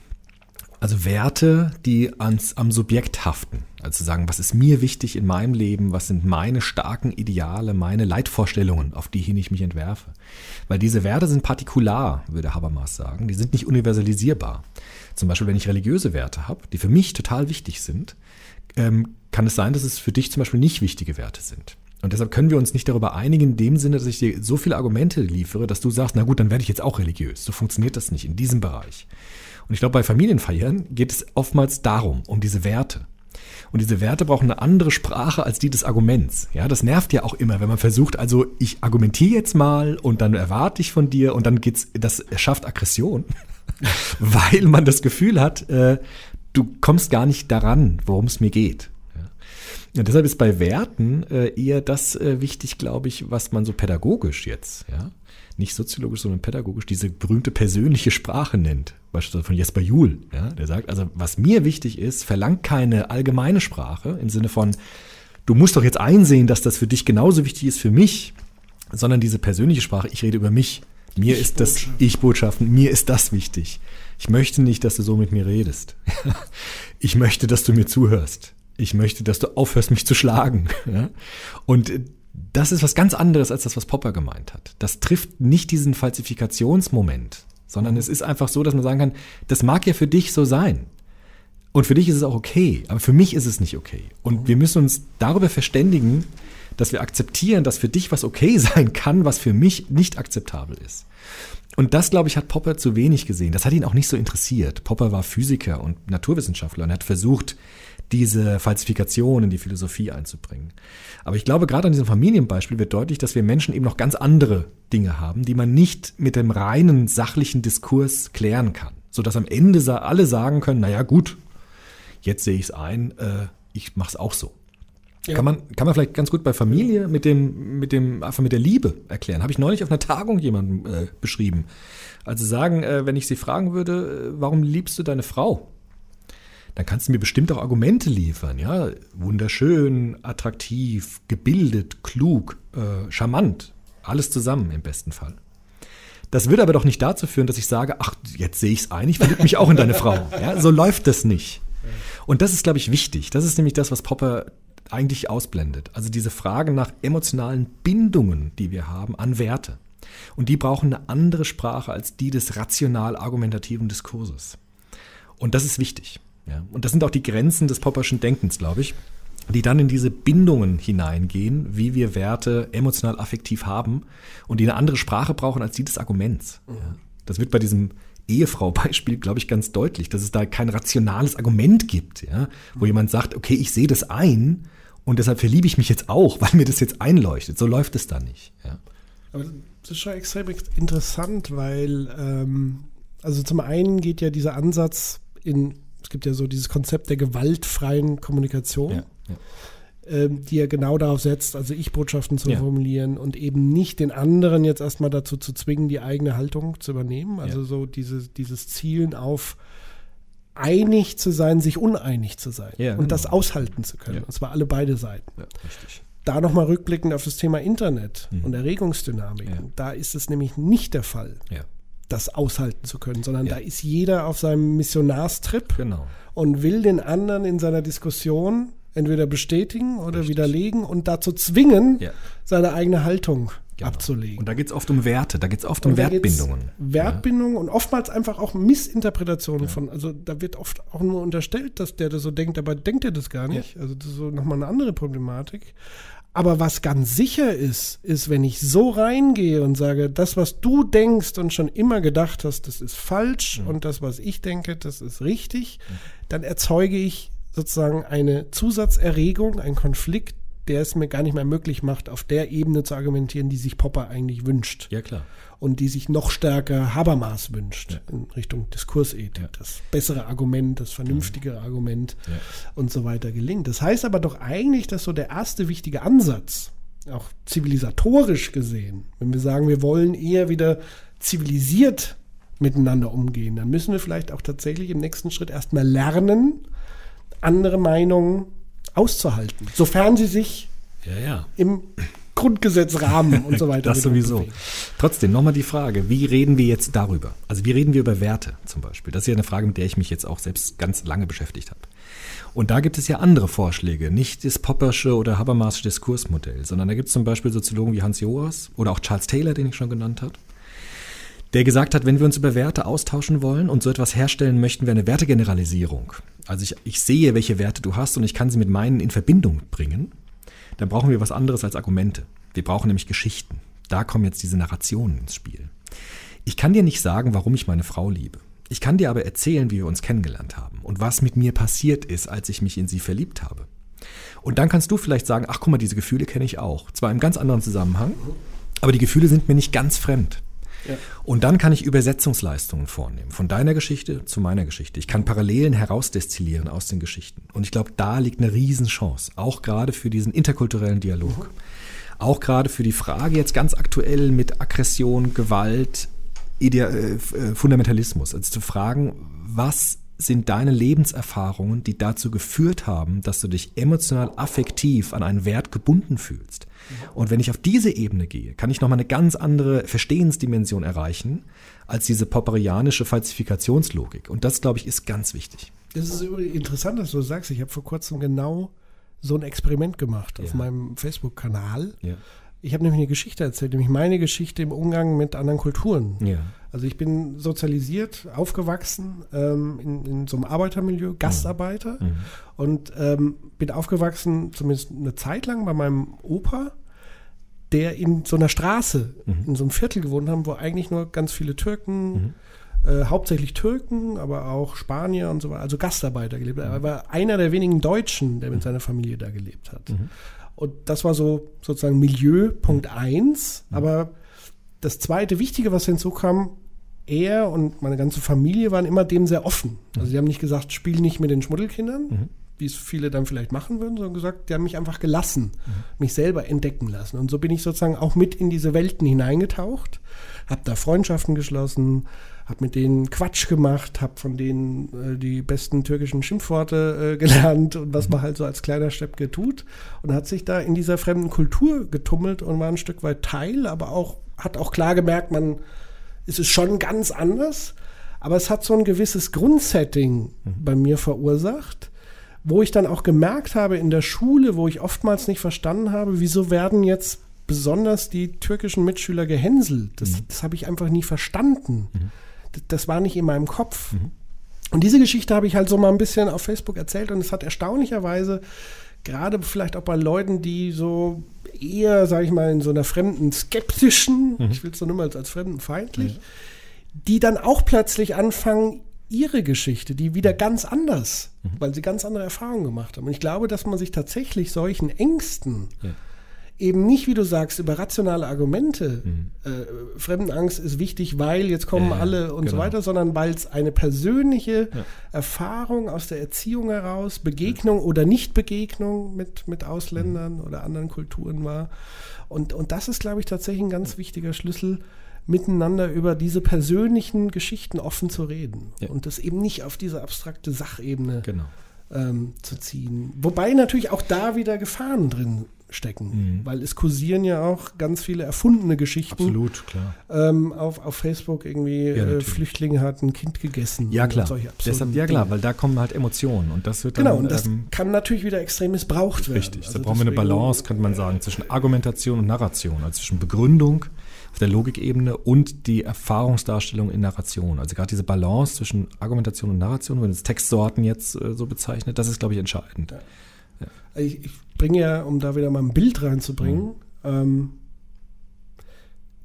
Also Werte, die ans, am Subjekt haften. Also sagen, was ist mir wichtig in meinem Leben, was sind meine starken Ideale, meine Leitvorstellungen, auf die hin ich mich entwerfe. Weil diese Werte sind partikular, würde Habermas sagen, die sind nicht universalisierbar. Zum Beispiel, wenn ich religiöse Werte habe, die für mich total wichtig sind, ähm, kann es sein, dass es für dich zum Beispiel nicht wichtige Werte sind. Und deshalb können wir uns nicht darüber einigen, in dem Sinne, dass ich dir so viele Argumente liefere, dass du sagst, na gut, dann werde ich jetzt auch religiös. So funktioniert das nicht in diesem Bereich. Und ich glaube, bei Familienfeiern geht es oftmals darum, um diese Werte. Und diese Werte brauchen eine andere Sprache als die des Arguments. Ja, das nervt ja auch immer, wenn man versucht, also ich argumentiere jetzt mal und dann erwarte ich von dir und dann geht's, das schafft Aggression, weil man das Gefühl hat, äh, du kommst gar nicht daran, worum es mir geht. Ja, deshalb ist bei Werten äh, eher das äh, wichtig, glaube ich, was man so pädagogisch jetzt, ja, nicht soziologisch, sondern pädagogisch, diese berühmte persönliche Sprache nennt. Beispielsweise von Jesper Juhl, ja, der sagt, also was mir wichtig ist, verlangt keine allgemeine Sprache im Sinne von, du musst doch jetzt einsehen, dass das für dich genauso wichtig ist für mich, sondern diese persönliche Sprache, ich rede über mich. Mir ist das Ich-Botschaften, mir ist das wichtig. Ich möchte nicht, dass du so mit mir redest. Ich möchte, dass du mir zuhörst. Ich möchte, dass du aufhörst, mich zu schlagen. Und das ist was ganz anderes als das, was Popper gemeint hat. Das trifft nicht diesen Falsifikationsmoment, sondern es ist einfach so, dass man sagen kann, das mag ja für dich so sein. Und für dich ist es auch okay, aber für mich ist es nicht okay. Und wir müssen uns darüber verständigen, dass wir akzeptieren, dass für dich was okay sein kann, was für mich nicht akzeptabel ist. Und das, glaube ich, hat Popper zu wenig gesehen. Das hat ihn auch nicht so interessiert. Popper war Physiker und Naturwissenschaftler und hat versucht, diese Falsifikation in die Philosophie einzubringen. Aber ich glaube, gerade an diesem Familienbeispiel wird deutlich, dass wir Menschen eben noch ganz andere Dinge haben, die man nicht mit dem reinen sachlichen Diskurs klären kann. Sodass am Ende alle sagen können, naja gut, jetzt sehe ich es ein, äh, ich mache es auch so. Ja. Kann, man, kann man vielleicht ganz gut bei Familie mit dem, mit dem, einfach mit der Liebe erklären. Habe ich neulich auf einer Tagung jemanden äh, beschrieben. Also sagen, äh, wenn ich sie fragen würde, äh, warum liebst du deine Frau? Dann kannst du mir bestimmt auch Argumente liefern, ja. Wunderschön, attraktiv, gebildet, klug, äh, charmant. Alles zusammen im besten Fall. Das würde aber doch nicht dazu führen, dass ich sage, ach, jetzt sehe ich es ein, ich verliebe mich auch in deine Frau. Ja, so läuft das nicht. Und das ist, glaube ich, wichtig. Das ist nämlich das, was Popper eigentlich ausblendet. Also diese Frage nach emotionalen Bindungen, die wir haben an Werte. Und die brauchen eine andere Sprache als die des rational-argumentativen Diskurses. Und das ist wichtig. Ja. Und das sind auch die Grenzen des Popperschen Denkens, glaube ich, die dann in diese Bindungen hineingehen, wie wir Werte emotional affektiv haben und die eine andere Sprache brauchen als die des Arguments. Ja. Das wird bei diesem Ehefrau-Beispiel, glaube ich, ganz deutlich, dass es da kein rationales Argument gibt, ja, wo jemand sagt, okay, ich sehe das ein und deshalb verliebe ich mich jetzt auch, weil mir das jetzt einleuchtet. So läuft es da nicht. Ja. Aber das ist schon extrem interessant, weil ähm, also zum einen geht ja dieser Ansatz in, es gibt ja so dieses Konzept der gewaltfreien Kommunikation. Ja, ja ähm, die ja genau darauf setzt, also Ich-Botschaften zu ja. formulieren und eben nicht den anderen jetzt erstmal dazu zu zwingen, die eigene Haltung zu übernehmen. Also ja. so diese, dieses Zielen auf einig zu sein, sich uneinig zu sein ja, und genau. das aushalten zu können. Und zwar alle beide Seiten. richtig. Da nochmal rückblickend auf das Thema Internet mhm. und Erregungsdynamik. Da ist es nämlich nicht der Fall das aushalten zu können, sondern ja. da ist jeder auf seinem Missionarstrip genau. und will den anderen in seiner Diskussion entweder bestätigen oder Richtig. widerlegen und dazu zwingen, ja. seine eigene Haltung genau. abzulegen. Und da geht es oft um Werte, da geht es oft um Wertbindungen. Wertbindungen ja. und oftmals einfach auch Missinterpretationen ja. von, also da wird oft auch nur unterstellt, dass der das so denkt, aber denkt er das gar nicht. Also das ist so nochmal eine andere Problematik. Aber was ganz sicher ist, ist, wenn ich so reingehe und sage, das, was du denkst und schon immer gedacht hast, das ist falsch mhm. und das, was ich denke, das ist richtig, mhm. dann erzeuge ich sozusagen eine Zusatzerregung, ein Konflikt, der es mir gar nicht mehr möglich macht, auf der Ebene zu argumentieren, die sich Popper eigentlich wünscht. Ja, klar. Und die sich noch stärker Habermas wünscht ja. in Richtung Diskursethik. Ja. Das bessere Argument, das vernünftigere mhm. Argument ja. und so weiter gelingt. Das heißt aber doch eigentlich, dass so der erste wichtige Ansatz, auch zivilisatorisch gesehen, wenn wir sagen, wir wollen eher wieder zivilisiert miteinander umgehen, dann müssen wir vielleicht auch tatsächlich im nächsten Schritt erstmal lernen, andere Meinungen auszuhalten, sofern sie sich ja, ja. im Grundgesetzrahmen und so weiter. das sowieso. Trotzdem nochmal die Frage, wie reden wir jetzt darüber? Also wie reden wir über Werte zum Beispiel? Das ist ja eine Frage, mit der ich mich jetzt auch selbst ganz lange beschäftigt habe. Und da gibt es ja andere Vorschläge, nicht das Poppersche oder Habermasche Diskursmodell, sondern da gibt es zum Beispiel Soziologen wie Hans Joas oder auch Charles Taylor, den ich schon genannt habe, der gesagt hat, wenn wir uns über Werte austauschen wollen und so etwas herstellen, möchten wir eine Wertegeneralisierung. Also ich, ich sehe, welche Werte du hast und ich kann sie mit meinen in Verbindung bringen. Dann brauchen wir was anderes als Argumente. Wir brauchen nämlich Geschichten. Da kommen jetzt diese Narrationen ins Spiel. Ich kann dir nicht sagen, warum ich meine Frau liebe. Ich kann dir aber erzählen, wie wir uns kennengelernt haben und was mit mir passiert ist, als ich mich in sie verliebt habe. Und dann kannst du vielleicht sagen, ach guck mal, diese Gefühle kenne ich auch. Zwar im ganz anderen Zusammenhang, aber die Gefühle sind mir nicht ganz fremd. Ja. Und dann kann ich Übersetzungsleistungen vornehmen, von deiner Geschichte zu meiner Geschichte. Ich kann Parallelen herausdestillieren aus den Geschichten. Und ich glaube, da liegt eine Riesenchance, auch gerade für diesen interkulturellen Dialog. Mhm. Auch gerade für die Frage jetzt ganz aktuell mit Aggression, Gewalt, Ide äh, äh Fundamentalismus. Also zu fragen, was sind deine Lebenserfahrungen, die dazu geführt haben, dass du dich emotional affektiv an einen Wert gebunden fühlst. Und wenn ich auf diese Ebene gehe, kann ich nochmal eine ganz andere Verstehensdimension erreichen als diese popperianische Falsifikationslogik. Und das, glaube ich, ist ganz wichtig. Das ist interessant, dass du sagst. Ich habe vor kurzem genau so ein Experiment gemacht auf ja. meinem Facebook-Kanal. Ja. Ich habe nämlich eine Geschichte erzählt, nämlich meine Geschichte im Umgang mit anderen Kulturen. Ja. Also ich bin sozialisiert, aufgewachsen ähm, in, in, so einem Arbeitermilieu, Gastarbeiter mhm. und ähm, bin aufgewachsen, zumindest eine Zeit lang bei meinem Opa, der in so einer Straße, mhm. in so einem Viertel gewohnt haben, wo eigentlich nur ganz viele Türken, mhm. äh, hauptsächlich Türken, aber auch Spanier und so weiter, also Gastarbeiter gelebt haben. Er war einer der wenigen Deutschen, der mit mhm. seiner Familie da gelebt hat. Mhm. Und das war so sozusagen Milieu Punkt 1. Mhm. Aber das zweite Wichtige, was hinzukam, er und meine ganze Familie waren immer dem sehr offen. Also sie haben nicht gesagt, spiel nicht mit den Schmuddelkindern, mhm. wie es viele dann vielleicht machen würden, sondern gesagt, die haben mich einfach gelassen, mhm. mich selber entdecken lassen. Und so bin ich sozusagen auch mit in diese Welten hineingetaucht, habe da Freundschaften geschlossen, habe mit denen Quatsch gemacht, habe von denen äh, die besten türkischen Schimpfworte äh, gelernt und was man halt so als kleiner Steppke tut und hat sich da in dieser fremden Kultur getummelt und war ein Stück weit Teil, aber auch hat auch klar gemerkt, man ist es schon ganz anders, aber es hat so ein gewisses Grundsetting mhm. bei mir verursacht, wo ich dann auch gemerkt habe in der Schule, wo ich oftmals nicht verstanden habe, wieso werden jetzt besonders die türkischen Mitschüler gehänselt. Das, mhm. das habe ich einfach nie verstanden. Mhm das war nicht in meinem Kopf. Mhm. Und diese Geschichte habe ich halt so mal ein bisschen auf Facebook erzählt und es hat erstaunlicherweise gerade vielleicht auch bei Leuten, die so eher, sage ich mal, in so einer fremden skeptischen, mhm. ich will es noch niemals als fremdenfeindlich, mhm. die dann auch plötzlich anfangen, ihre Geschichte, die wieder ganz anders, mhm. weil sie ganz andere Erfahrungen gemacht haben. Und ich glaube, dass man sich tatsächlich solchen Ängsten ja eben nicht, wie du sagst, über rationale Argumente, mhm. äh, Fremdenangst ist wichtig, weil jetzt kommen ja, alle und genau. so weiter, sondern weil es eine persönliche ja. Erfahrung aus der Erziehung heraus, Begegnung ja. oder Nichtbegegnung mit, mit Ausländern mhm. oder anderen Kulturen war. Und, und das ist, glaube ich, tatsächlich ein ganz wichtiger Schlüssel, miteinander über diese persönlichen Geschichten offen zu reden und das eben nicht auf diese abstrakte Sachebene genau. ähm, zu ziehen. Wobei natürlich auch da wieder Gefahren drin stecken. Mhm. Weil es kursieren ja auch ganz viele erfundene Geschichten. Absolut, klar. Ähm, auf, auf Facebook irgendwie, ja, äh, Flüchtlinge hat ein Kind gegessen. Ja, klar. Deshalb, ja, klar, weil da kommen halt Emotionen und das wird dann. Genau, und das ähm, kann natürlich wieder extrem missbraucht werden. Richtig, also da brauchen wir eine Balance, könnte man sagen, zwischen Argumentation und Narration, also zwischen Begründung auf der Logikebene und die Erfahrungsdarstellung in Narration. Also gerade diese Balance zwischen Argumentation und Narration, wenn es Textsorten jetzt äh, so bezeichnet, das ist, glaube ich, entscheidend. Ja. Ja. Ich, ich bringe ja, um da wieder mal ein Bild reinzubringen, mhm. ähm,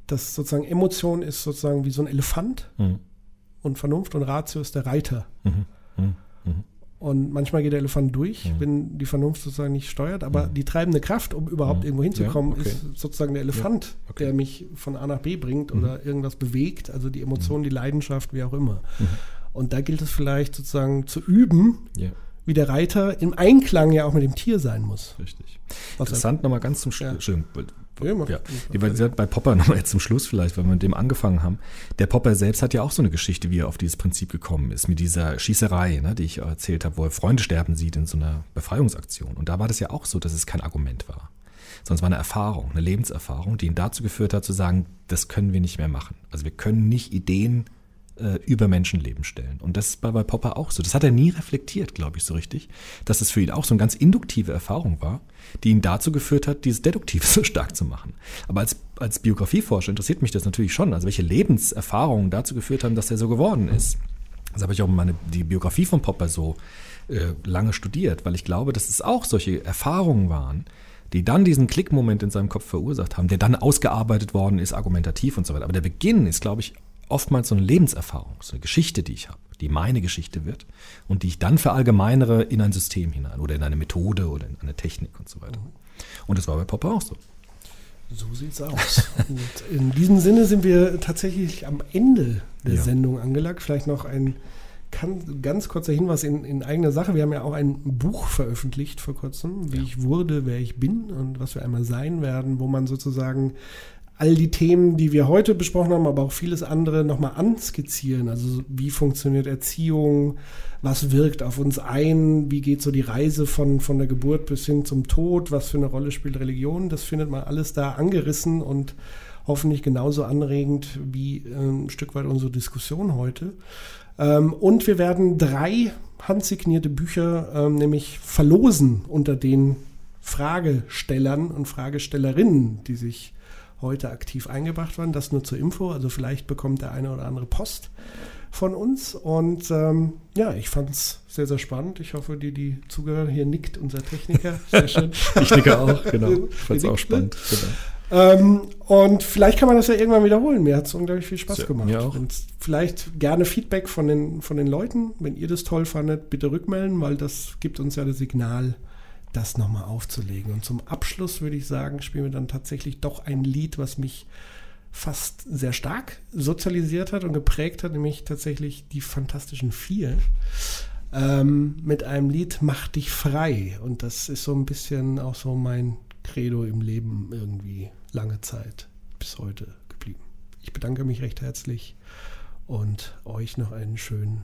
dass sozusagen Emotion ist sozusagen wie so ein Elefant mhm. und Vernunft und Ratio ist der Reiter. Mhm. mhm. mhm. Und manchmal geht der Elefant durch, mhm. wenn die Vernunft sozusagen nicht steuert. Aber die treibende Kraft, um überhaupt irgendwo hinzukommen, ja, okay. ist sozusagen der Elefant, ja, okay. der mich von A nach B bringt oder irgendwas bewegt. Also die Emotion, die Leidenschaft, wie auch immer. Und da gilt es vielleicht sozusagen zu üben, ja wie der Reiter im Einklang ja auch mit dem Tier sein muss. Richtig. Was Interessant nochmal ganz zum Schluss. Ja. Ja, ja. Die, bei Popper nochmal jetzt zum Schluss vielleicht, weil wir mit dem angefangen haben. Der Popper selbst hat ja auch so eine Geschichte, wie er auf dieses Prinzip gekommen ist, mit dieser Schießerei, ne, die ich erzählt habe, wo er Freunde sterben sieht in so einer Befreiungsaktion. Und da war das ja auch so, dass es kein Argument war, sondern es war eine Erfahrung, eine Lebenserfahrung, die ihn dazu geführt hat, zu sagen, das können wir nicht mehr machen. Also wir können nicht Ideen äh, über Menschenleben stellen. Und das war bei Popper auch so. Das hat er nie reflektiert, glaube ich, so richtig, dass es für ihn auch so eine ganz induktive Erfahrung war, die ihn dazu geführt hat, dieses Deduktive so stark zu machen. Aber als, als Biografieforscher interessiert mich das natürlich schon, also welche Lebenserfahrungen dazu geführt haben, dass er so geworden ist. Das habe ich auch meine, die Biografie von Popper so äh, lange studiert, weil ich glaube, dass es auch solche Erfahrungen waren, die dann diesen Klickmoment in seinem Kopf verursacht haben, der dann ausgearbeitet worden ist, argumentativ und so weiter. Aber der Beginn ist, glaube ich, oftmals so eine Lebenserfahrung, so eine Geschichte, die ich habe, die meine Geschichte wird und die ich dann verallgemeinere in ein System hinein oder in eine Methode oder in eine Technik und so weiter. Und das war bei Popper auch so. So sieht's aus. Und in diesem Sinne sind wir tatsächlich am Ende der Ja. Sendung angelangt. Vielleicht noch ein kann, ganz kurzer Hinweis in, in eigener Sache. Wir haben ja auch ein Buch veröffentlicht vor kurzem, wie ich wurde, wer ich bin und was wir einmal sein werden, wo man sozusagen all die Themen, die wir heute besprochen haben, aber auch vieles andere nochmal anskizzieren. Also wie funktioniert Erziehung, was wirkt auf uns ein, wie geht so die Reise von, von der Geburt bis hin zum Tod, was für eine Rolle spielt Religion. Das findet man alles da angerissen und hoffentlich genauso anregend wie äh, ein Stück weit unsere Diskussion heute. Ähm, und wir werden drei handsignierte Bücher ähm, nämlich verlosen unter den Fragestellern und Fragestellerinnen, die sich heute aktiv eingebracht waren. Das nur zur Info. Also vielleicht bekommt der eine oder andere Post von uns. Und ähm, ja, ich fand es sehr, sehr spannend. Ich hoffe, die, die zugehören, hier nickt unser Techniker. Sehr schön. Ich nicke auch, genau. Ich fand es auch ne? spannend. Genau. Ähm, und vielleicht kann man das ja irgendwann wiederholen. Mir hat es unglaublich viel Spaß Ja, gemacht. mir auch. Und vielleicht gerne Feedback von den, von den Leuten. Wenn ihr das toll fandet, bitte rückmelden, weil das gibt uns ja das Signal, das nochmal aufzulegen. Und zum Abschluss würde ich sagen, spielen wir dann tatsächlich doch ein Lied, was mich fast sehr stark sozialisiert hat und geprägt hat, nämlich tatsächlich die Fantastischen Vier. Ähm, mit einem Lied Mach dich frei. Und das ist so ein bisschen auch so mein Credo im Leben irgendwie lange Zeit bis heute geblieben. Ich bedanke mich recht herzlich und euch noch einen schönen